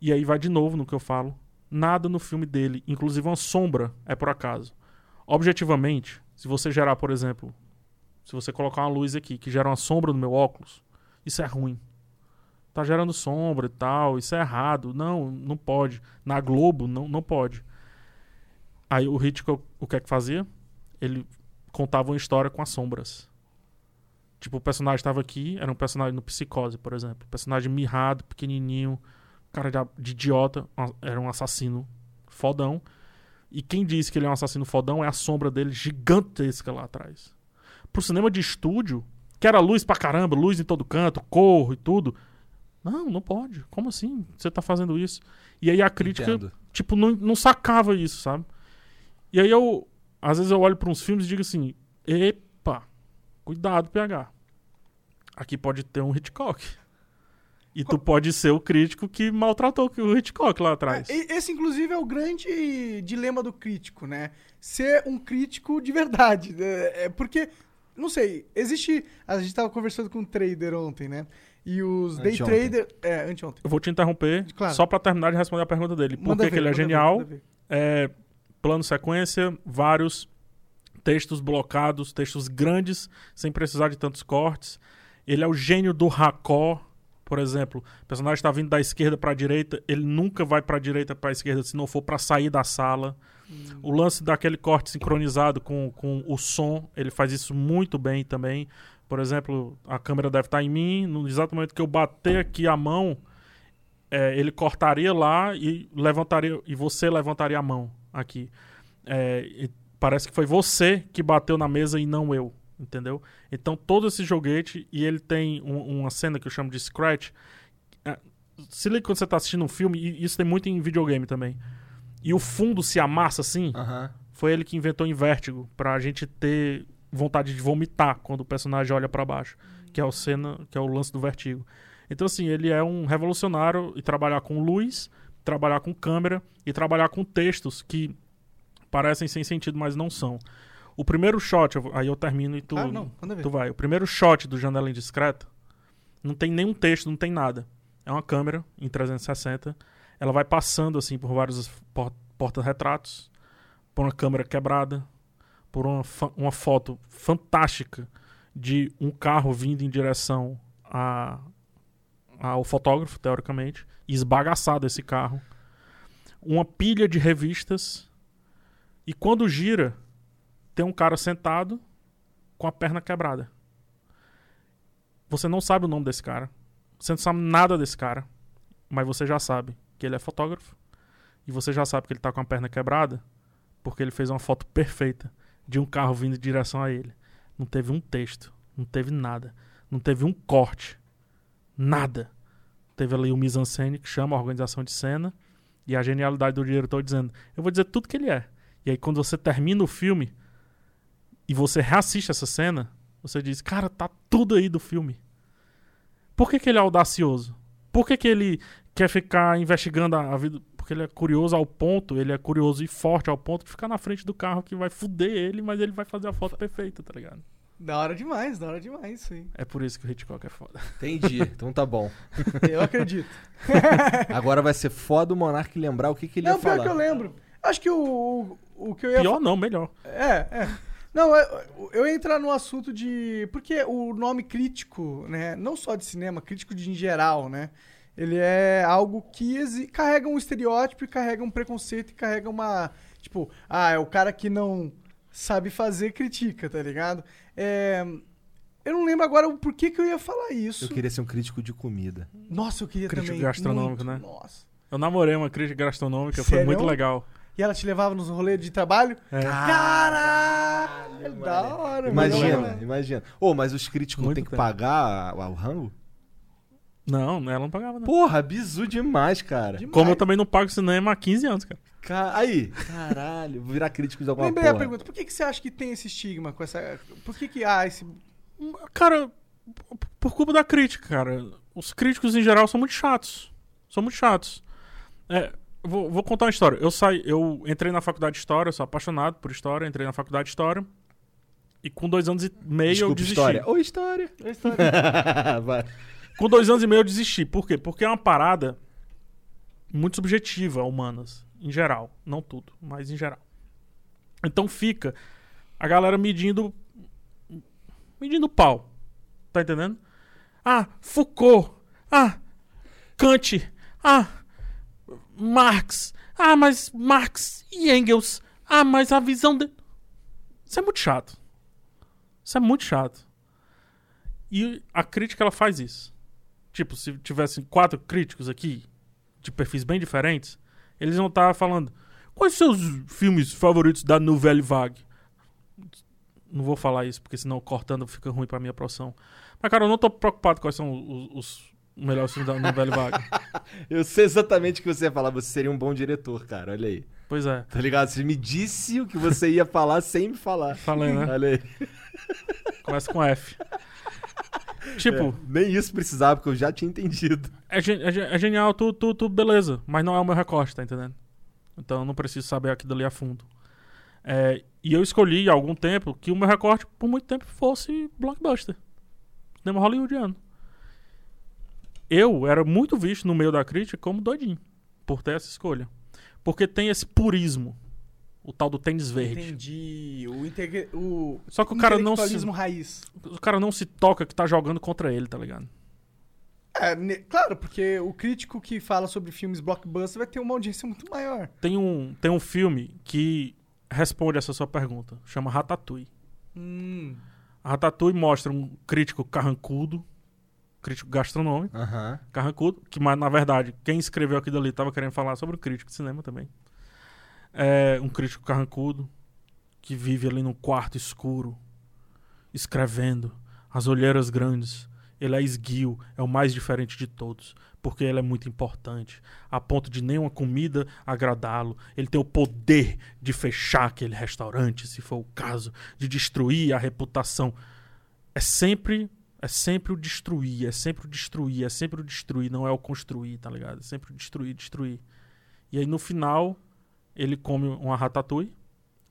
E aí vai de novo no que eu falo. Nada no filme dele, inclusive uma sombra, é por acaso. Objetivamente, se você gerar, por exemplo, se você colocar uma luz aqui que gera uma sombra no meu óculos, isso é ruim. Tá gerando sombra e tal, isso é errado. Não, não pode. Na Globo, não, não pode. Aí o Hitchcock, o que é que fazia? Ele contava uma história com as sombras. Tipo, o personagem estava aqui, era um personagem no Psicose, por exemplo. Personagem mirrado, pequenininho, cara de, idiota, era um assassino fodão. E quem disse que ele é um assassino fodão é a sombra dele gigantesca lá atrás. Pro cinema de estúdio, que era luz pra caramba, luz em todo canto, corro e tudo. Não, não pode. Como assim? Você tá fazendo isso? E aí a crítica, Entendo. tipo, não, não sacava isso, sabe? E aí eu, às vezes eu olho pra uns filmes e digo assim, epa, cuidado, PH. Aqui pode ter um Hitchcock. E tu pode ser o crítico que maltratou o Hitchcock lá atrás. É, esse, inclusive, é o grande dilema do crítico, né? Ser um crítico de verdade. É, é porque, não sei, existe. A gente tava conversando com um trader ontem, né? E os day Anteontem. trader. É, anteontem. Eu vou te interromper Claro. só pra terminar de responder a pergunta dele. Por que, que ver, ele é genial? ver. É, plano sequência, vários textos blocados, textos grandes, sem precisar de tantos cortes. Ele é o gênio do racó, por exemplo. O personagem está vindo da esquerda para a direita, ele nunca vai para a direita para a esquerda se não for para sair da sala. O lance daquele corte sincronizado com, com o som, ele faz isso muito bem também. Por exemplo, a câmera deve estar em mim, no exato momento que eu bater aqui a mão, é, ele cortaria lá e levantaria e você levantaria a mão aqui. É, parece que foi você que bateu na mesa e não eu, entendeu? Então todo esse joguete e ele tem um- uma cena que eu chamo de scratch. É, se liga quando você está assistindo um filme e isso tem muito em videogame também. E o fundo se amassa assim. Foi ele que inventou em Vértigo, pra gente ter vontade de vomitar quando o personagem olha pra baixo, que é o cena, que é o lance do Vertigo. Então assim, ele é um revolucionário e trabalhar com luz, trabalhar com câmera e trabalhar com textos que parecem sem sentido, mas não são. O primeiro shot, aí eu termino e tu Ah, não. Tu vai. O primeiro shot do Janela Indiscreta não tem nenhum texto, não tem nada. É uma câmera em 360. Ela vai passando assim por vários por- porta-retratos, por uma câmera quebrada, por uma, uma foto fantástica de um carro vindo em direção a, ao fotógrafo, teoricamente, esbagaçado esse carro. Uma pilha de revistas. E quando gira, tem um cara sentado com a perna quebrada. Você não sabe o nome desse cara. Você não sabe nada desse cara. Mas você já sabe que ele é fotógrafo. E você já sabe que ele tá com a perna quebrada. Porque ele fez uma foto perfeita de um carro vindo em direção a ele. Não teve um texto. Não teve nada. Não teve um corte. Nada. Teve ali o mise-en-scène, que chama a organização de cena. E a genialidade do diretor dizendo: Eu vou dizer tudo que ele é. E aí, quando você termina o filme e você reassiste essa cena, você diz, cara, tá tudo aí do filme. Por que, que ele é audacioso? Por que, que ele quer ficar investigando a, a vida? Porque ele é curioso ao ponto, ele é curioso e forte ao ponto de ficar na frente do carro que vai fuder ele, mas ele vai fazer a foto perfeita, tá ligado? Da hora demais, da hora demais isso aí. É por isso que o Hitchcock é foda. Entendi. Então tá bom. [LAUGHS] Eu acredito. [LAUGHS] Agora vai ser foda o Monark lembrar o que, que ele não, ia pior falar. que eu lembro. Acho que o, o, o que eu ia Pior não, melhor. É, é. Não, é, eu ia entrar no assunto de. Porque o nome crítico, né? Não só de cinema, crítico de em geral, né? Ele é algo que exi- carrega um estereótipo, carrega um preconceito e carrega uma. Tipo, ah, é o cara que não sabe fazer, critica, tá ligado? É, eu não lembro agora o porquê que eu ia falar isso. Eu queria ser um crítico de comida. Nossa, eu queria Crítico também. gastronômico, muito. né? Nossa. Eu namorei uma crítica gastronômica, foi Sério? muito legal. E ela te levava nos rolês de trabalho? É. Caralho! Da hora, Imagina, mano. imagina. Ô, mas os críticos Muito têm que tempo. pagar o rango? Não, ela não pagava, não. Porra, bizu demais, cara. Demais. Como eu também não pago cinema há 15 anos, cara. Ca- Aí, caralho, vou virar crítico de alguma Lembrei porra. a pergunta, por que, que você acha que tem esse estigma com essa. Por que, que há esse. Cara, por culpa da crítica, cara. Os críticos em geral são muito chatos. São muito chatos. É, vou, vou contar uma história. Eu saí, eu entrei na faculdade de história, eu sou apaixonado por história, entrei na faculdade de história. E com dois anos e meio eu Desculpa, desisti. história. Ô, história. [LAUGHS] Vai. Com dois anos e meio eu desisti. Por quê? Porque é uma parada muito subjetiva, humanas, em geral. Não tudo, mas em geral. Então fica a galera medindo. medindo pau. Tá entendendo? Ah, Foucault. Ah, Kant. Ah, Marx. Ah, mas Marx e Engels. Ah, mas a visão de. Isso é muito chato. Isso é muito chato. E a crítica ela faz isso. Tipo, se tivessem quatro críticos aqui, de perfis bem diferentes, eles vão estar falando: quais os filmes favoritos da Nouvelle Vague? Não vou falar isso, porque senão cortando fica ruim pra minha profissão. Mas, cara, eu não tô preocupado quais são os, os melhores filmes da Nouvelle Vague. [LAUGHS] Eu sei exatamente o que você ia falar. Você seria um bom diretor, cara. Olha aí. Pois é. Tá ligado? Você me disse o que você ia falar sem me falar. Falei, né? Olha aí. Começa com F. Tipo, É, nem isso precisava, porque eu já tinha entendido. é, é é genial, tudo, tudo, tudo beleza. Mas não é o meu recorte, tá entendendo? Então eu não preciso saber aquilo ali a fundo. É, e eu escolhi há algum tempo que o meu recorte, por muito tempo, fosse blockbuster. Cinema hollywoodiano. Eu era muito visto no meio da crítica como doidinho por ter essa escolha. Porque tem esse purismo. O tal do tênis verde. Entendi. O, integre... o Só que o cara não se, raiz. o cara não se toca que tá jogando contra ele, tá ligado? É, ne- claro, porque o crítico que fala sobre filmes blockbuster vai ter uma audiência muito maior. Tem um, tem um filme que responde essa sua pergunta. Chama Ratatouille. Hum. A Ratatouille mostra um crítico carrancudo, crítico gastronômico, Aham. carrancudo, que mas, na verdade quem escreveu aquilo ali estava querendo falar sobre o crítico de cinema também. É um crítico carrancudo que vive ali num quarto escuro, escrevendo, as olheiras grandes. Ele é esguio, é o mais diferente de todos, porque ele é muito importante, a ponto de nenhuma comida agradá-lo. Ele tem o poder de fechar aquele restaurante, se for o caso, de destruir a reputação. É sempre, é sempre o destruir, é sempre o destruir, é sempre o destruir, não é o construir, tá ligado? É sempre o destruir, destruir. E aí no final, ele come uma ratatouille,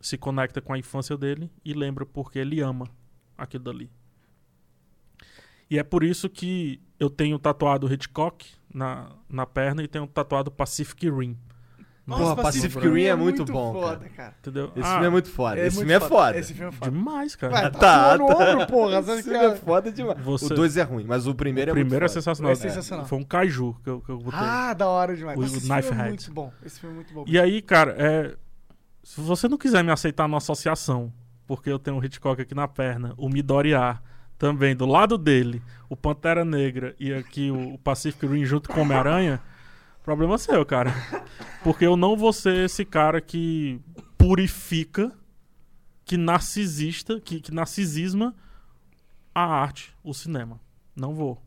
se conecta com a infância dele e lembra porque ele ama aquilo dali. E é por isso que eu tenho tatuado Hitchcock na, na perna e tenho tatuado Pacific Rim. No Porra. Pacific Rim é muito bom, foda, cara. Entendeu? Esse Ah, filme é muito foda. Esse muito filme é foda. Esse filme é foda. demais, cara. Vai, Tá, tá, no tá. ombro, porra. Esse filme é é... foda demais. Você- O 2 é ruim, mas o primeiro o é muito primeiro é foda. sensacional. É sensacional. Foi um kaiju que eu, que eu botei. Ah, da hora demais. O- Nossa, o esse Knife filme é Head. muito bom. Esse filme é muito bom. E aí, cara, é, se você não quiser me aceitar na associação, porque eu tenho um Hitchcock aqui na perna, o Midoriya também do lado dele, o Pantera Negra e aqui o, o Pacific Rim junto com o Homem-Aranha, problema seu, cara. Porque eu não vou ser esse cara que purifica, que narcisista, que, que narcisisma a arte, o cinema. Não vou.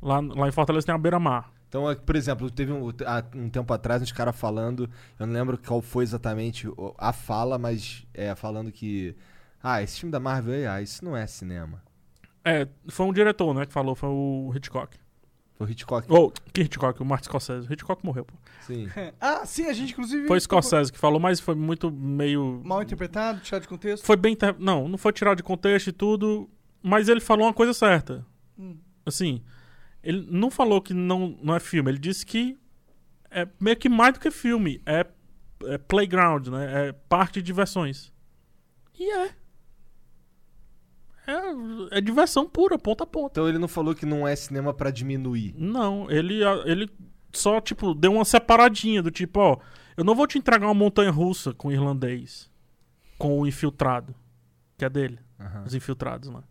Lá, lá em Fortaleza tem a Beira-Mar. Então, é, por exemplo, teve um, um tempo atrás uns caras falando, eu não lembro qual foi exatamente a fala, mas é falando que ah, esse filme da Marvel ah, isso não é cinema. É, foi um diretor, né, que falou, foi o Hitchcock. Foi o Hitchcock. Ou, que Hitchcock? O Martin Scorsese. O Hitchcock morreu, pô. Sim. [LAUGHS] Ah, sim, a gente inclusive... Foi Scorsese que falou, mas foi muito meio... Mal interpretado, tirado de contexto. Foi bem... inter- Não, não foi tirado de contexto e tudo, mas ele falou uma coisa certa. Hum. Assim, ele não falou que não, não é filme, ele disse que é meio que mais do que filme. É, é playground, né? É parque de diversões. E é. É, é diversão pura, ponta a ponta. Então ele não falou que não é cinema pra diminuir. Não, ele, ele só, tipo, deu uma separadinha do tipo, ó, eu não vou te entregar uma montanha russa com o irlandês, com o infiltrado, que é dele, Aham. os infiltrados lá,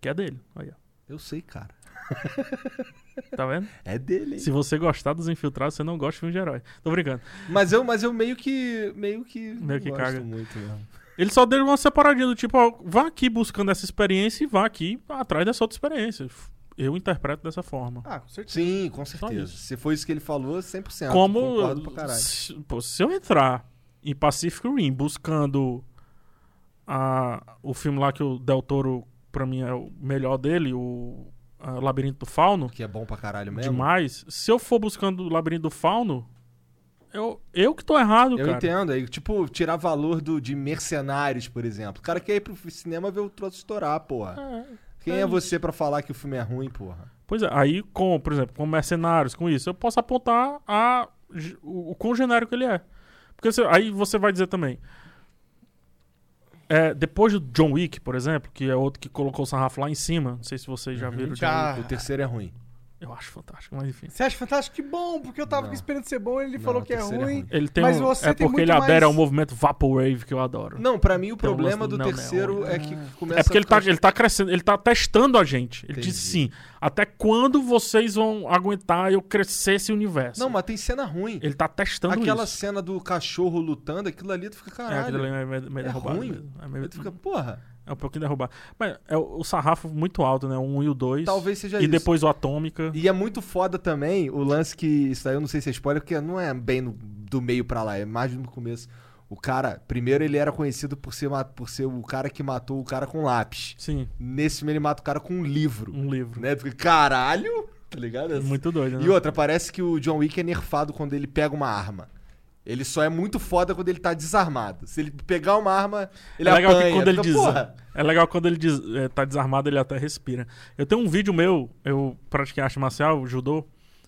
que é dele, aí, ó, Eu sei, cara. [LAUGHS] tá vendo? É dele. hein? Se você gostar dos infiltrados, você não gosta de filme de herói. Tô brincando. Mas eu, mas eu meio que meio que Meio que gosto caga. muito mesmo. Ele só deu uma separadinha do tipo, ó, vá aqui buscando essa experiência e vá aqui atrás dessa outra experiência. Eu interpreto dessa forma. Ah, com certeza. Sim, com certeza. Se foi isso que ele falou, 100%. Como Concordo pra caralho. se, pô, se eu entrar em Pacific Rim buscando a, o filme lá que o Del Toro, pra mim, é o melhor dele, o a Labirinto do Fauno, Que é bom pra caralho mesmo. demais. Se eu for buscando o Labirinto do Fauno, eu, eu que tô errado, Eu cara. entendo. Aí, tipo, tirar valor do, de mercenários, por exemplo. O cara quer ir pro cinema ver o troço estourar, porra. É, Quem é é, você pra falar que o filme é ruim, porra? Pois é, aí, com, por exemplo, com mercenários, com isso, eu posso apontar a, o, o quão genérico ele é. Porque você- aí você vai dizer também. é, depois do John Wick, por exemplo, que é outro que colocou o sarrafo lá em cima, não sei se vocês já Uhum. viram o John Já. Wick. O terceiro é ruim. Eu acho fantástico, mas enfim. Você acha fantástico? Que bom, porque eu tava Não. esperando ser bom, ele Não, falou que é é ruim. ruim. Ele tem Mas um, você é tem porque muito ele adere mais- ao movimento Vaporwave que eu adoro. Não, pra mim o Tem um problema lance do do neo-neo, terceiro é que começa É porque a ele tá, ele tá crescendo, ele tá testando a gente. Ele Entendi. disse sim, até quando vocês vão aguentar eu crescer esse universo? Não, mas tem cena ruim. Ele tá testando Aquela isso. cena do cachorro lutando, aquilo ali tu fica É, caralho. aquilo ali é meio, meio É derrubado ruim? mesmo. É, meio, tu fica, [LAUGHS] porra, é um pouquinho derrubado. Mas é o, sarrafo muito alto, né? 1 e o 2. talvez seja E isso. depois o Atômica. E é muito foda também o lance que. Isso daí eu não sei se é spoiler, porque não é bem no- do meio pra lá, é mais no começo. O cara, primeiro ele era conhecido por ser, por ser o cara que matou o cara com lápis. Sim, Nesse filme ele mata o cara com um livro. um livro. Né? Fica, caralho! Tá ligado? Muito doido, né? E outra, parece que o John Wick é nerfado quando ele pega uma arma. Ele só é muito foda quando ele tá desarmado. Se ele pegar uma arma, ele é legal apanha. quando ele Fica, diz, é legal quando ele diz, é, tá desarmado, ele até respira. Eu tenho um vídeo meu, eu pratiquei arte marcial, judô,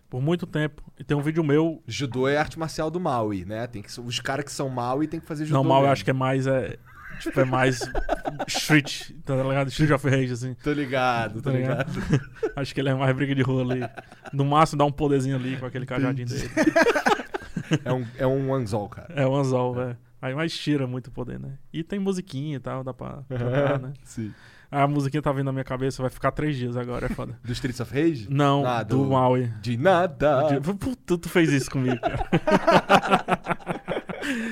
Por muito tempo. E tem um vídeo meu. Judô é arte marcial do Maui, né? Tem que, os caras que são Maui tem que fazer judô. Não, eu mesmo. acho que é mais. É, tipo, é mais. [LAUGHS] Street, tá ligado? Street of Rage, assim. Tô ligado, tô Tá ligado. ligado? [LAUGHS] Acho que ele é mais briga de rua ali. No máximo dá um poderzinho ali com aquele cajadinho dele. É um, é um anzol, cara. É o anzol, velho. Aí mais tira muito poder, né? E tem musiquinha e tal, dá pra [LAUGHS] tocar, né? Sim. A musiquinha tá vindo na minha cabeça, vai ficar três dias agora, é foda. [LAUGHS] Do Streets of Rage? Não, Ah, do, do- Maui. De nada. De- Puta, tu fez isso comigo, cara. [LAUGHS]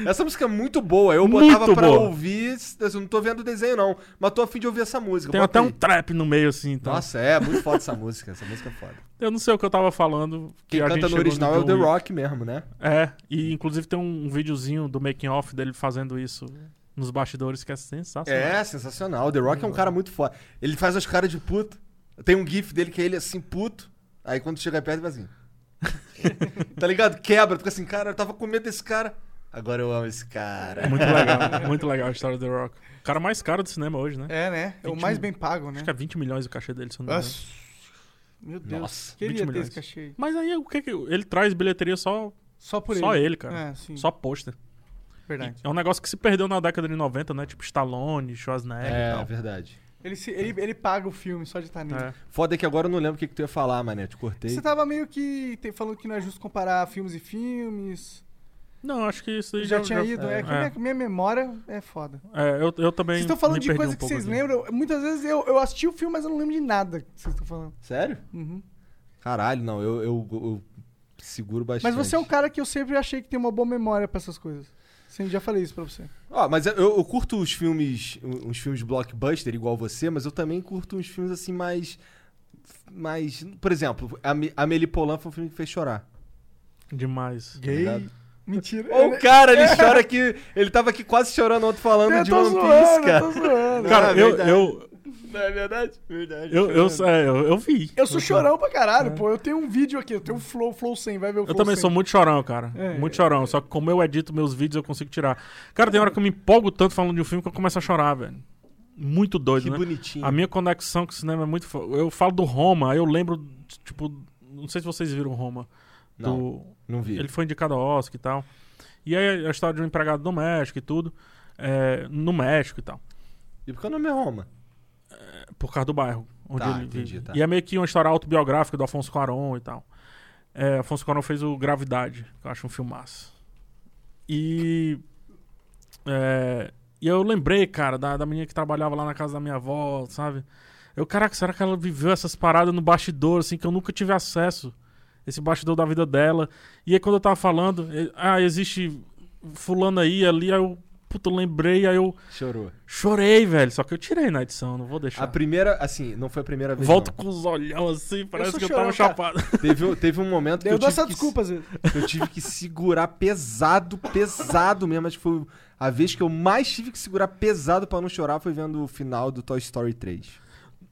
Essa música é muito boa. Eu Muito botava pra boa. ouvir. Eu não tô vendo o desenho, não. Mas tô afim de ouvir essa música. Tem Bota até um aí. trap no meio, assim. Então. Nossa, é muito foda essa música. Essa música é foda. Eu não sei o que eu tava falando. que Quem canta no original é o The. Rock mesmo, né? É, e inclusive tem um videozinho do making off dele fazendo isso nos bastidores que é sensacional. É, sensacional. The Rock é um cara muito foda. Ele faz as caras de puto. Tem um gif dele que é ele assim, puto. Aí quando chega perto, ele vai assim. [LAUGHS] tá ligado? Quebra. Fica assim, cara, eu tava com medo desse cara. Agora eu amo esse cara. Muito legal, [LAUGHS] muito legal a história do The Rock. O cara mais caro do cinema hoje, né? É, né? É o 20 mais bem pago, né? Acho que é 20 milhões o cachê dele, se eu não me engano. Nossa. Meu Deus. Nossa, Queria 20 ter esse cachê aí. Mas aí o que que ele traz bilheteria só Só por só ele. cara. É, sim. Só pôster. Verdade. É um negócio que se perdeu na década de 90, né? Tipo Stallone, Schwarzenegger e É, tal. verdade. Ele, se- ele, ele paga o filme só de estar nele. É. Foda é que agora eu não lembro o que, que tu ia falar, mané. Te cortei. Você tava meio que te- falando que não é justo comparar filmes e filmes. Não, acho que isso aí Já, tinha ido. É, que é. minha, minha memória é foda. É, eu, eu também. Vocês estão falando me de perdi coisa um que vocês aqui. lembram. Muitas vezes eu, eu assisti o filme, mas eu não lembro de nada que vocês estão falando. Sério? Uhum. Caralho, não. Eu, eu, eu seguro bastante. Mas você é um cara que eu sempre achei que tem uma boa memória pra essas coisas. Sim, já falei isso pra você. Ó, mas eu, eu curto os filmes, uns filmes blockbuster igual você, mas eu também curto uns filmes assim mais mais, por exemplo, Amélie Poulain foi um filme que fez chorar. Demais. Gay. ligado? Mentira. Ô, o cara, ele [LAUGHS] chora que ele tava aqui quase chorando ontem falando eu de tô One Piece, eu cara. tô zoando. Cara, é eu, eu, Não é verdade? Verdade. eu, eu, é, eu, eu vi. Eu sou chorão pra caralho, pô. Eu tenho um vídeo aqui, eu tenho um Flow, Flow 100, vai ver o Eu Flow também 100. sou muito chorão, cara. É. muito chorão. Só que como eu edito meus vídeos, eu consigo tirar. Cara, tem hora que eu me empolgo tanto falando de um filme que eu começo a chorar, velho. Muito doido, Que né? bonitinho. A minha conexão com o cinema é muito. fo- Eu falo do Roma, aí eu lembro, tipo. Não sei se vocês viram Roma. Não, Do- não vi. Ele foi indicado ao Oscar e tal. E aí a história de um empregado doméstico e tudo. é, no México e tal. E por que o nome é Roma? Por causa do bairro onde Tá, ele entendi, tá. E é meio que uma história autobiográfica do Afonso Cuarón e tal. É, Afonso Cuarón fez o Gravidade, que eu acho um filmaço. E. é, e eu lembrei, cara, da, da menina que trabalhava lá na casa da minha avó, sabe? Eu, caraca, será que ela viveu essas paradas no bastidor, assim, que eu nunca tive acesso? Esse bastidor da vida dela. E aí, quando eu tava falando, ah, existe fulano aí, ali, aí eu, puta, eu lembrei, aí eu Chorou. chorei, velho. Só que eu tirei na edição, não vou deixar. A primeira, assim, não foi a primeira vez. Volto não. com os olhão assim, parece sou que eu tava cara. chapado. [LAUGHS] Teve, um- teve um momento que Eu eu dou tive essa que, desculpa, vezes. eu tive que segurar pesado, pesado mesmo. Acho que foi a vez que eu mais tive que segurar pesado pra não chorar foi vendo o final do Toy Story 3.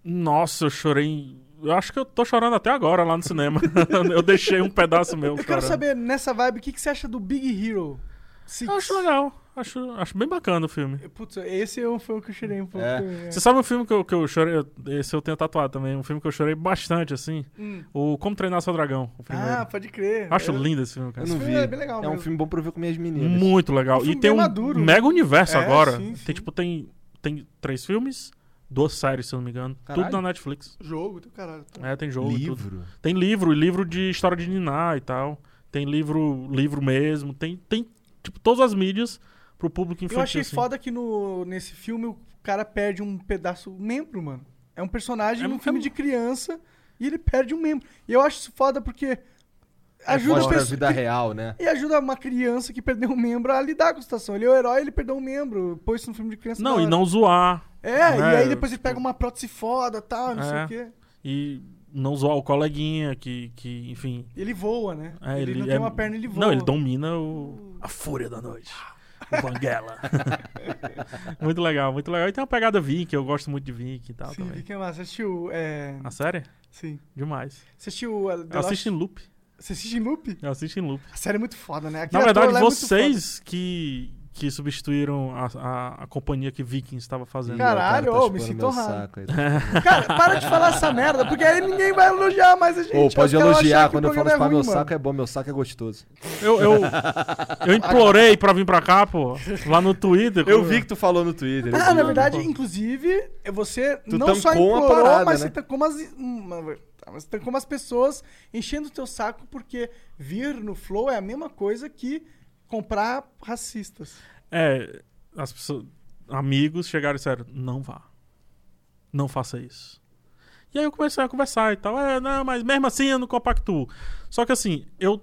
Nossa, eu chorei. Eu acho que eu tô chorando até agora lá no cinema. [LAUGHS] eu deixei um pedaço meu. Eu quero chorando. saber, nessa vibe, o que, que você acha do Big Hero? Six? Eu acho legal. Acho, acho bem bacana o filme. Putz, esse eu- foi o que eu chorei um pouco. É. é. Você sabe um filme que eu, que eu chorei? Esse eu tenho tatuado também. Um filme que eu chorei bastante, assim. Hum. O Como Treinar Seu Dragão. Ah, pode crer. acho Eu- lindo esse filme, cara. Eu não Esse vi. filme é bem legal É um filme bom pra eu ver com minhas meninas. Muito legal. Um e tem um maduro. mega universo É, agora. sim, sim. Tem, tipo, tem, tem três filmes, duas séries, se eu não me engano. Caralho. Tudo na Netflix. Jogo, do caralho. tá. É, tem jogo e tudo. Livro. Tem livro, livro de história de Niná e tal. Tem livro, livro mesmo. Tem, tem tipo, todas as mídias pro público infantil. Eu achei assim. foda que no, nesse filme o cara perde um pedaço, um membro, mano. É um personagem É- num é- filme de criança e ele perde um membro. E eu acho isso foda porque ajuda as Mostra a pessoas. vida real, né? E ajuda uma criança que perdeu um membro a lidar com a situação. Ele é o herói, ele perdeu um membro. Pôs isso no filme de criança. Não, e não zoar. É, e É, aí depois ele pega uma prótese foda e tal, não sei É. o quê. E não zoar o coleguinha, que, que enfim. Ele voa, né? É, ele, não é- tem uma perna, ele voa. Não, ele domina o, a fúria da noite. O Banguela. [LAUGHS] muito legal, muito legal. E tem uma pegada Vink, eu gosto muito de Vink e tal Sim, também. vi que mais. Você assistiu. É... A série? Sim. Demais. Você assistiu. uh, The Eu assisto em Lost- loop. Você assiste em loop? Eu assisto em loop. A série é muito foda, né? Na Aquele verdade, ator lá é vocês que, que substituíram a, a, a companhia que Vikings estava fazendo. Cara, Caralho, Ih, ó, o ô, me sinto meu honrado. [LAUGHS] Cara, para de falar essa merda, porque aí ninguém vai elogiar mais a gente. Ô, pode elogiar que quando o eu falo chupar é meu saco é bom, meu saco é gostoso. Eu, eu, eu [LAUGHS] implorei pra vir pra cá, pô. Lá no Twitter. Eu vi que tu falou no Twitter. Ah, na verdade, inclusive, você Tu não só uma implorou, parada, mas né? você tancou umas, uma- tá, mas você tancou umas pessoas enchendo o teu saco, porque vir no Flow é a mesma coisa que comprar racistas. É, as pessoas, amigos chegaram e disseram, não vá. Não faça isso. E aí eu comecei a conversar e tal. É, não, mas mesmo assim eu não compactuo. Só que assim, eu,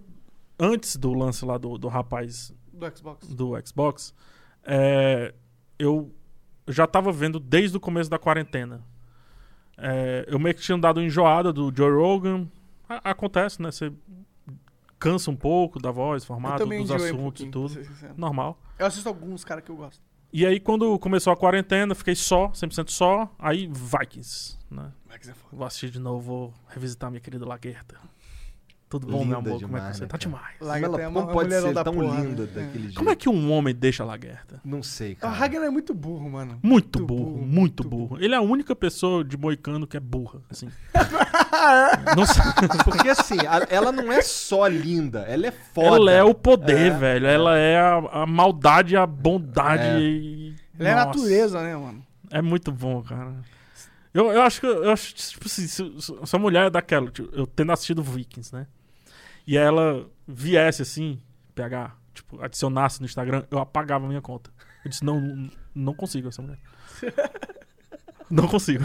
antes do lance lá do, do rapaz Do Xbox. do Xbox, é, eu já tava vendo desde o começo da quarentena. É, eu meio que tinha dado enjoada do Joe Rogan. A- acontece, né? Você cansa um pouco da voz, formato, dos enjoei um assuntos e tudo. Normal. Eu assisto alguns caras que eu gosto. E aí, quando começou a quarentena, fiquei só, 100% só. Aí, Vikings, né? Vou assistir de novo, vou revisitar minha querida Laguerta. Tudo bom, meu Linda amor? Como é que demais, você né, tá demais? Lagertha ela- é uma- como uma pode ser tão porra, linda né? daquele jeito? Como é que um homem deixa a Laguerta? Não sei, O cara. Hagen é muito burro, mano. Muito Muito burro, burro, muito muito burro. Ele é a única pessoa de moicano que é burra, assim. [LAUGHS] não sei. Porque assim, a- ela não é só linda, ela é foda. Ela é o poder, É, velho. Ela é a, a maldade, a bondade. É. e- Ele é Nossa. natureza, né, mano? É muito bom, cara. Eu, eu acho que eu acho, tipo assim, se, se- se a mulher é daquela, tipo, eu tendo assistido Vikings, né? E ela viesse assim, PH, tipo, adicionasse no Instagram, eu apagava a minha conta. Eu disse, não, não, não consigo essa mulher. [LAUGHS] não consigo.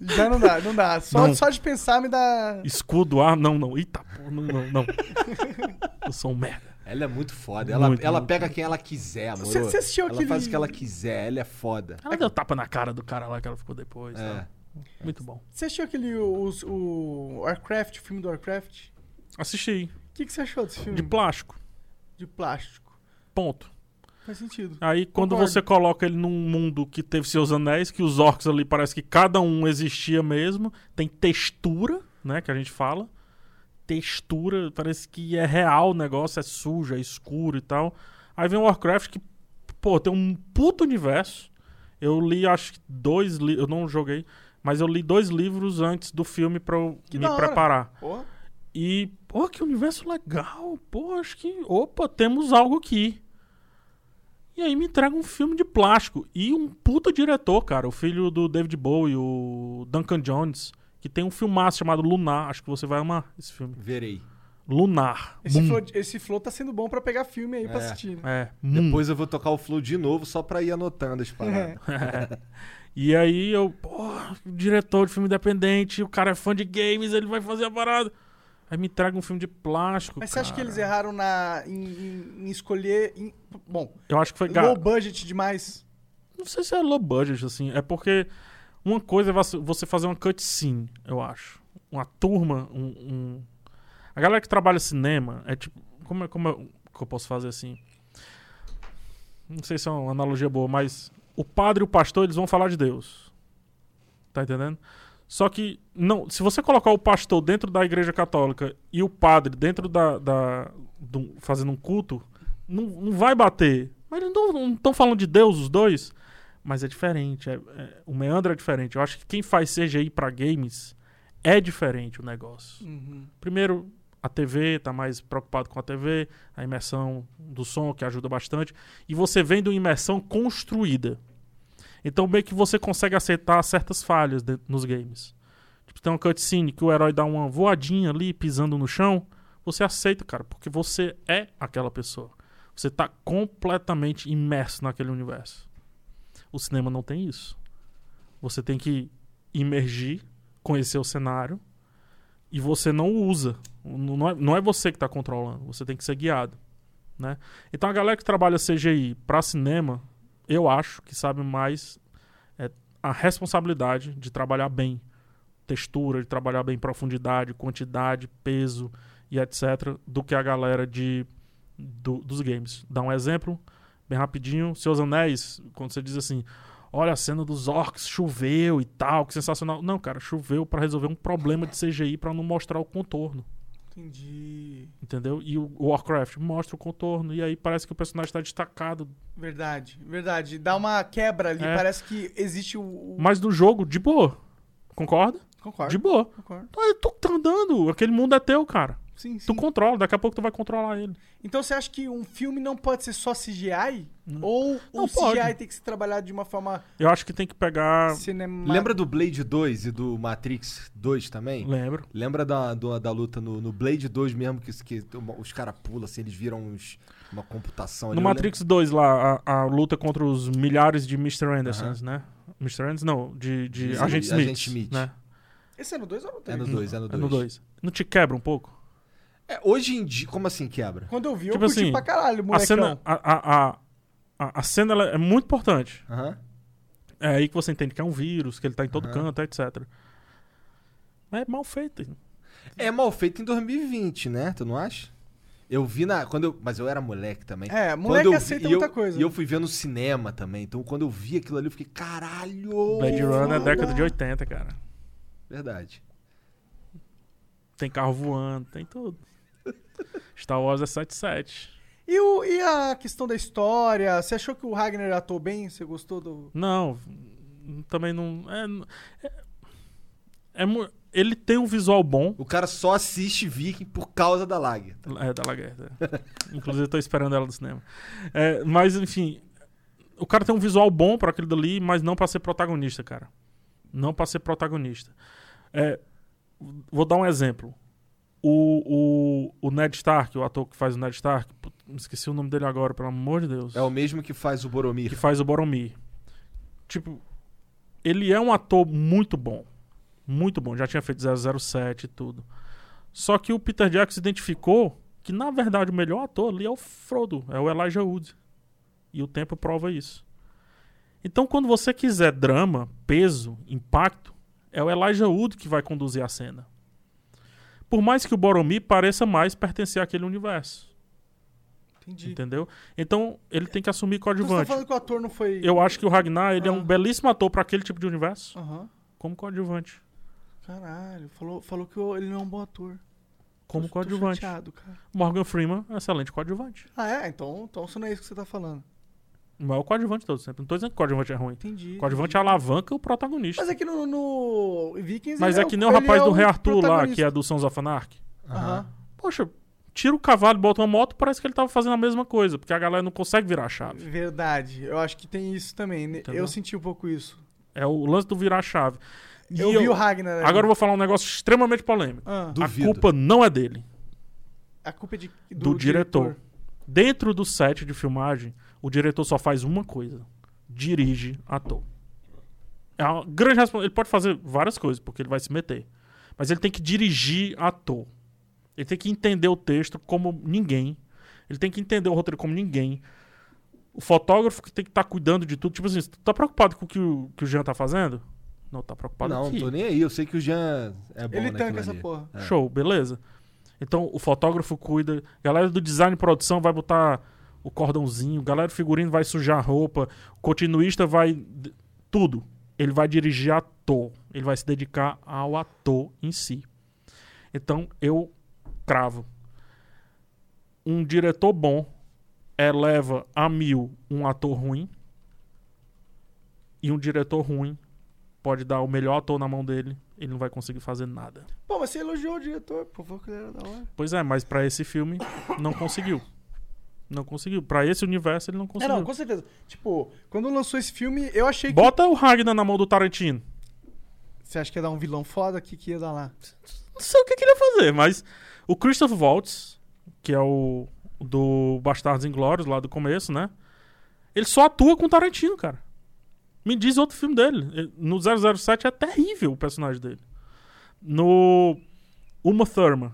Já não dá, não dá. Só, Não. só de pensar me dá. Escudo, ah, não, não. Eita, pô, não, não, não. Eu sou um merda. Ela é muito foda. Ela, Muito, ela muito. pega quem ela quiser, amor. Você, você assistiu Ela aquele. faz o que ela quiser, ela é foda. Ela deu tapa na cara do cara lá que ela ficou depois. É. tá? Muito bom. Você assistiu aquele. O, o Warcraft, o filme do Warcraft? Assisti. O que, que você achou desse filme? De plástico. De plástico. Ponto. Faz sentido. Aí quando Concordo. você coloca ele num mundo que teve seus anéis, que os orcs ali parece que cada um existia mesmo, tem textura, né, que a gente fala. Textura, parece que é real o negócio, é sujo, é escuro e tal. Aí vem o Warcraft que, pô, tem um puto universo. Eu li acho que dois livros, eu não joguei, mas eu li dois livros antes do filme pra eu Que me preparar. Porra. E, pô, que universo legal. Pô, acho que, opa, temos algo aqui. E aí me entrega um filme de plástico. E um puta diretor, cara. O filho do David Bowie, o Duncan Jones. Que tem um filmaço chamado Lunar. Acho que você vai amar esse filme. Verei. Lunar. Esse flow, esse flow tá sendo bom pra pegar filme aí pra É. assistir. né? É, Moon. Depois eu vou tocar o flow de novo só pra ir anotando as paradas. [LAUGHS] E aí eu, pô, diretor de filme independente, o cara é fã de games, ele vai fazer a parada. Aí me entrega um filme de plástico. Mas você acha que cara. eles erraram na, em, em- em escolher. em- bom, Eu acho que foi. low budget demais? Não sei se é low budget, assim. É porque uma coisa é você- fazer uma cutscene, eu acho. Uma turma, um, um- A galera que trabalha cinema é tipo. Como, é, como é que eu posso fazer assim? Não sei se é uma analogia boa, mas o padre e o pastor, eles vão falar de Deus. Tá entendendo? Só que, não, se você colocar o pastor dentro da igreja católica e o padre dentro da. da do- fazendo um culto, não, não vai bater. Mas eles não estão falando de Deus, os dois. Mas é diferente. é- é- o meandro é diferente. Eu acho que quem faz CGI pra games é diferente o negócio. Uhum. Primeiro, a TV tá mais preocupado com a TV, a imersão do som, que ajuda bastante. E você vendo uma imersão construída. Então, meio que você consegue aceitar certas falhas de- nos games. Tipo, tem uma cutscene que o herói dá uma voadinha ali, pisando no chão. Você aceita, cara, porque você é aquela pessoa. Você tá completamente imerso naquele universo. O cinema não tem isso. Você tem que imergir, conhecer o cenário, e você não usa. Não é, não é você que está controlando, você tem que ser guiado. Né? Então a galera que trabalha CGI para cinema, eu acho que sabe mais é, a responsabilidade de trabalhar bem textura, de trabalhar bem profundidade, quantidade, peso e etc. do que a galera de, do- dos games. Dá um exemplo, bem rapidinho. Seus Anéis, quando você diz assim, olha a cena dos orcs, choveu e tal, que sensacional. Não, cara, choveu para resolver um problema de CGI para não mostrar o contorno. Entendi. Entendeu? E o Warcraft mostra o contorno, e aí parece que o personagem tá destacado. Verdade, verdade. Dá uma quebra ali, É. parece que existe o... o- Mas no jogo, de boa. Concorda? Concordo, De boa. concordo. Ah, Tu tá andando, aquele mundo é teu, cara. Sim, sim. Tu controla, daqui a pouco tu vai controlar ele. Então você acha que um filme não pode ser só CGI? Ou o Não, CGI pode. tem que ser trabalhado de uma forma Eu acho que tem que pegar. cinema... Lembra do Blade 2 e do Matrix 2 também? Lembro. Lembra da, do- da luta no, no Blade 2 mesmo, que, que os caras pulam, assim, eles viram uns- uma computação ali. No Matrix 2 lá, a, a luta contra os milhares de Mr. Andersons, né? Mr. Anderson, não, de, de Agente Smith. Smith. Né? Esse é no 2 ou no lembro. 3? É no 2, é no É 2. no 2. Não te quebra um pouco? É, hoje em dia, como assim quebra? Quando eu vi, Tipo eu curti assim, pra caralho, A molecão. cena, a, a, a, a- a cena ela é muito importante. Aham. É aí que você entende que é um vírus, que ele tá em todo Aham. canto, etc. Mas é mal feito. É mal feito em 2020, né? Tu não acha? Eu vi na. Quando eu, mas eu era moleque também. É, Quando moleque eu vi- aceita eu- muita coisa. E eu fui ver no cinema também. Então quando eu vi aquilo ali, eu fiquei, caralho! Blade Runner é década de 80, cara. Verdade. Tem carro voando, tem tudo. Star Wars é 77. E, o, e a questão da história? Você achou que o Ragnar atuou bem? Você gostou do... Não, também não. É, é- é ele tem um visual bom. O cara só assiste Viking por causa da lag. É, da Laguerta. Inclusive, eu tô esperando ela no cinema. É, mas, enfim, o cara tem um visual bom pra aquilo dali, mas não pra ser protagonista, cara. Não pra ser protagonista. É, vou dar um exemplo. O, o, o Ned Stark, o ator que faz o Ned Stark, esqueci o nome dele agora, pelo amor de Deus. É o mesmo que faz o Boromir. que faz o Boromir. Tipo, ele é um ator muito bom. Muito bom. Já tinha feito 007 e tudo. Só que o Peter Jackson identificou que, na verdade, o melhor ator ali é o Frodo, é o Elijah Wood. E o tempo prova isso. Então, quando você quiser drama, peso, impacto, é o Elijah Wood que vai conduzir a cena. Por mais que o Boromir pareça mais pertencer àquele universo. Entendi. Entendeu? Então, ele tem que assumir Então você tá coadjuvante. falando que o ator não foi... Eu acho que o Ragnar ele é Ah. um belíssimo ator pra aquele tipo de universo, Aham. como coadjuvante. Caralho, falou, falou que ele não é um bom ator. Como Tô- tô coadjuvante. chateado, cara. Morgan Freeman, excelente coadjuvante. Ah, é? Então, então isso não é isso que você tá falando. Não é o coadjuvante todo sempre. Não tô dizendo que o coadjuvante é ruim. Entendi. O coadjuvante entendi. alavanca o protagonista. Mas é que no, no Vikings Mas ele é que nem o rapaz é do Rei Arthur lá, que é do Sons of Anarchy. Aham. Poxa, tira o cavalo e bota uma moto, parece que ele tava fazendo a mesma coisa, porque a galera não consegue virar a chave. Verdade. Eu acho que tem isso também. né? Entendeu? Eu senti um pouco isso. É o lance do virar a chave. E Eu, vi o Ragnar. Agora eu vou falar um negócio extremamente polêmico. Ah, Duvido. A culpa não é dele. a culpa é de, do, diretor. Dentro do set de filmagem, o diretor só faz uma coisa: dirige ator. É uma grande responsabilidade. Ele pode fazer várias coisas, porque ele vai se meter. Mas ele tem que dirigir ator. Ele tem que entender o texto como ninguém. Ele tem que entender o roteiro como ninguém. O fotógrafo que tem que estar cuidando de tudo. Tipo assim, tu tá preocupado com o que o, que o Jean tá fazendo? Não, tá preocupado Não, aqui. tô nem aí. Eu sei que o Jean é bom Ele tanca essa ali. porra. É. Show, beleza. Então o fotógrafo cuida, galera do design e produção vai botar o cordãozinho, galera do figurino vai sujar a roupa, o continuista vai. Tudo. Ele vai dirigir ator. Ele vai se dedicar ao ator em si. Então eu cravo. Um diretor bom eleva a mil um ator ruim. E um diretor ruim pode dar o melhor ator na mão dele. Ele não vai conseguir fazer nada. Pô, mas você elogiou o diretor, pô, falou que ele era da hora. Pois é, mas pra esse filme não conseguiu. Não conseguiu. Pra esse universo ele não É, conseguiu. não, com certeza. Tipo, quando lançou esse filme, eu achei que. Bota o Ragnar na mão do Tarantino. Você acha que ia dar um vilão foda? O que, que ia dar lá? Não sei o que, que ele ia fazer, mas o Christoph Waltz, que é o do Bastardos Inglórios lá do começo, né? Ele só atua com o Tarantino, cara. Me diz outro filme dele. Ele- No 007 é terrível o personagem dele. No Uma Thurman,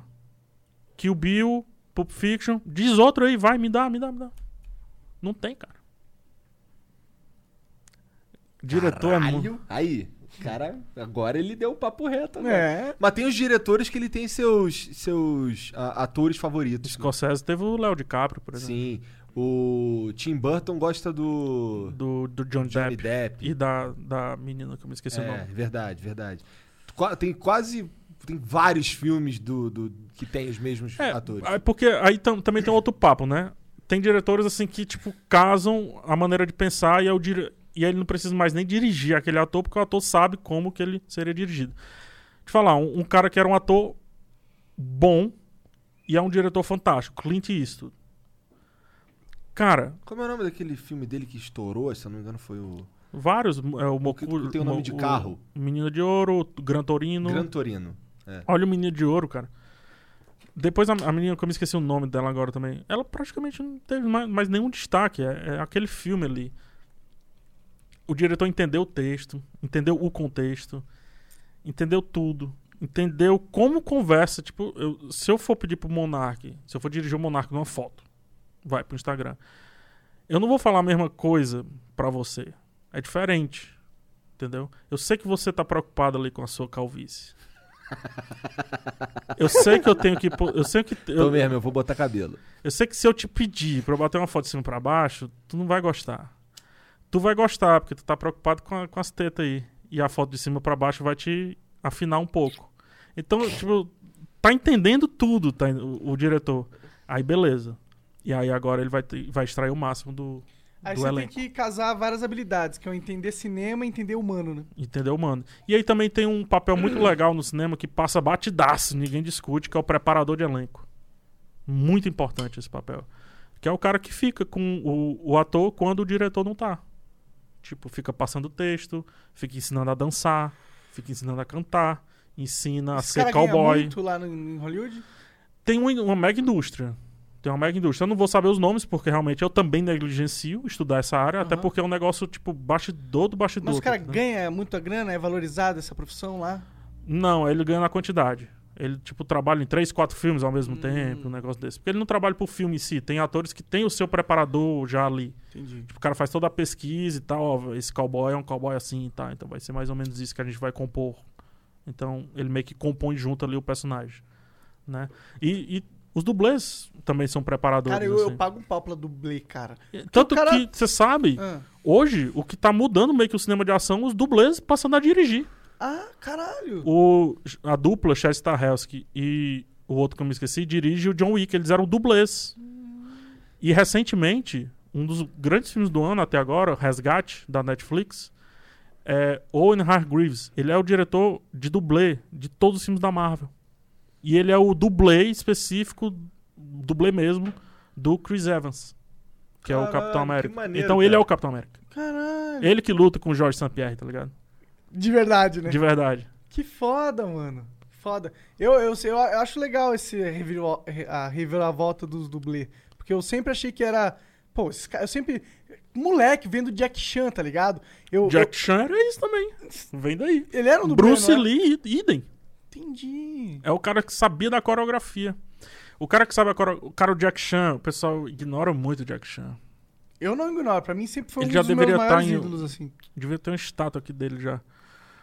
Kill Bill, Pulp Fiction, diz outro aí, vai, me dá, me dá, me dá. Não tem, cara. Diretor é muito. Aí, cara, agora ele deu o papo reto, né? É. Mas tem os diretores que ele tem seus, seus atores favoritos. Scorsese teve o Léo DiCaprio, por exemplo. Sim. O Tim Burton gosta do Do, do John Depp. Depp. E da, da menina que eu me esqueci o É, nome. verdade, verdade. Tem quase tem vários filmes do, do- que tem os mesmos É, atores. aí porque aí tam- também tem outro papo, né? Tem diretores assim que, tipo, casam a maneira de pensar e, é o dire... e aí ele não precisa mais nem dirigir aquele ator, porque o ator sabe como que ele seria dirigido. Deixa eu falar, um, um cara que era um ator bom e é um diretor fantástico, Clint Eastwood. Cara, Como é o nome daquele filme dele que estourou? Se eu não me engano, foi o vários. É, o que tem o nome de Mo- carro. Menino de Ouro, Gran Torino. Gran Torino. Olha o Menino de Ouro, cara. Depois a, a menina, que eu me esqueci o nome dela agora também, ela praticamente não teve mais, mais nenhum destaque. É, é aquele filme ali. O diretor entendeu o texto, entendeu o contexto, entendeu tudo, entendeu como conversa. Tipo, eu- se eu for pedir pro Monark, se eu for dirigir o Monark numa foto, vai pro Instagram. Eu não vou falar a mesma coisa pra você. É diferente. Entendeu? Eu sei que você tá preocupado ali com a sua calvície. [LAUGHS] Eu sei que eu tenho que. Eu sei que. Tô Eu, mesmo, eu vou botar cabelo. eu sei que se eu te pedir pra eu bater uma foto de cima pra baixo, tu não vai gostar. Tu vai gostar, porque tu tá preocupado com, a- com as tetas aí. E a foto de cima pra baixo vai te afinar um pouco. Então, tipo, tá entendendo tudo, tá, o, o diretor. Aí beleza. E aí agora ele vai, vai extrair o máximo do, Aí do você elenco. tem que casar várias habilidades, que é o entender cinema e entender humano, né? Entendeu, mano? E aí também tem um papel muito [CLEARS THROAT] legal no cinema que passa batidaço, ninguém discute, que é o preparador de elenco. Muito importante esse papel. Que é o cara que fica com o, o ator quando o diretor não tá. Tipo, fica passando texto, fica ensinando a dançar, fica ensinando a cantar, ensina a Esse ser cara ganha cowboy. muito lá no, em Hollywood? Tem uma, uma mega indústria. Tem uma mega indústria. Eu não vou saber os nomes, porque realmente eu também negligencio estudar essa área, até Aham. porque é um negócio, tipo, bastidor do bastidor. Mas o cara tá entendendo? ganha muita grana, é valorizado essa profissão lá? Não, ele ganha na quantidade. Ele, tipo, trabalha em três, quatro filmes ao mesmo Hum. tempo, um negócio desse. Porque ele não trabalha por filme em si. Tem atores que tem o seu preparador já ali. Entendi. Tipo, o cara faz toda a pesquisa e tal. Ó, esse cowboy é um cowboy assim e tal. Então vai ser mais ou menos isso que a gente vai compor. Então ele meio que compõe junto ali o personagem. Né? E, e os dublês também são preparadores. Cara, eu, eu assim. pago um pau pra dublê, cara. Tanto cara- que, você sabe, Ah, hoje, o que tá mudando meio que o cinema de ação, os dublês passando a dirigir. Ah, caralho. O, a dupla, Chad Stahelski e o outro que eu me esqueci, dirige o John Wick. Eles eram dublês. E recentemente, um dos grandes filmes do ano até agora, Resgate, da Netflix, é Owen Hargreaves. Ele é o diretor de dublê de todos os filmes da Marvel. E ele é o dublê específico, dublê mesmo, do Chris Evans, que é o Caralho, Capitão América. maneiro, então ele cara. é o Capitão América. Caralho. Ele que luta com o Jorge St. Pierre, tá ligado? De verdade, né? De verdade. Que foda, mano. Foda. Eu, eu, eu, eu acho legal esse reviro- a reviravolta dos dublê. Porque eu sempre achei que era. Pô, esses caras- eu sempre. Moleque vendo Jack Chan, tá ligado? Eu, Jack Chan era isso também. Vem daí. eu- ele era um dublê. Bruce era? Lee, idem. Entendi. É o cara que sabia da coreografia. O cara que sabe a coreografia. O cara, o Jack Chan, o pessoal ignora muito o Jack Chan. Eu não ignoro. Pra mim sempre foi Ele um já dos meus deveria tá maiores em- ídolos, assim. Devia ter uma estátua aqui dele já.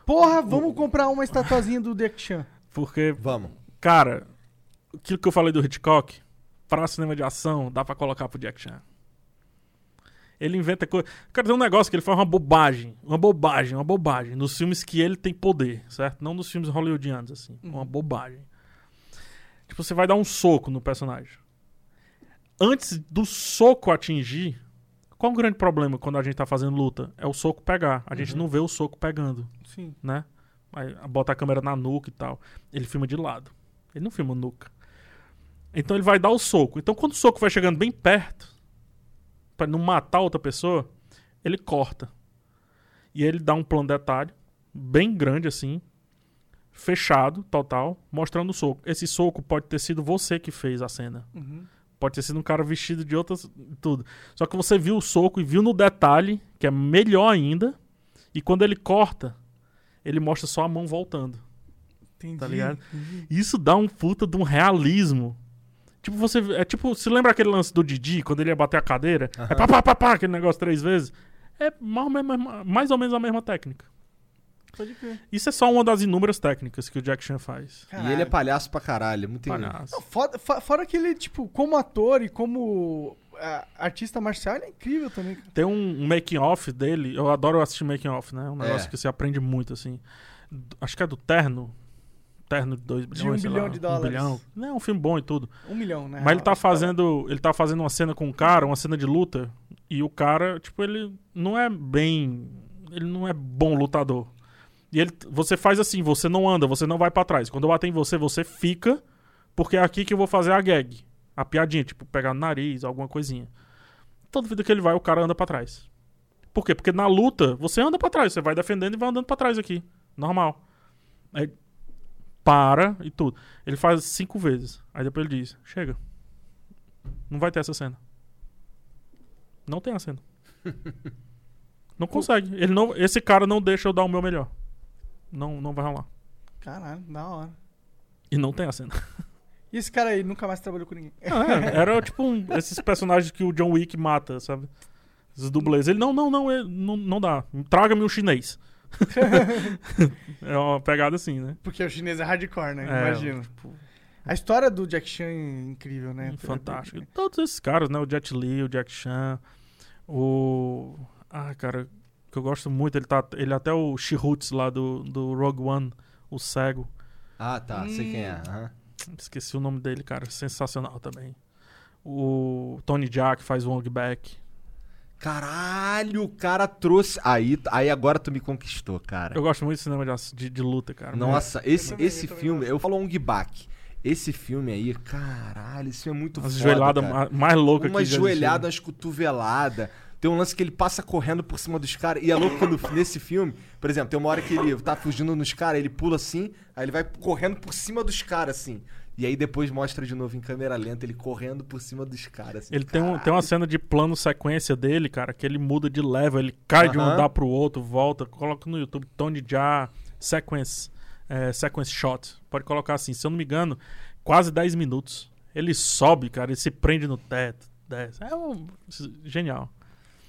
Porra, vamos comprar uma estatuazinha do Jack Chan. Porque, Vamos. cara, aquilo que eu falei do Hitchcock, pra cinema de ação, dá pra colocar pro Jack Chan. Ele inventa coisa. Cara, tem um negócio que ele faz uma bobagem. Uma bobagem, uma bobagem. Nos filmes que ele tem poder, certo? Não nos filmes hollywoodianos, assim. Uma bobagem. Tipo, você vai dar um soco no personagem. Antes do soco atingir, qual o grande problema quando a gente tá fazendo luta? É o soco pegar. A gente não vê o soco pegando Sim. né? Aí bota a câmera na nuca e tal. Ele filma de lado. Ele não filma nuca. Então ele vai dar o soco. Então quando o soco vai chegando bem perto, pra não matar outra pessoa, ele corta. E ele dá um plano detalhe, bem grande assim, fechado, total, mostrando o soco. Esse soco pode ter sido você que fez a cena. Uhum. Pode ter sido um cara vestido de outras. tudo. Só que você viu o soco e viu no detalhe, que é melhor ainda. E quando ele corta, ele mostra só a mão voltando. Entendi. Tá ligado? entendi. Isso dá um puta de um realismo. Tipo, você. É tipo, se lembra aquele lance do Didi, quando ele ia bater a cadeira? É pá, pá, pá, pá, aquele negócio três vezes. É mais ou menos, mais ou menos a mesma técnica. Pode crer. Isso é só uma das inúmeras técnicas que o Jack Chan faz. E ele é palhaço pra caralho. é Muito Palhaço. Não, foda- fora que ele, tipo, como ator e como ah, artista marcial, ele é incrível também. Tem um, um making off dele, eu adoro assistir making off, né? Um negócio É. que você aprende muito, assim. Acho que é do Terno. Terno de 2 De bilhões, um sei bilhão lá, de Um dólares. bilhão. Não, é um filme bom e tudo. Um milhão, né? Mas ele tá fazendo. Ele tá fazendo uma cena com um cara, uma cena de luta. E o cara, tipo, ele não é bem. Ele não é bom lutador. E ele, você faz assim, você não anda, você não vai pra trás. Quando eu bater em você, você fica, porque é aqui que eu vou fazer a gag. A piadinha, tipo, pegar no nariz, alguma coisinha. Toda vida que ele vai, o cara anda pra trás. Por quê? Porque na luta, você anda pra trás, você vai defendendo e vai andando pra trás aqui. Normal. Aí para e tudo. Ele faz cinco vezes. Aí depois ele diz: Chega. Não vai ter essa cena. Não tem a cena. [LAUGHS] Não consegue. Ele não, esse cara não deixa eu dar o meu melhor. Não, não vai rolar. Caralho, da hora. E não tem a cena. [LAUGHS] E esse cara aí nunca mais trabalhou com ninguém. Ah, é, [LAUGHS] era tipo um- esses personagens que o John Wick mata, sabe? Esses dublês. Ele, não, não, não, ele- não, não dá. Traga-me um chinês. [LAUGHS] é uma pegada assim, né? Porque o chinês é hardcore, né? É, Imagino. tipo, A história do Jack Chan é incrível, né? Fantástico. Todos esses caras, né? O Jet Li, o Jack Chan, o. Ah, cara, que eu gosto muito, ele tá. Ele é até o Chihutz lá do, do Rogue One, o cego. Ah, tá. Sei quem é. Hum. aham. Esqueci o nome dele, cara. Sensacional também. O Tony que faz o Wong Back. Caralho, o cara trouxe. Aí, aí agora tu me conquistou, cara. Eu gosto muito de cinema de, de, de luta, cara. Nossa, esse, também, esse eu filme, eu falo Ong Bak. Esse filme aí, caralho, esse filme é muito As foda. joelhadas cara. ma- mais loucas Uma que já joelhada, umas cotoveladas. Tem um lance que ele passa correndo por cima dos caras. E é louco quando nesse filme, por exemplo, tem uma hora que ele tá fugindo nos caras, ele pula assim, aí ele vai correndo por cima dos caras, assim. E aí depois mostra de novo em câmera lenta ele correndo por cima dos caras. Assim. Ele tem, um, tem uma cena de plano sequência dele, cara, que ele muda de level, ele cai de um andar pro outro, volta, coloca no YouTube Tony Jaa Sequence, é, sequence Shot. Pode colocar assim, se eu não me engano, quase 10 minutos. Ele sobe, cara, ele se prende no teto, desce. É um, genial.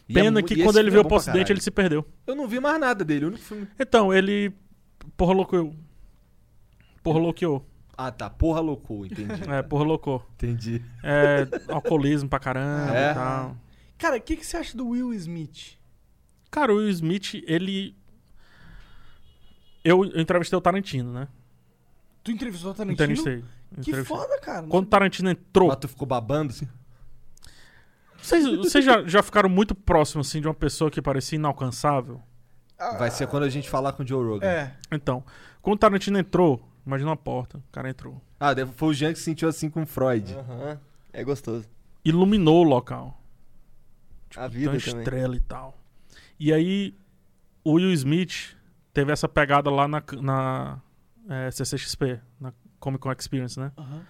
É Pena mu- que quando ele é veio bom pro ocidente ele se perdeu. Eu não vi mais nada dele, o único filme. Então, ele porra loucou. Porra louqueou. Ah, tá. Porra loucou, entendi. É, porra loucou. entendi. É, alcoolismo pra caramba É? e tal. Cara, o que, que você acha do Will Smith? Cara, o Will Smith, ele. Eu, eu entrevistei o Tarantino, né? Tu entrevistou o Tarantino? Entrevistei. Que entrevistei. foda, cara. Quando o. Tarantino entrou. Mas tu ficou babando, assim? Vocês, vocês já, já ficaram muito próximos, assim, de uma pessoa que parecia inalcançável? Vai ser quando a gente falar com o Joe Rogan. É. Então, quando o Tarantino entrou, imagina uma porta, o cara entrou. Ah, deve- foi o Jean que se sentiu assim com o Freud. Aham. É gostoso. Iluminou o local. A Tem vida uma também. estrela e tal. E aí, o Will Smith teve essa pegada lá na, na é, CCXP, na Comic Con Experience, né? Aham.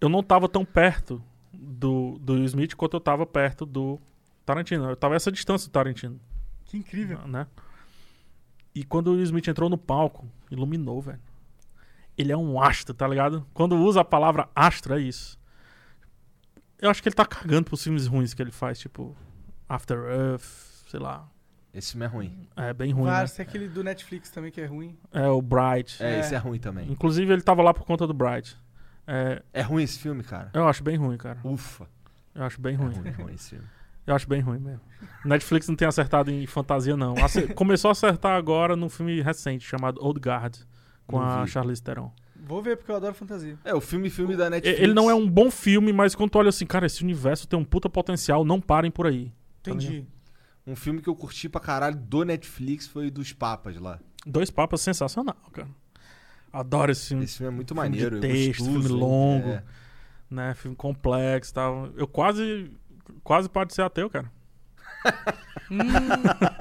Eu não tava tão perto do, do Will Smith quanto eu tava perto do Tarantino. Eu tava a essa distância do Tarantino, Que incrível. né? E quando o Will Smith entrou no palco, iluminou, velho. Ele é um astro, tá ligado? Quando usa a palavra astro, é isso. Eu acho que ele tá cagando pros filmes ruins que ele faz, tipo After Earth, sei lá. Esse filme é ruim. É bem ruim, né? Vários, tem aquele do Netflix também que é ruim. É o Bright. É, É. esse é ruim também. Inclusive, ele tava lá por conta do Bright. É, É ruim esse filme, cara? eu acho bem ruim, cara. Ufa. Eu acho bem É ruim. ruim, é ruim esse filme. [LAUGHS] Eu acho bem ruim mesmo. Netflix não tem acertado em fantasia, não. Começou a acertar agora num filme recente chamado Old Guard, com Não a vi. Charlize Theron. Vou ver porque eu adoro fantasia. É, o filme filme da Netflix. Ele não é um bom filme, mas quando tu olha assim, cara, esse universo tem um puta potencial, não parem por aí. Tá Entendi. Um filme que eu curti pra caralho do Netflix foi dos Papas lá. Dois papas sensacional, cara. Adoro esse filme, Esse filme é muito Filme de maneiro. texto, gostoso, filme longo. É. né? Filme complexo e tal. Eu quase. Quase pode ser ateu, cara. Hum,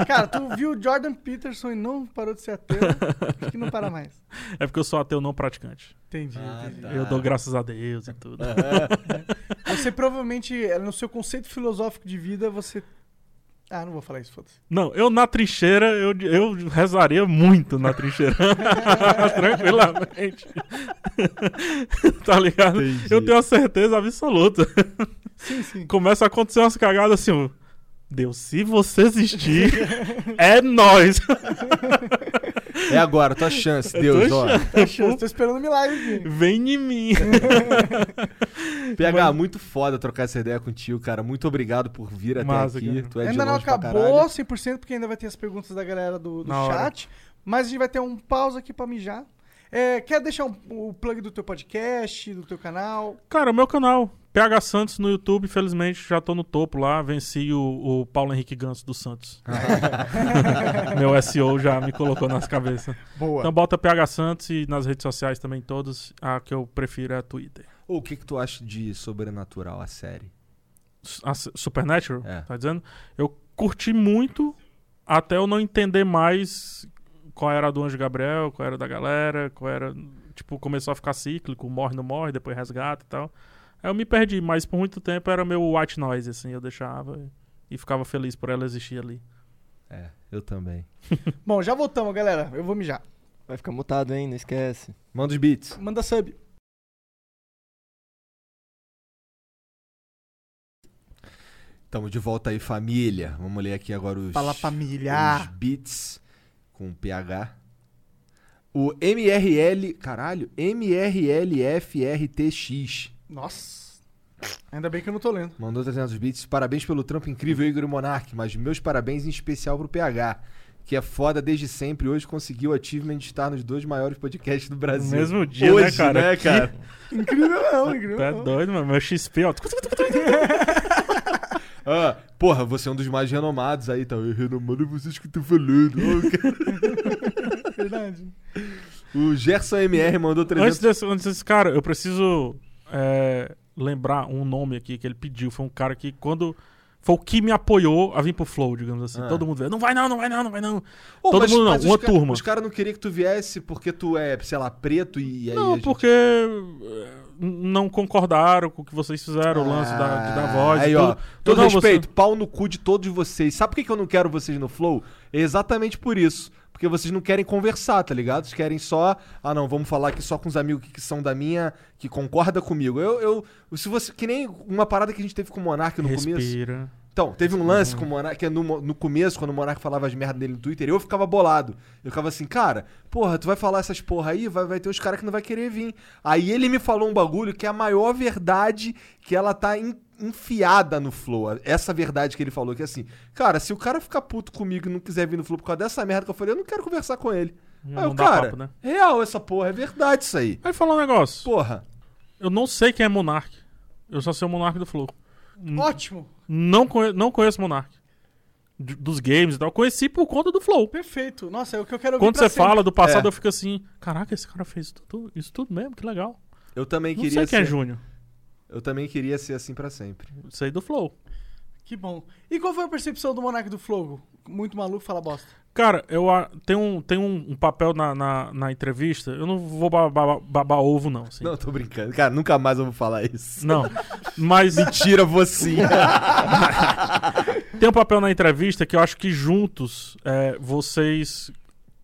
cara, tu viu Jordan Peterson e não parou de ser ateu? Acho que não para mais. É porque eu sou ateu não praticante. Entendi, Ah, entendi. tá. Eu dou graças a Deus e tudo. Você provavelmente, é, no seu conceito filosófico de vida, você. Ah, não vou falar isso, foda-se. Não, eu na trincheira, eu, eu rezaria muito na trincheira. [LAUGHS] Tranquilamente. [LAUGHS] tá ligado? Entendi. Eu tenho a certeza absoluta. Sim, sim. Começa a acontecer umas cagadas assim, ó. Deus, se você existir, é nós. É agora, tua chance, É Deus, tua ó. Tá chance, tô esperando um milagre aqui. Vem em mim. [LAUGHS] PH, Mas- muito foda trocar essa ideia contigo, cara. Muito obrigado por vir até Massa, aqui. cara. Tu é ainda não acabou caralho. 100%, porque ainda vai ter as perguntas da galera do, do Na hora. chat. Mas a gente vai ter um pause aqui pra mijar. É, quer deixar um- o plug do teu podcast, do teu canal? Cara, o meu canal, PH Santos no YouTube, felizmente já tô no topo lá. Venci o, o Paulo Henrique Ganso do Santos. [LAUGHS] meu SEO já me colocou nas cabeças. Boa. Então bota PH Santos e nas redes sociais também todas. A que eu prefiro é a Twitter. O que, que tu acha de Sobrenatural, a série? A Supernatural, É. tá dizendo? Eu curti muito até eu não entender mais qual era a do Anjo Gabriel, qual era da galera, qual era. Tipo, começou a ficar cíclico, morre, não morre, depois resgata e tal. Aí eu me perdi, mas por muito tempo era meu white noise, assim, eu deixava e ficava feliz por ela existir ali. É, eu também. [LAUGHS] Bom, já voltamos, galera. Eu vou mijar. Vai ficar mutado, hein? Não esquece. Manda os beats. Manda sub. Tamo de volta aí, família. Vamos ler aqui agora os, Fala os família. beats com PH. O MRL, caralho, MRLFRTX. Nossa. Ainda bem que eu não tô lendo. Mandou 300 bits. Parabéns pelo trampo incrível, Igor e Monark. Mas meus parabéns em especial pro PH, que é foda desde sempre. Hoje conseguiu o achievement de estar nos dois maiores podcasts do Brasil. No mesmo dia, Hoje, né, cara? né, Que- cara? Incrível não, incrível Tu é não. doido, mano. Meu XP, ó. [LAUGHS] Ah, porra, você é um dos mais renomados aí, tá? Eu renomado vocês que estão falando. Ó, cara. [LAUGHS] Verdade. o Gerson MR mandou 300 Antes desse, antes desse cara, eu preciso é, lembrar um nome aqui que ele pediu. Foi um cara que, quando. Foi o que me apoiou a vir pro Flow, digamos assim. Ah. Todo mundo veio. Não vai não, não vai não, não vai não. Ô, Todo mas- mundo não, uma turma. Os caras não queriam que tu viesse porque tu é, sei lá, preto e aí. Não, gente- porque é, não concordaram com o que vocês fizeram, o lance da, de dar voz. Ah, Aí, e ó. tudo. Todo Não, você- respeito, pau no cu de todos vocês. Sabe por que que eu não quero vocês no Flow? É exatamente por isso. Porque vocês não querem conversar, tá ligado? Vocês querem só. Ah, não, vamos falar aqui só com os amigos que são da minha. que concorda comigo. Eu. eu se você. Que nem uma parada que a gente teve com o Monark no começo. Respira. Então, teve um lance com o Monark, que é no, no começo, quando o Monark falava as merdas dele no Twitter, eu ficava bolado. Eu ficava assim, cara, porra, tu vai falar essas porra aí, vai, vai ter uns caras que não vai querer vir. Aí ele me falou um bagulho que é a maior verdade que ela tá en- enfiada no Flow. Essa verdade que ele falou, que é assim, cara, se o cara ficar puto comigo e não quiser vir no Flow por causa dessa merda que eu falei, eu não quero conversar com ele. Não aí o dá cara, papo, né? real essa porra, é verdade isso aí. Aí falar um negócio. Porra. Eu não sei quem é Monark. Eu só sei o Monark do Flow. Ótimo. Não, conhe não conheço Monark. D- Dos games e tal. Conheci por conta do Flow. Perfeito. Nossa, é o que eu quero Quando você fala do passado, É. eu fico assim: caraca, esse cara fez isso tudo, isso tudo mesmo, que legal. Eu também Não queria sei quem é ser. Júnior. Eu também queria ser assim pra sempre. Sei do Flow. Que bom. E qual foi a percepção do Monark do Flow? Muito maluco, fala bosta. Cara, eu a- tem um, tem um, um papel na, na, na entrevista. Eu não vou babar, babar ovo, não. Assim. Não, tô brincando. Cara, nunca mais eu vou falar isso. Não. Mas [LAUGHS] Mentira, você. [LAUGHS] tem um papel na entrevista que eu acho que juntos é, vocês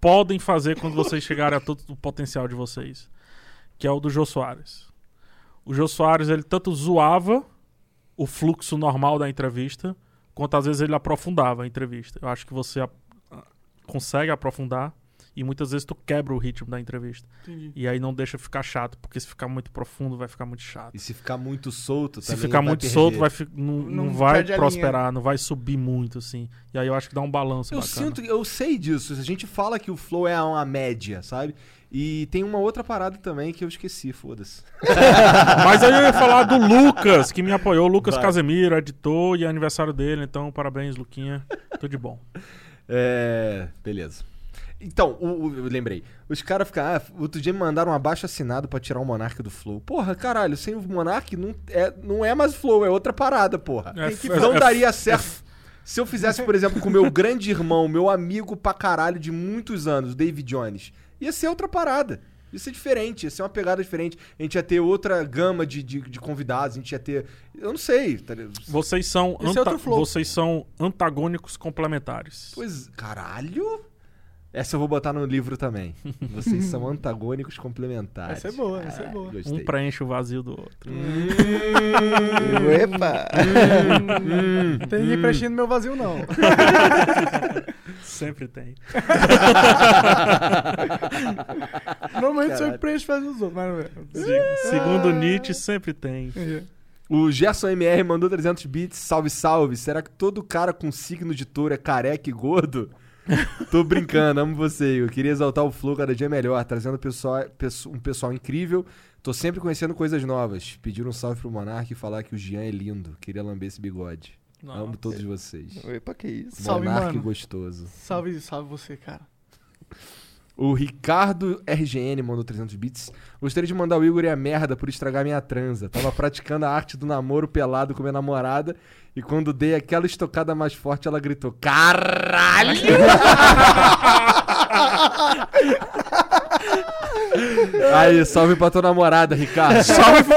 podem fazer quando vocês chegarem a todo o potencial de vocês. Que é o do Jô Soares. O Jô Soares, ele tanto zoava o fluxo normal da entrevista, quanto às vezes ele aprofundava a entrevista. Eu acho que você a- a- consegue aprofundar e muitas vezes tu quebra o ritmo da entrevista. Entendi. E aí não deixa ficar chato, porque se ficar muito profundo vai ficar muito chato. E se ficar muito solto Se ficar vai muito perder. solto, vai fi- não, Não não vai prosperar, não vai subir muito, assim. E aí eu acho que dá um balanço Eu bacana. sinto, eu sei disso. A gente fala que o flow é uma média, sabe? E tem uma outra parada também que eu esqueci, foda-se. [LAUGHS] Mas aí eu ia falar do Lucas, que me apoiou. Lucas Vai. Casemiro, editor, e é aniversário dele. Então, parabéns, Luquinha. Tudo de bom. [LAUGHS] É. Beleza. Então, o, o- eu lembrei. Os caras ficam. Ah, outro dia me mandaram um abaixo assinado pra tirar o Monark do Flow. Porra, caralho, sem o Monark não é, não é mais Flow, é outra parada, porra. É, que é- não é- daria certo. Se eu fizesse, por exemplo, com o meu grande irmão, meu amigo pra caralho de muitos anos, David Jones, ia ser outra parada. Ia ser diferente, ia ser uma pegada diferente. A gente ia ter outra gama de, de, de convidados, a gente ia ter. Eu não sei, tá? Vocês são, é anta- flow. vocês são antagônicos complementares. Pois, caralho? Essa eu vou botar no livro também. [LAUGHS] Vocês são antagônicos complementares. Essa é boa, essa é boa. Gostei. Um preenche o vazio do outro. [LAUGHS] Epa! Hum. Tem ninguém preenchendo meu vazio, não. [LAUGHS] Sempre tem. Normalmente eu Caralho. que preencho faz os outros, mas é. Se- Segundo Nietzsche, sempre tem. É. O Gerson MR mandou 300 bits. Salve, salve. Será que todo cara com signo de touro é careca e gordo? [LAUGHS] Tô brincando, amo você. Eu queria exaltar o Flow cada dia melhor, trazendo pessoal, pesso- um pessoal incrível. Tô sempre conhecendo coisas novas. Pedir um salve pro Monark e falar que o Jean é lindo. Queria lamber esse bigode. Amo todos vocês. Epa, que isso? Salve, Monark mano. gostoso. Salve, salve você, cara. O Ricardo RGN mandou 300 bits. Gostaria de mandar o Igor e a merda por estragar minha transa. Tava praticando a arte do namoro pelado com minha namorada e quando dei aquela estocada mais forte, ela gritou: Caralho! [LAUGHS] Aí, salve pra tua namorada, Ricardo. Salve [LAUGHS]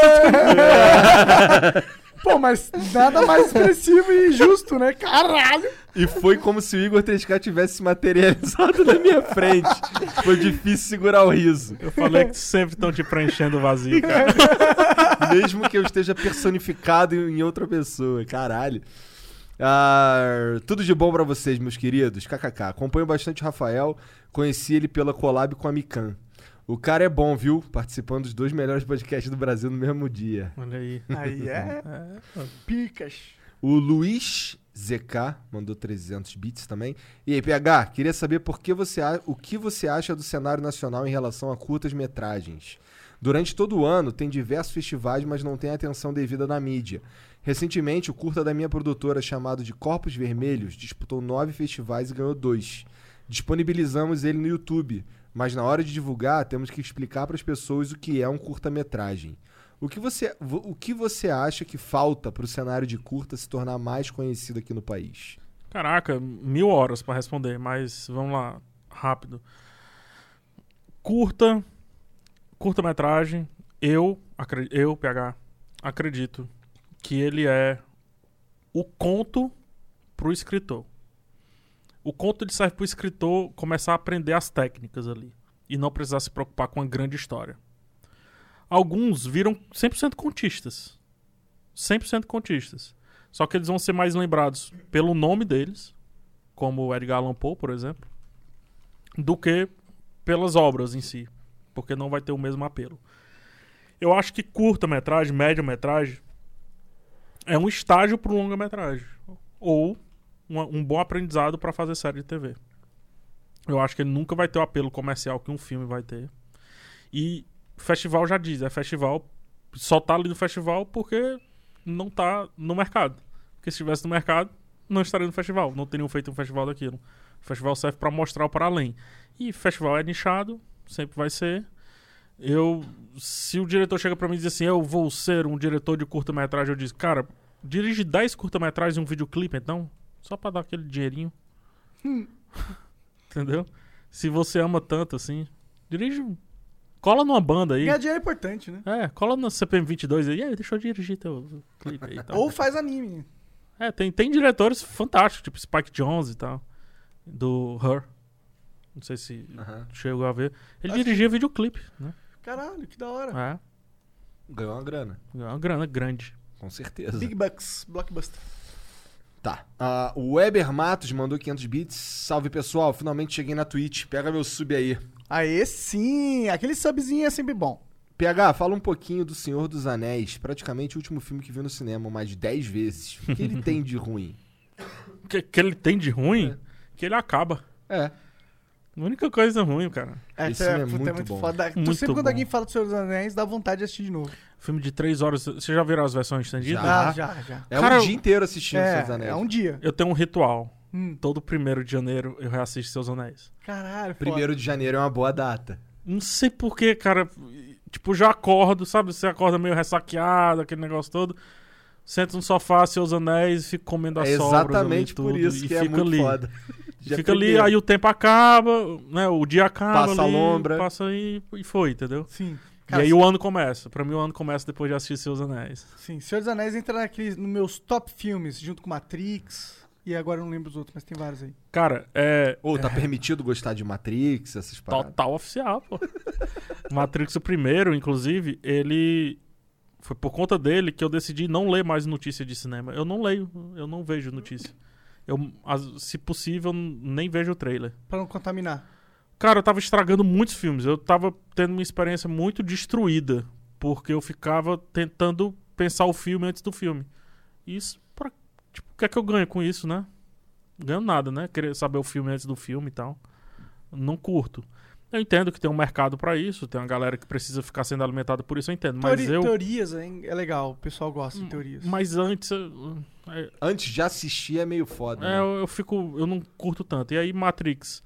Pô, mas nada mais expressivo e justo, né? Caralho! E foi como se o Igor 3K tivesse se materializado na minha frente. Foi difícil segurar o riso. Eu falei que sempre estão te preenchendo o vazio, cara. [LAUGHS] Mesmo que eu esteja personificado em outra pessoa. Caralho. Ah, tudo de bom pra vocês, meus queridos. KKK. Acompanho bastante o Rafael. Conheci ele pela collab com a Mikan. O cara é bom, viu? Participando dos dois melhores podcasts do Brasil no mesmo dia. Olha aí. Aí é É, picas. O Luiz ZK mandou 300 bits também. E aí, PH, queria saber por que você o que você acha do cenário nacional em relação a curtas metragens. Durante todo o ano tem diversos festivais, mas não tem atenção devida na mídia. Recentemente, o curta da minha produtora, chamado de Corpos Vermelhos, disputou nove festivais e ganhou dois. Disponibilizamos ele no YouTube, mas na hora de divulgar temos que explicar para as pessoas o que é um curta-metragem. O que você, vo- o que você acha que falta para o cenário de curta se tornar mais conhecido aqui no país? Caraca, mil horas pra responder, mas vamos lá, rápido. Curta, curta-metragem, eu, eu, PH, acredito que ele é o conto pro escritor. O conto ele serve pro escritor começar a aprender as técnicas ali e não precisar se preocupar com a grande história. Alguns viram 100% contistas. 100% contistas. Só que eles vão ser mais lembrados pelo nome deles, como Edgar Allan Poe, por exemplo, do que pelas obras em si, porque não vai ter o mesmo apelo. Eu acho que curta-metragem, média-metragem, é um estágio para longa-metragem, ou uma- um bom aprendizado para fazer série de TV. Eu acho que ele nunca vai ter o apelo comercial que um filme vai ter. E festival já diz, é festival, só tá ali no festival porque não tá no mercado. Porque se estivesse no mercado, não estaria no festival. Não teriam feito um festival daquilo. O festival serve para mostrar o para além. E festival é nichado, sempre vai ser. Eu, se o diretor chega para mim e diz assim, eu vou ser um diretor de curta-metragem, eu digo, cara, dirige 10 curta-metragens e um videoclipe, então, só para dar aquele dinheirinho. [LAUGHS] Entendeu? Se você ama tanto assim, dirige, um- cola numa banda aí. Ganhar dinheiro é importante, né? É, cola no CPM 22 aí, e aí, deixa eu dirigir teu clipe aí e tal. Ou faz anime. É, tem, tem diretores fantásticos, tipo Spike Jones e tal. Do Her. Não sei se chegou a ver. Ele Acho dirigia videoclipe, né? Caralho, que da hora. É, Ganhou uma grana, é uma grana grande. com certeza. Big Bucks, Blockbuster. Tá. Ah, o Weber Matos mandou 500 bits. Salve pessoal, finalmente cheguei na Twitch. Pega meu sub aí. Aê, sim! Aquele subzinho é sempre bom. PH, fala um pouquinho do Senhor dos Anéis, praticamente o último filme que vi no cinema mais de 10 vezes. O que ele tem de ruim? O [LAUGHS] que, que ele tem de ruim, que ele acaba. É. A única coisa ruim, cara. Esse Essa filme é puta, muito bom. foda. Tu Muito sempre quando alguém fala do Senhor dos Anéis, dá vontade de assistir de novo. Filme de três horas. Você já viram as versões estendidas? Já. Ah, já, já. É Cara, um dia inteiro assistindo É, Senhor dos Anéis. é um dia. Eu tenho um ritual. Hum, Todo primeiro de janeiro eu reassisto Seus Anéis. caralho, foda. Primeiro de janeiro é uma boa data. Não sei porquê, cara. Tipo, já acordo, sabe? Você acorda meio ressaqueado, aquele negócio todo. Senta no sofá, seus anéis, fica comendo as é sobras exatamente ali, por tudo, isso e que é fica muito ali. foda. Já fica ali, primeiro. aí o tempo acaba, né? O dia acaba Passa a ali, lombra. Passa aí e foi, entendeu? Sim. e aí o ano começa. Pra mim o ano começa depois de assistir Seus Anéis. Sim, Senhor dos Anéis entra naqueles, nos meus top filmes, junto com Matrix. E agora eu não lembro os outros, mas tem vários aí. Cara, é Ou tá permitido gostar de Matrix, essas paradas. total oficial, pô. [LAUGHS] Matrix o primeiro, inclusive, ele... Foi por conta dele que eu decidi não ler mais notícia de cinema. Eu não leio, eu não vejo notícia. Eu, se possível, nem vejo o trailer. Pra não contaminar. Cara, eu tava estragando muitos filmes. Eu tava tendo uma experiência muito destruída. Porque eu ficava tentando pensar o filme antes do filme. Isso, tipo, o que é que eu ganho com isso, né? ganho nada, né? Querer saber o filme antes do filme e tal. Não curto. Eu entendo que tem um mercado pra isso, tem uma galera que precisa ficar sendo alimentada por isso, eu entendo. Mas Teori- eu. Teorias é, é legal, o pessoal gosta de teorias. Mas antes. eu- é, Antes de assistir é meio foda. é, né? eu, eu fico. Eu não curto tanto. E aí, Matrix.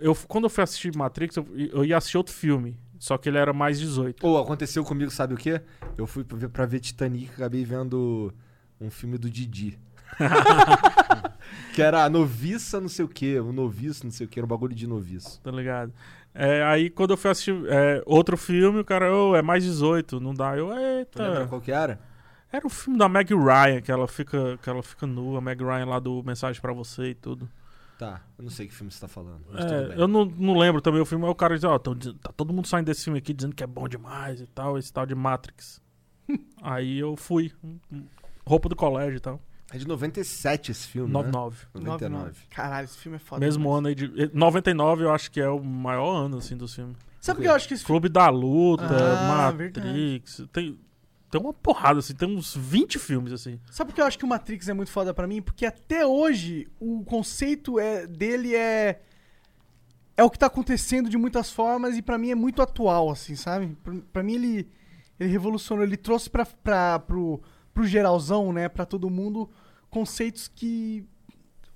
Eu, quando eu fui assistir Matrix, eu, eu ia assistir outro filme. Só que ele era mais 18. Ou aconteceu comigo, sabe o quê? Eu fui pra ver, pra ver Titanic e acabei vendo um filme do Didi. [LAUGHS] que era a noviça não sei o quê, o noviço não sei o quê, era um bagulho de noviço. tá ligado? É, aí quando eu fui assistir é, outro filme, o cara, ô, é mais 18, não dá. Eu, Tu lembra eita. qual que era? Era o filme da Meg Ryan, que ela fica, que ela fica nua, a Meg Ryan lá do Mensagem pra Você e tudo. Tá, eu não sei que filme você tá falando, mas tudo bem. É, eu não, não lembro também o filme, mas o cara diz, ó, dizendo- tá todo mundo saindo desse filme aqui dizendo que é bom demais e tal, esse tal de Matrix. [LAUGHS] aí eu fui. Roupa do colégio e tal. É de 97 esse filme, 99. né? 99. Caralho, esse filme é foda. Mesmo demais. ano aí de. 99 eu acho que é o maior ano, assim, dos filmes. Sabe por que eu acho que esse filme. Clube da Luta, Ah, Matrix. Tem, tem uma porrada, assim, tem uns 20 filmes, assim. Sabe por que eu acho que o Matrix é muito foda pra mim? Porque até hoje o conceito é, dele é. É o que tá acontecendo de muitas formas e pra mim é muito atual, assim, sabe? Pra, pra mim ele, ele revolucionou, ele trouxe pra, pra, pro, pro geralzão, né, pra todo mundo, conceitos que.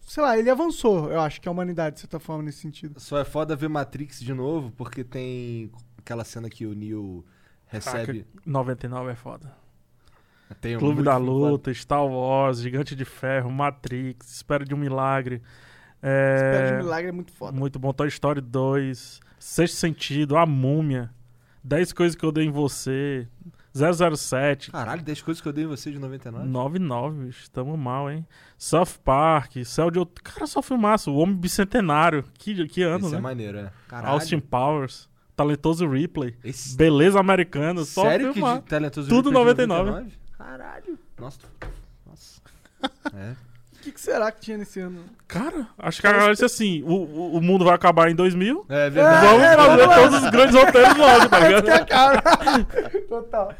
Sei lá, ele avançou, eu acho, que a humanidade, de certa forma, nesse sentido. Só é foda ver Matrix de novo, porque tem aquela cena que o Neo recebe. 99 é foda. Tem um Clube da filme foda. Luta, Star Wars, Gigante de Ferro, Matrix, Espera de um Milagre. É, Espera de um milagre é muito foda. Muito bom. Toy Story 2, Sexto Sentido, A Múmia, 10 Coisas que eu dei em você, 007, Caralho, 10 coisas que eu dei em você de 99. 99, bicho, tamo mal, hein? South Park, Céu de Outubro. Cara, só filmaço. O Homem Bicentenário. Que, que ano, Esse é né? maneiro, é. Caralho. Austin Powers, Talentoso Ripley, Esse... Beleza Americana. Só Sério que filmar. de talentoso Tudo Ripley de 99? Caralho. Nossa. Nossa. [LAUGHS] É. O que, que será que tinha nesse ano? Cara, acho que a galera disse assim: o, o, mundo vai acabar em 2000. É verdade. Vamos é, fazer todos os grandes roteiros logo, tá ligado? É cara. [LAUGHS] Total.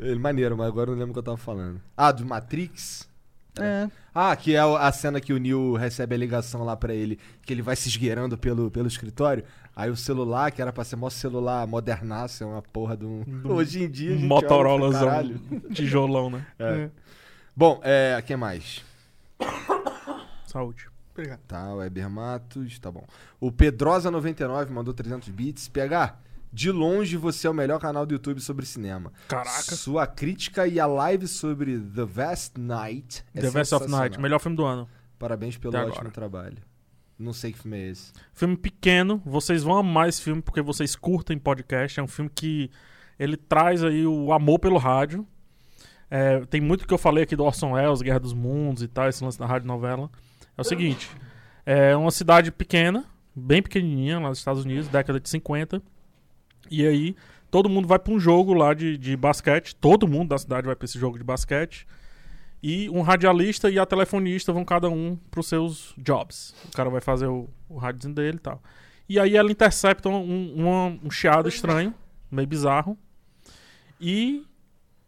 É maneiro, mas agora eu não lembro o que eu tava falando. Ah, do Matrix? É. Ah, que é a cena que o Neo recebe a ligação lá pra ele, que ele vai se esgueirando pelo, pelo escritório. Aí o celular, que era pra ser mó celular modernaço, é uma porra de um. Do- Hoje em dia. Motorolazão, tijolão, né? É. Bom, é. Quem mais? [COUGHS] Saúde. Obrigado. Tá, Weber Matos, tá bom. O Pedrosa99 mandou 300 bits. PH, de longe você é o melhor canal do YouTube sobre cinema. Caraca. Sua crítica e a live sobre The Vast Night é The Vest of. Night, melhor filme do ano. Parabéns pelo Até ótimo agora. trabalho. Não sei que filme é esse. Filme pequeno, vocês vão amar esse filme porque vocês curtem podcast. É um filme que ele traz aí o amor pelo rádio. É, tem muito que eu falei aqui do Orson Welles, Guerra dos Mundos e tal, esse lance da rádio novela. É o seguinte, é uma cidade pequena, bem pequenininha, lá nos Estados Unidos, década de 50. E aí todo mundo vai pra um jogo lá de, de basquete, todo mundo da cidade vai pra esse jogo de basquete. E um radialista e a telefonista vão cada um pros seus jobs. O cara vai fazer o, o rádiozinho dele e tal. E aí ela intercepta um, uma- um chiado estranho, meio bizarro. E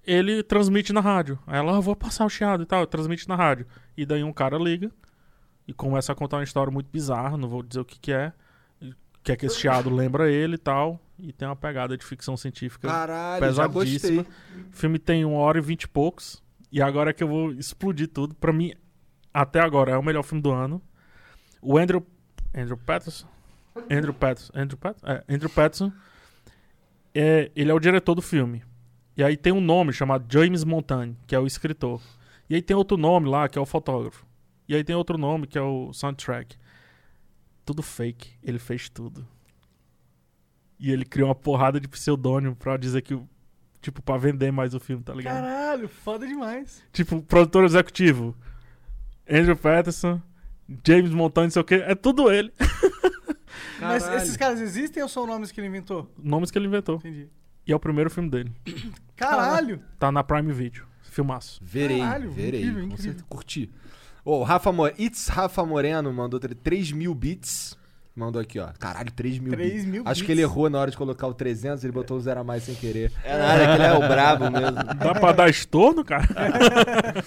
ele transmite na rádio. Aí ela, ah, vou passar o chiado e tal, transmite na rádio. E daí um cara liga e começa a contar uma história muito bizarra, não vou dizer o que que é. Que é que esse chiado [LAUGHS] lembra ele e tal. E tem uma pegada de ficção científica Caralho, pesadíssima. o filme tem uma hora e vinte e poucos. E agora é que eu vou explodir tudo. Pra mim, até agora, é o melhor filme do ano. O Andrew. Andrew Patterson? Andrew Patterson. Andrew Patterson? É, Andrew Patterson. É, ele é o diretor do filme. E aí tem um nome chamado James Montagne, que é o escritor. E aí tem outro nome lá, que é o fotógrafo. E aí tem outro nome, que é o soundtrack. Tudo fake. Ele fez tudo. E ele criou uma porrada de pseudônimo pra dizer que o Tipo, pra vender mais o filme, tá ligado? Caralho, foda demais. Tipo, produtor executivo. Andrew Patterson, James Montagne, não sei o que. É tudo ele. [LAUGHS] Mas esses caras existem ou são nomes que ele inventou? Nomes que ele inventou. Entendi. E é o primeiro filme dele. [COUGHS] Caralho! Tá na Prime Video. Filmaço. Verei, Caralho, verei. incrível, com incrível. certeza. Curti. Ô, o Rafa Mo... It's Rafa Moreno mandou 3 mil bits. Mandou aqui, ó. Caralho, 3 mil 3 bits. mil Acho bits. que ele errou na hora de colocar o 300, ele botou o zero a mais sem querer. É nada, que ele é o brabo mesmo. [LAUGHS] Dá pra dar estorno, cara? [LAUGHS]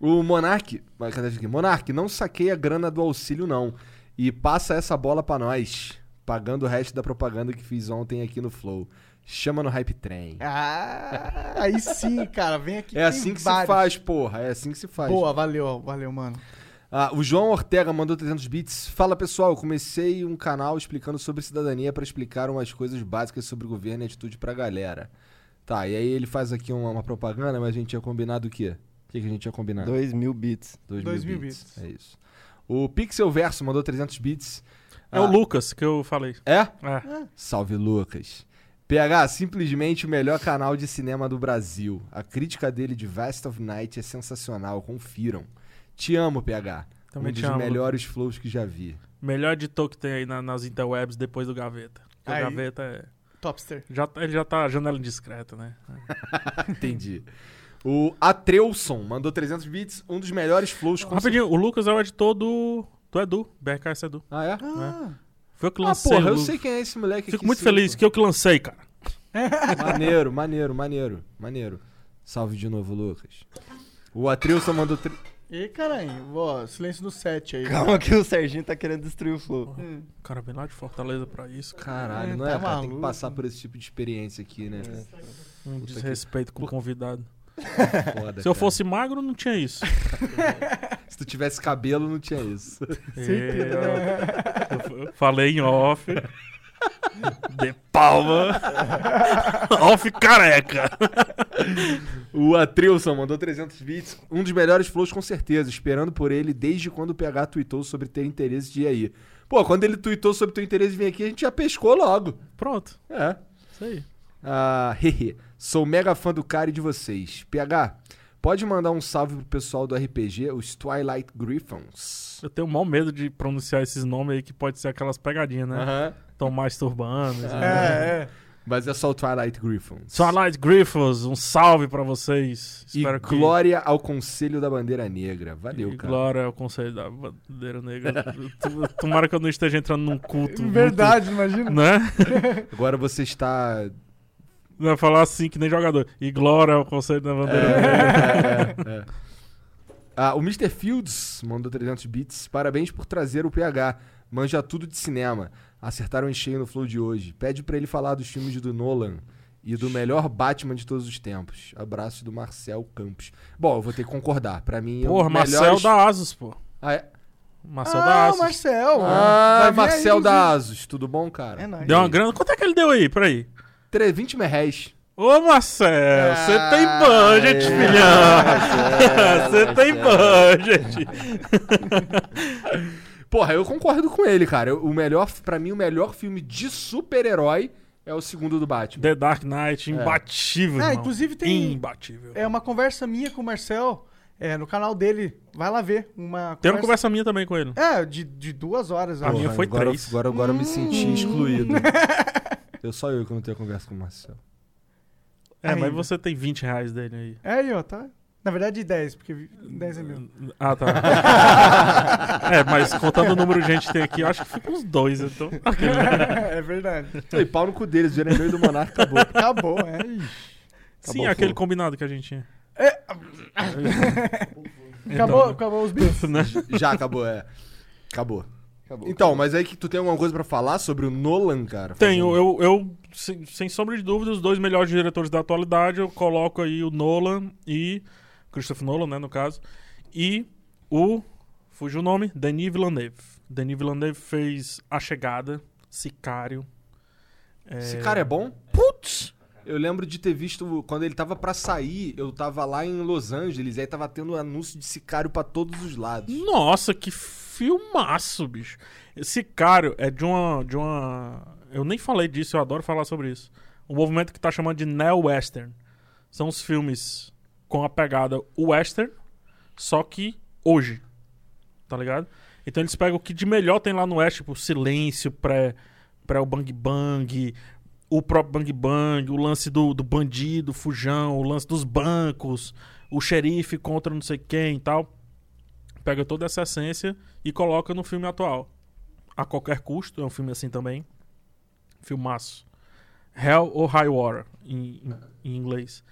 O Monark, vai, cadê aqui? Monark, não saquei a grana do auxílio, não. E passa essa bola pra nós. Pagando o resto da propaganda que fiz ontem aqui no Flow. Chama no Hype Train. Ah, aí sim, cara. Vem aqui. É tem assim que se vários. faz, porra. É assim que se faz. Boa, valeu, valeu, mano. Ah, o João Ortega mandou 300 bits. Fala pessoal, eu comecei um canal explicando sobre cidadania pra explicar umas coisas básicas sobre governo e atitude pra galera. Tá, e aí ele faz aqui uma, uma propaganda, mas a gente tinha combinado o quê? O que, que a gente tinha combinado? 2 mil bits. Dois Dois mil mil bits. É isso. O Pixel Verso mandou 300 bits. É Ah, o Lucas que eu falei. É? É. Salve Lucas. PH, simplesmente o melhor canal de cinema do Brasil. A crítica dele de Vast of Night é sensacional, confiram. Te amo, PH. Também um te dos amo, melhores flows que já vi. Melhor editor que tem aí na- nas interwebs depois do Gaveta. Porque Aí. O Gaveta é. Topster. Já, tá- ele já tá janela indiscreta, né? [LAUGHS] Entendi. O Atreuson mandou 300 bits, um dos melhores flows Rapidinho, o Lucas é o editor do, do Edu, BRKS Edu. Ah, é? Ah, Foi eu que Ah, lancei. porra, o eu sei quem é esse moleque Fico aqui, muito sim, feliz pô. que eu que lancei, cara. [LAUGHS] Maneiro, maneiro, maneiro, maneiro. Salve de novo, Lucas. O Atreuson mandou... Tre... E caralho, ó, silêncio no set aí. Calma que o Serginho tá querendo destruir o flow. Hum. O cara vem lá de Fortaleza pra isso, cara. Caralho, É, não tá é, cara? Tem que passar por esse tipo de experiência aqui, né? Um Puta que- desrespeito com o convidado. [LAUGHS] Foda, Se eu cara. fosse magro, não tinha isso. [LAUGHS] Se tu tivesse cabelo, não tinha isso. Eu, eu falei em off. De palma. [LAUGHS] off careca. O Atreuson mandou 300 bits. Um dos melhores flows, com certeza. Esperando por ele desde quando o PH tweetou sobre ter interesse de ir aí. Pô, quando ele tweetou sobre ter interesse de vir aqui, a gente já pescou logo. Pronto. É. Isso aí. Ah, hehe. Sou mega fã do cara e de vocês. PH, pode mandar um salve pro pessoal do RPG, os Twilight Griffons. Eu tenho maior medo de pronunciar esses nomes aí que pode ser aquelas pegadinhas, né? Aham. Estão mais turbando. É, é. Mas é só o Twilight Griffons. Twilight Griffiths, um salve pra vocês. E Espero que. glória ao Conselho da Bandeira Negra. Valeu, e cara. glória ao Conselho da Bandeira Negra. Tu- Tomara que eu não esteja entrando num culto. [LAUGHS] muito- Verdade, imagina. né? Agora você está vai falar assim que nem jogador. E glória ao Conselho da Bandeira É, Negra. é, é. Ah, o Mr. Fields mandou 300 bits. Parabéns por trazer o PH. Manja tudo de cinema. Acertaram em cheio no flow de hoje. Pede pra ele falar dos filmes do Nolan e do melhor Batman de todos os tempos. Abraço do Marcel Campos. Bom, eu vou ter que concordar. Pra mim, é Porra, um Marcel melhores... da Asus, pô. Ah, é? Marcel da Ah, Asus. Marcel. Ah, Marcel aí, da Asus. Tudo bom, cara? É nóis. Deu uma grana. Quanto é que ele deu aí? Peraí. Tre- 20 merréis. Ô, Marcel, você Ah, tem budget, é, filhão. Você tem budget. [LAUGHS] Porra, eu concordo com ele, cara. O melhor, para mim, o melhor filme de super-herói é o segundo do Batman. The Dark Knight, imbatível, Ah, irmão. inclusive tem- Imbatível. É uma conversa minha com o Marcel é, no canal dele. Vai lá ver. Uma Tem uma conversa minha também com ele. É, de, de duas horas. A minha foi agora, três. Agora, agora eu me senti Hum. excluído. [LAUGHS] eu só eu que não tenho conversa com o Marcel. É, mas Ainda. você tem 20 reais dele aí. É aí, ó, tá? Na verdade, 10, porque 10 é meu. Ah, tá. [LAUGHS] é, mas contando o número de gente que tem aqui, eu acho que fica uns dois, então. [LAUGHS] é verdade. E pau no cu deles, o e do Monarca acabou. [LAUGHS] Acabou, é. Ixi. Sim, Acabou, aquele pô. combinado que a gente tinha. Acabou, acabou os. Né? Já acabou, é. Acabou. Acabou. Então, mas aí que tu tem alguma coisa pra falar sobre o Nolan, cara? Tenho, Fazendo- eu, eu sem, sem sombra de dúvida, os dois melhores diretores da atualidade, eu coloco aí o Nolan e. Christopher Nolan, né, no caso. E o. Fugiu o nome? Denis Villeneuve. Denis Villeneuve fez A Chegada, Sicário. Esse cara é bom? Putz! Eu lembro de ter visto, quando ele tava pra sair, eu tava lá em Los Angeles, aí tava tendo anúncio de Sicário pra todos os lados. Nossa, que filmaço, bicho. Sicário é de uma. De uma. Eu nem falei disso, eu adoro falar sobre isso. Um movimento que tá chamando de neo-western. São os filmes com a pegada western, só que hoje. Tá ligado? Então eles pegam o que de melhor tem lá no oeste, tipo silêncio, pré, pré o bang bang, o próprio bang bang, o lance do, do bandido, fujão, o lance dos bancos, o xerife contra não sei quem e tal pega toda essa essência e coloca no filme atual. A qualquer custo, é um filme assim também. Filmaço. Hell or High Water, em, em- em inglês.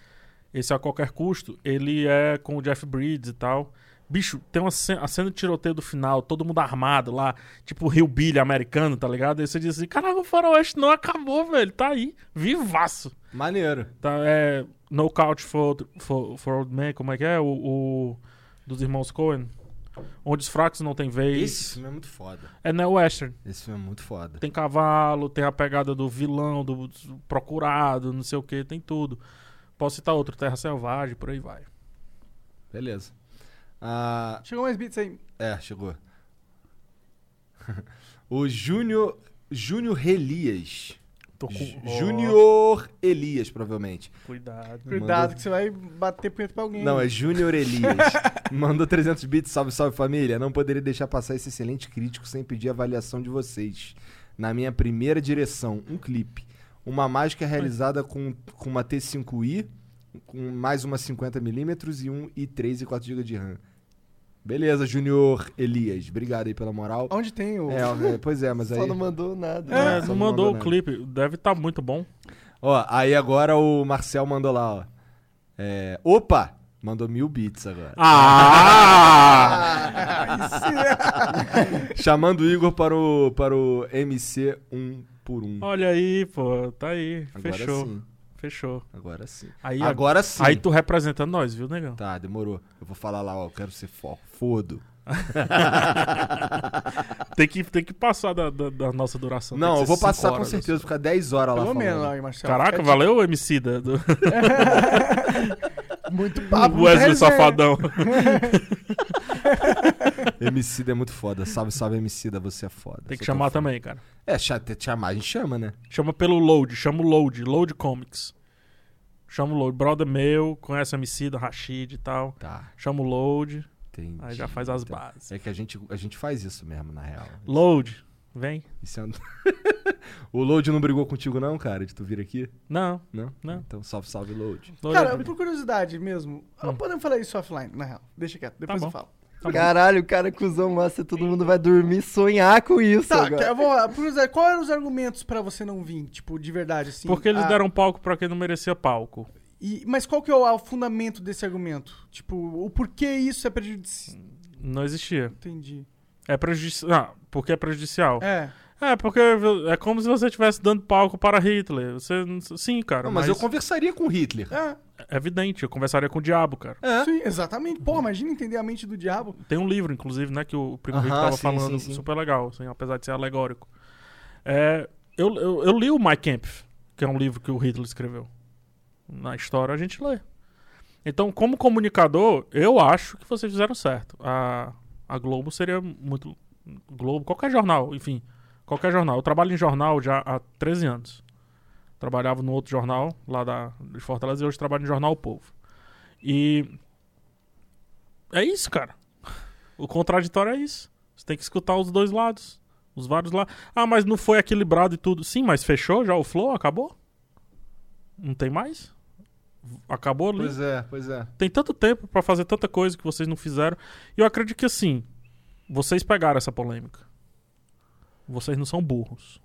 esse a qualquer custo, ele é com o Jeff Bridges e tal. Bicho, tem uma cena, a cena de tiroteio do final, todo mundo armado lá, tipo Rio Billy americano, tá ligado? Aí você diz assim, caralho, o faroeste não acabou, velho, tá aí, vivaço. Maneiro. Tá, é No Couch for, for, for Old Men, como é que é? O, o dos irmãos Coen. Onde os fracos não têm vez. Esse filme é muito foda. É neo-western. Esse filme é muito foda. Tem cavalo, tem a pegada do vilão, do, do procurado, não sei o que, tem tudo. Posso citar outro, Terra Selvagem, por aí vai. Beleza. Ah, Chegou mais beats aí. é, chegou. [LAUGHS] o Júnior. Júnior Elias. Tô com... Júnior Elias, provavelmente. Cuidado. Cuidado Mandou- que você vai bater punheta pra alguém. Não, é Júnior Elias. [LAUGHS] Mandou 300 bits, salve, salve família. Não poderia deixar passar esse excelente crítico sem pedir a avaliação de vocês. Na minha primeira direção, um clipe. Uma mágica realizada com, com uma T5i, com mais uma 50mm e um i3 e 4GB de RAM. Beleza, Júnior Elias. Obrigado aí pela moral. Onde tem o. É, é, pois é, mas [LAUGHS] aí... Só não mandou nada. É, só não não mandou mandou o clipe. Deve estar muito bom. Ó, aí agora o Marcel mandou lá, ó. É, opa! Mandou mil bits agora. Ah! [LAUGHS] [LAUGHS] Chamando o Igor para o, para o MC um por um. Olha aí, pô. Tá aí. Agora Fechou. sim. Fechou. Agora sim. Aí, Agora sim. aí tu representando nós, viu, negão? Tá, demorou. Eu vou falar lá, ó. Eu quero ser fo fodo. [LAUGHS] Tem que, tem que passar da, da, da nossa duração. Não, eu vou passar com certeza, assim. ficar 10 horas lá Pelo falando. menos, aí, Marcelo. Caraca, Fica valeu, MC da, do [LAUGHS] [LAUGHS] Muito papo. Wesley. Safadão. [LAUGHS] MC é muito foda. Salve, salve MC você é foda. Tem que Sou chamar teu fã. também, cara. É, cha- te chamar, a gente chama, né? Chama pelo Load, chama o Load, Load Comics. Chama o Load. Brother meu, conhece o MC da Rashid e tal. Tá, Chama o Load, entendi. aí já faz as Então, bases. É que a gente, a gente faz isso mesmo, na real. Load, vem. Isso é um- [LAUGHS] o Load não brigou contigo, não, cara, de tu vir aqui? Não, Não? Não. Então, salve, salve, Load. Load Cara, é- por curiosidade mesmo, não podemos falar isso offline, na real. Deixa quieto, depois Tá eu bom. falo. Tá. Caralho, o cara cuzão massa, todo mundo vai dormir sonhar com isso Tá, agora. eu vou, qual eram os argumentos pra você não vir? Tipo, de verdade, assim? Porque eles Ah, deram palco pra quem não merecia palco. e- mas qual que é o, o fundamento desse argumento? Tipo, o porquê isso é prejudicial? Não existia. Entendi. É prejudicial. Ah, porque é prejudicial. É. É, porque é como se você estivesse dando palco para Hitler. Você, sim, cara. Não, mas, eu conversaria com Hitler. É, É evidente, eu conversaria com o diabo, cara. É. sim, exatamente. Pô, imagina entender a mente do diabo. Tem um livro, inclusive, né, que o Primo Aham, Rico tava sim, falando, sim, sim. super legal, assim, apesar de ser alegórico. É, eu, eu, eu li o Mein Kampf, que é um livro que o Hitler escreveu. Na história a gente lê. Então, como comunicador, eu acho que vocês fizeram certo. A, a Globo seria muito. Globo, qualquer jornal, enfim. Qualquer jornal. Eu trabalho em jornal já há 13 anos. Trabalhava no outro jornal, lá da, de Fortaleza, e hoje trabalho no Jornal O Povo. E. É isso, cara. O contraditório é isso. Você tem que escutar os dois lados. Os vários lados. Ah, mas não foi equilibrado e tudo. Sim, mas fechou já o flow? Acabou? Não tem mais? Acabou ali? Pois é, pois é. Tem tanto tempo pra fazer tanta coisa que vocês não fizeram. E eu acredito que assim, vocês pegaram essa polêmica. Vocês não são burros.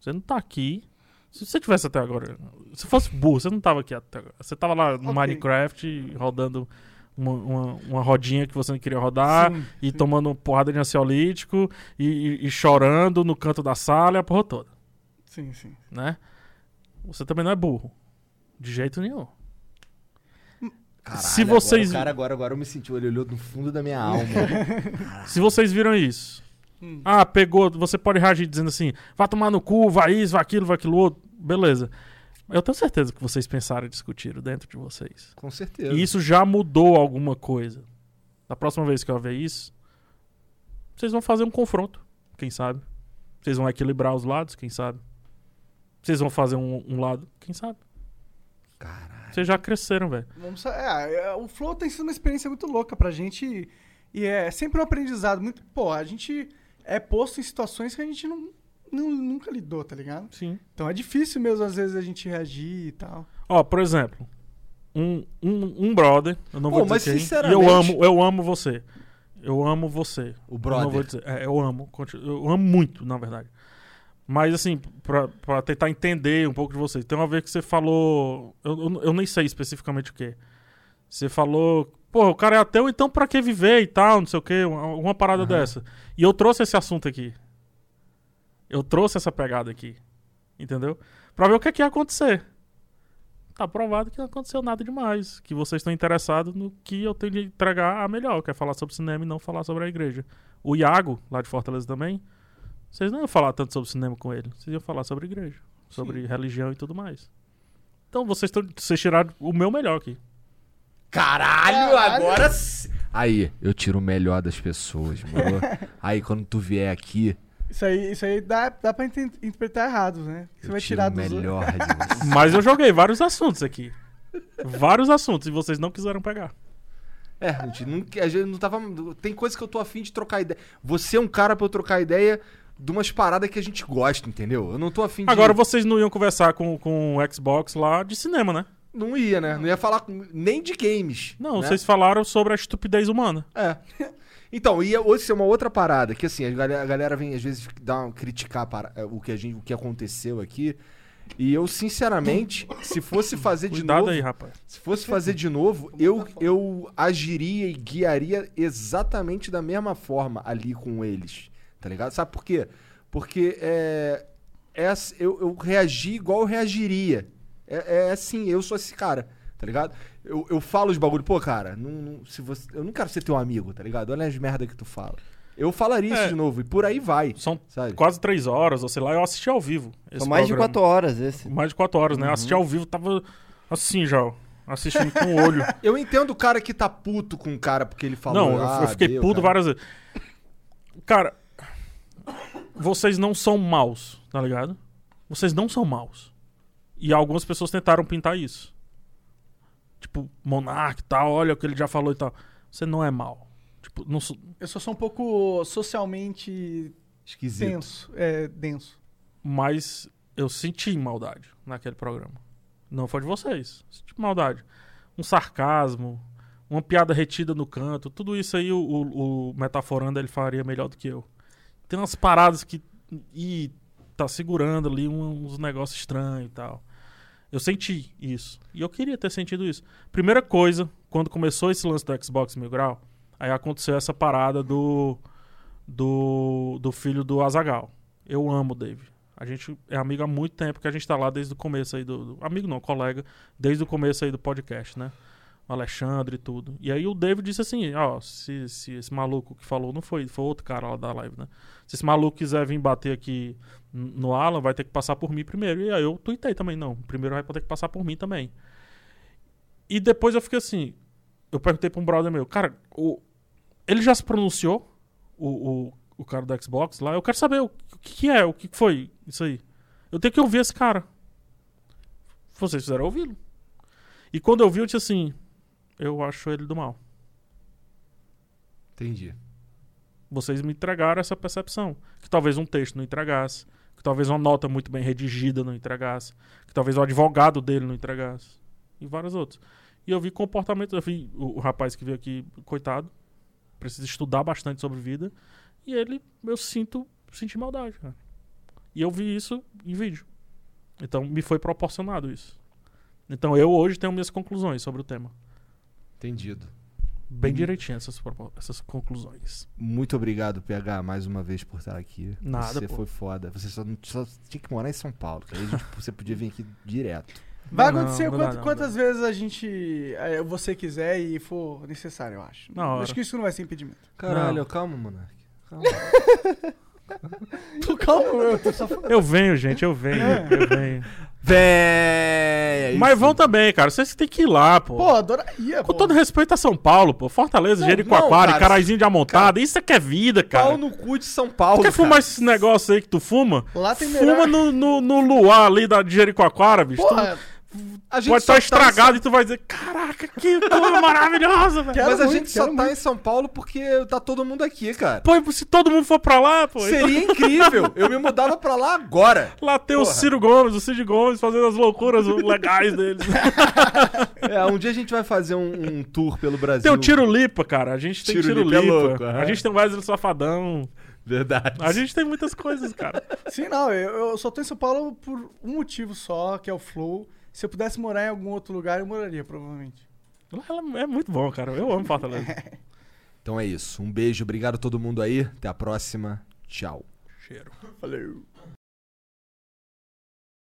Você não tá aqui. Se você tivesse até agora. Se fosse burro, você não tava aqui até agora. Você tava lá no Ok. Minecraft rodando uma, uma, uma rodinha que você não queria rodar. Sim, E sim. tomando porrada de ansiolítico. E, e- e chorando no canto da sala e a porra toda. Sim, sim. Né? Você também não é burro. De jeito nenhum. Caralho, Se vocês- Agora, o cara agora, agora eu me senti, ele olhou no fundo da minha [LAUGHS] alma. Se vocês viram isso, Hum. ah, pegou, você pode reagir dizendo assim, vai tomar no cu, vai isso, vai aquilo, vai aquilo outro, beleza. Eu tenho certeza que vocês pensaram e discutiram dentro de vocês. Com certeza. E isso já mudou alguma coisa. Da próxima vez que eu ver isso, vocês vão fazer um confronto, quem sabe. Vocês vão equilibrar os lados, quem sabe. Vocês vão fazer um, um lado, quem sabe. Caralho. Vocês já cresceram, velho. É, é, o Flow tem sido uma experiência muito louca pra gente e, e é sempre um aprendizado muito. Pô, a gente é posto em situações que a gente não, não- nunca lidou, tá ligado? Sim. Então é difícil mesmo às vezes a gente reagir e tal. Ó, por exemplo, um, um, um brother, eu não Pô, vou dizer mas quem, e sinceramente- eu amo, eu amo você. Eu amo você. O Eu brother. não vou dizer, é, eu amo, eu amo muito, na verdade. Mas, assim, pra, pra tentar entender um pouco de vocês. Tem uma vez que você falou. Eu, eu, eu nem sei especificamente o que. Você falou. Pô, o cara é ateu, então pra que viver e tal, não sei o quê, uma, uma parada Aham. dessa. E eu trouxe esse assunto aqui. Eu trouxe essa pegada aqui. Entendeu? Pra ver o que, é que ia acontecer. Tá provado que não aconteceu nada demais. Que vocês estão interessados no que eu tenho de entregar a melhor, que é falar sobre cinema e não falar sobre a igreja. O Iago, lá de Fortaleza também, vocês não iam falar tanto sobre cinema com ele. Vocês iam falar sobre igreja, sobre religião e tudo mais. Então vocês, tão, vocês tiraram o meu melhor aqui. Caralho, Caralho. agora sim. Aí, eu tiro o melhor das pessoas, mano. [LAUGHS] Aí, quando tu vier aqui, Isso aí, isso aí dá, dá pra inter- interpretar errado, né? Você eu vai tiro tirar o dos melhor de você. [LAUGHS] Mas eu joguei vários assuntos aqui. Vários assuntos e vocês não quiseram pegar. É, a gente não, a gente não tava. Tem coisa que eu tô afim de trocar ideia. Você é um cara pra eu trocar ideia de umas paradas que a gente gosta, entendeu? Eu não tô afim de. Agora vocês não iam conversar com, com o Xbox lá de cinema, né? Não ia, né? Não ia falar nem de games. Não, né? vocês falaram sobre a estupidez humana. É. [LAUGHS] Então, ia hoje é uma outra parada, que assim, a galera, a galera vem às vezes dar uma, criticar para, é, o, que a gente, o que aconteceu aqui. E eu, sinceramente, se fosse fazer de Cuidado novo. aí, rapaz. Se fosse fazer de novo, eu, eu agiria e guiaria exatamente da mesma forma ali com eles. Tá ligado? Sabe por quê? Porque é, é ass- eu, eu reagi igual eu reagiria. É, é assim, eu sou esse cara, tá ligado? Eu, eu falo os bagulho, pô, cara, não, não- se você, eu não quero ser teu amigo, tá ligado? Olha as merda que tu fala. Eu falaria isso É. de novo, e por aí vai, São sabe? quase três horas, ou sei lá, eu assisti ao vivo. São mais de programa. quatro horas esse. Mais de quatro horas, né? Assisti ao vivo, tava assim já, assistindo com o [LAUGHS] olho. Eu entendo o cara que tá puto com o cara porque ele falou. não, eu- ah, eu fiquei deu, puto cara. várias vezes. Cara, vocês não são maus, tá ligado? Vocês não são maus. E algumas pessoas tentaram pintar isso. Tipo, Monark e tal, olha o que ele já falou e tal. Você não é mal. Tipo, não sou- Eu só sou um pouco socialmente Esquisito. denso. É, denso. Mas eu senti maldade naquele programa. Não foi de vocês. Senti maldade. Um sarcasmo, uma piada retida no canto, tudo isso aí o, o, o Metaforando ele faria melhor do que eu. Tem umas paradas que. Ih, tá segurando ali um- uns negócios estranhos e tal. Eu senti isso. E eu queria ter sentido isso. Primeira coisa, quando começou esse lance do Xbox Mil Grau, aí aconteceu essa parada do. do, do filho do Azagal. Eu amo o Dave. A gente é amigo há muito tempo, que a gente tá lá desde o começo aí do, do- Amigo não, colega, desde o começo aí do podcast, né? O Alexandre e tudo. E aí o David disse assim, ó, se, se esse maluco que falou não foi, foi outro cara lá da live, né? Se esse maluco quiser vir bater aqui no Alan, vai ter que passar por mim primeiro. E aí eu tuitei também, não. Primeiro vai ter que passar por mim também. E depois eu fiquei assim, eu perguntei pra um brother meu, cara, o, ele já se pronunciou? O, o, o cara do Xbox lá? Eu quero saber o, o que, que é, o que foi isso aí. Eu tenho que ouvir esse cara. Vocês fizeram ouvi-lo. E quando eu vi, eu disse assim, eu acho ele do mal. Entendi. vocês me entregaram essa percepção. Que talvez um texto não entregasse, que talvez uma nota muito bem redigida não entregasse, que talvez o advogado dele não entregasse, e vários outros. E eu vi comportamento, eu vi o, o rapaz que veio aqui, coitado, precisa estudar bastante sobre vida, e ele, eu sinto, senti maldade, cara. E eu vi isso em vídeo. Então me foi proporcionado isso. Então eu hoje tenho minhas conclusões sobre o tema. Entendido. Bem direitinho essas, essas conclusões. Muito obrigado, PH, mais uma vez por estar aqui. Nada, Você pô. foi foda. Você só, não- só tinha que morar em São Paulo. Que aí a gente- você podia vir aqui direto. Vai Não, acontecer não dá, quant- não, quantas vezes a gente. eh, você quiser e for necessário, eu acho. Acho que isso não vai ser impedimento. Caralho, Não. calma, Monark. Calma. [LAUGHS] [LAUGHS] Tô calmo, eu tô só falando. Eu venho, gente, eu venho, eu venho. Véi! Mas vão também, cara. Vocês têm que ir lá, pô. Pô, adoraria, Com pô. todo respeito a São Paulo, pô. Fortaleza, Não, Jericoacoara, não, cara, Caraizinho de Amontada. Isso é que é vida, cara. Pau no cu de São Paulo. Tu quer fumar cara. esses negócios aí que tu fuma? Lá tem Fuma melhor... no, no, no luar ali da, de Jericoacoara, bicho. Tu Porra, A gente pode só estar tá em estragado e tu vai dizer, caraca, que coisa maravilhosa, velho. Mas a muito, gente só tá muito. em São Paulo porque tá todo mundo aqui, cara. Pô, e se todo mundo for pra lá, pô. então Seria incrível. Eu me mudava pra lá agora. Lá tem o Porra. Ciro Gomes, o Cid Gomes fazendo as loucuras legais deles. [LAUGHS] É, um dia a gente vai fazer um, um tour pelo Brasil. Tem o Tiro Lipa, cara. A gente tem Tiro Tiro, Lipa é louco, a gente tem o Wesley Safadão. Verdade. A gente tem muitas coisas, cara. Sim, não, eu, eu só tô em São Paulo por um motivo só, que é o Flow. Se eu pudesse morar em algum outro lugar, eu moraria, provavelmente. É muito bom, cara. Eu amo Fortaleza. [LAUGHS] Então é isso. Um beijo, obrigado a todo mundo aí. Até a próxima. Tchau. Cheiro. Valeu.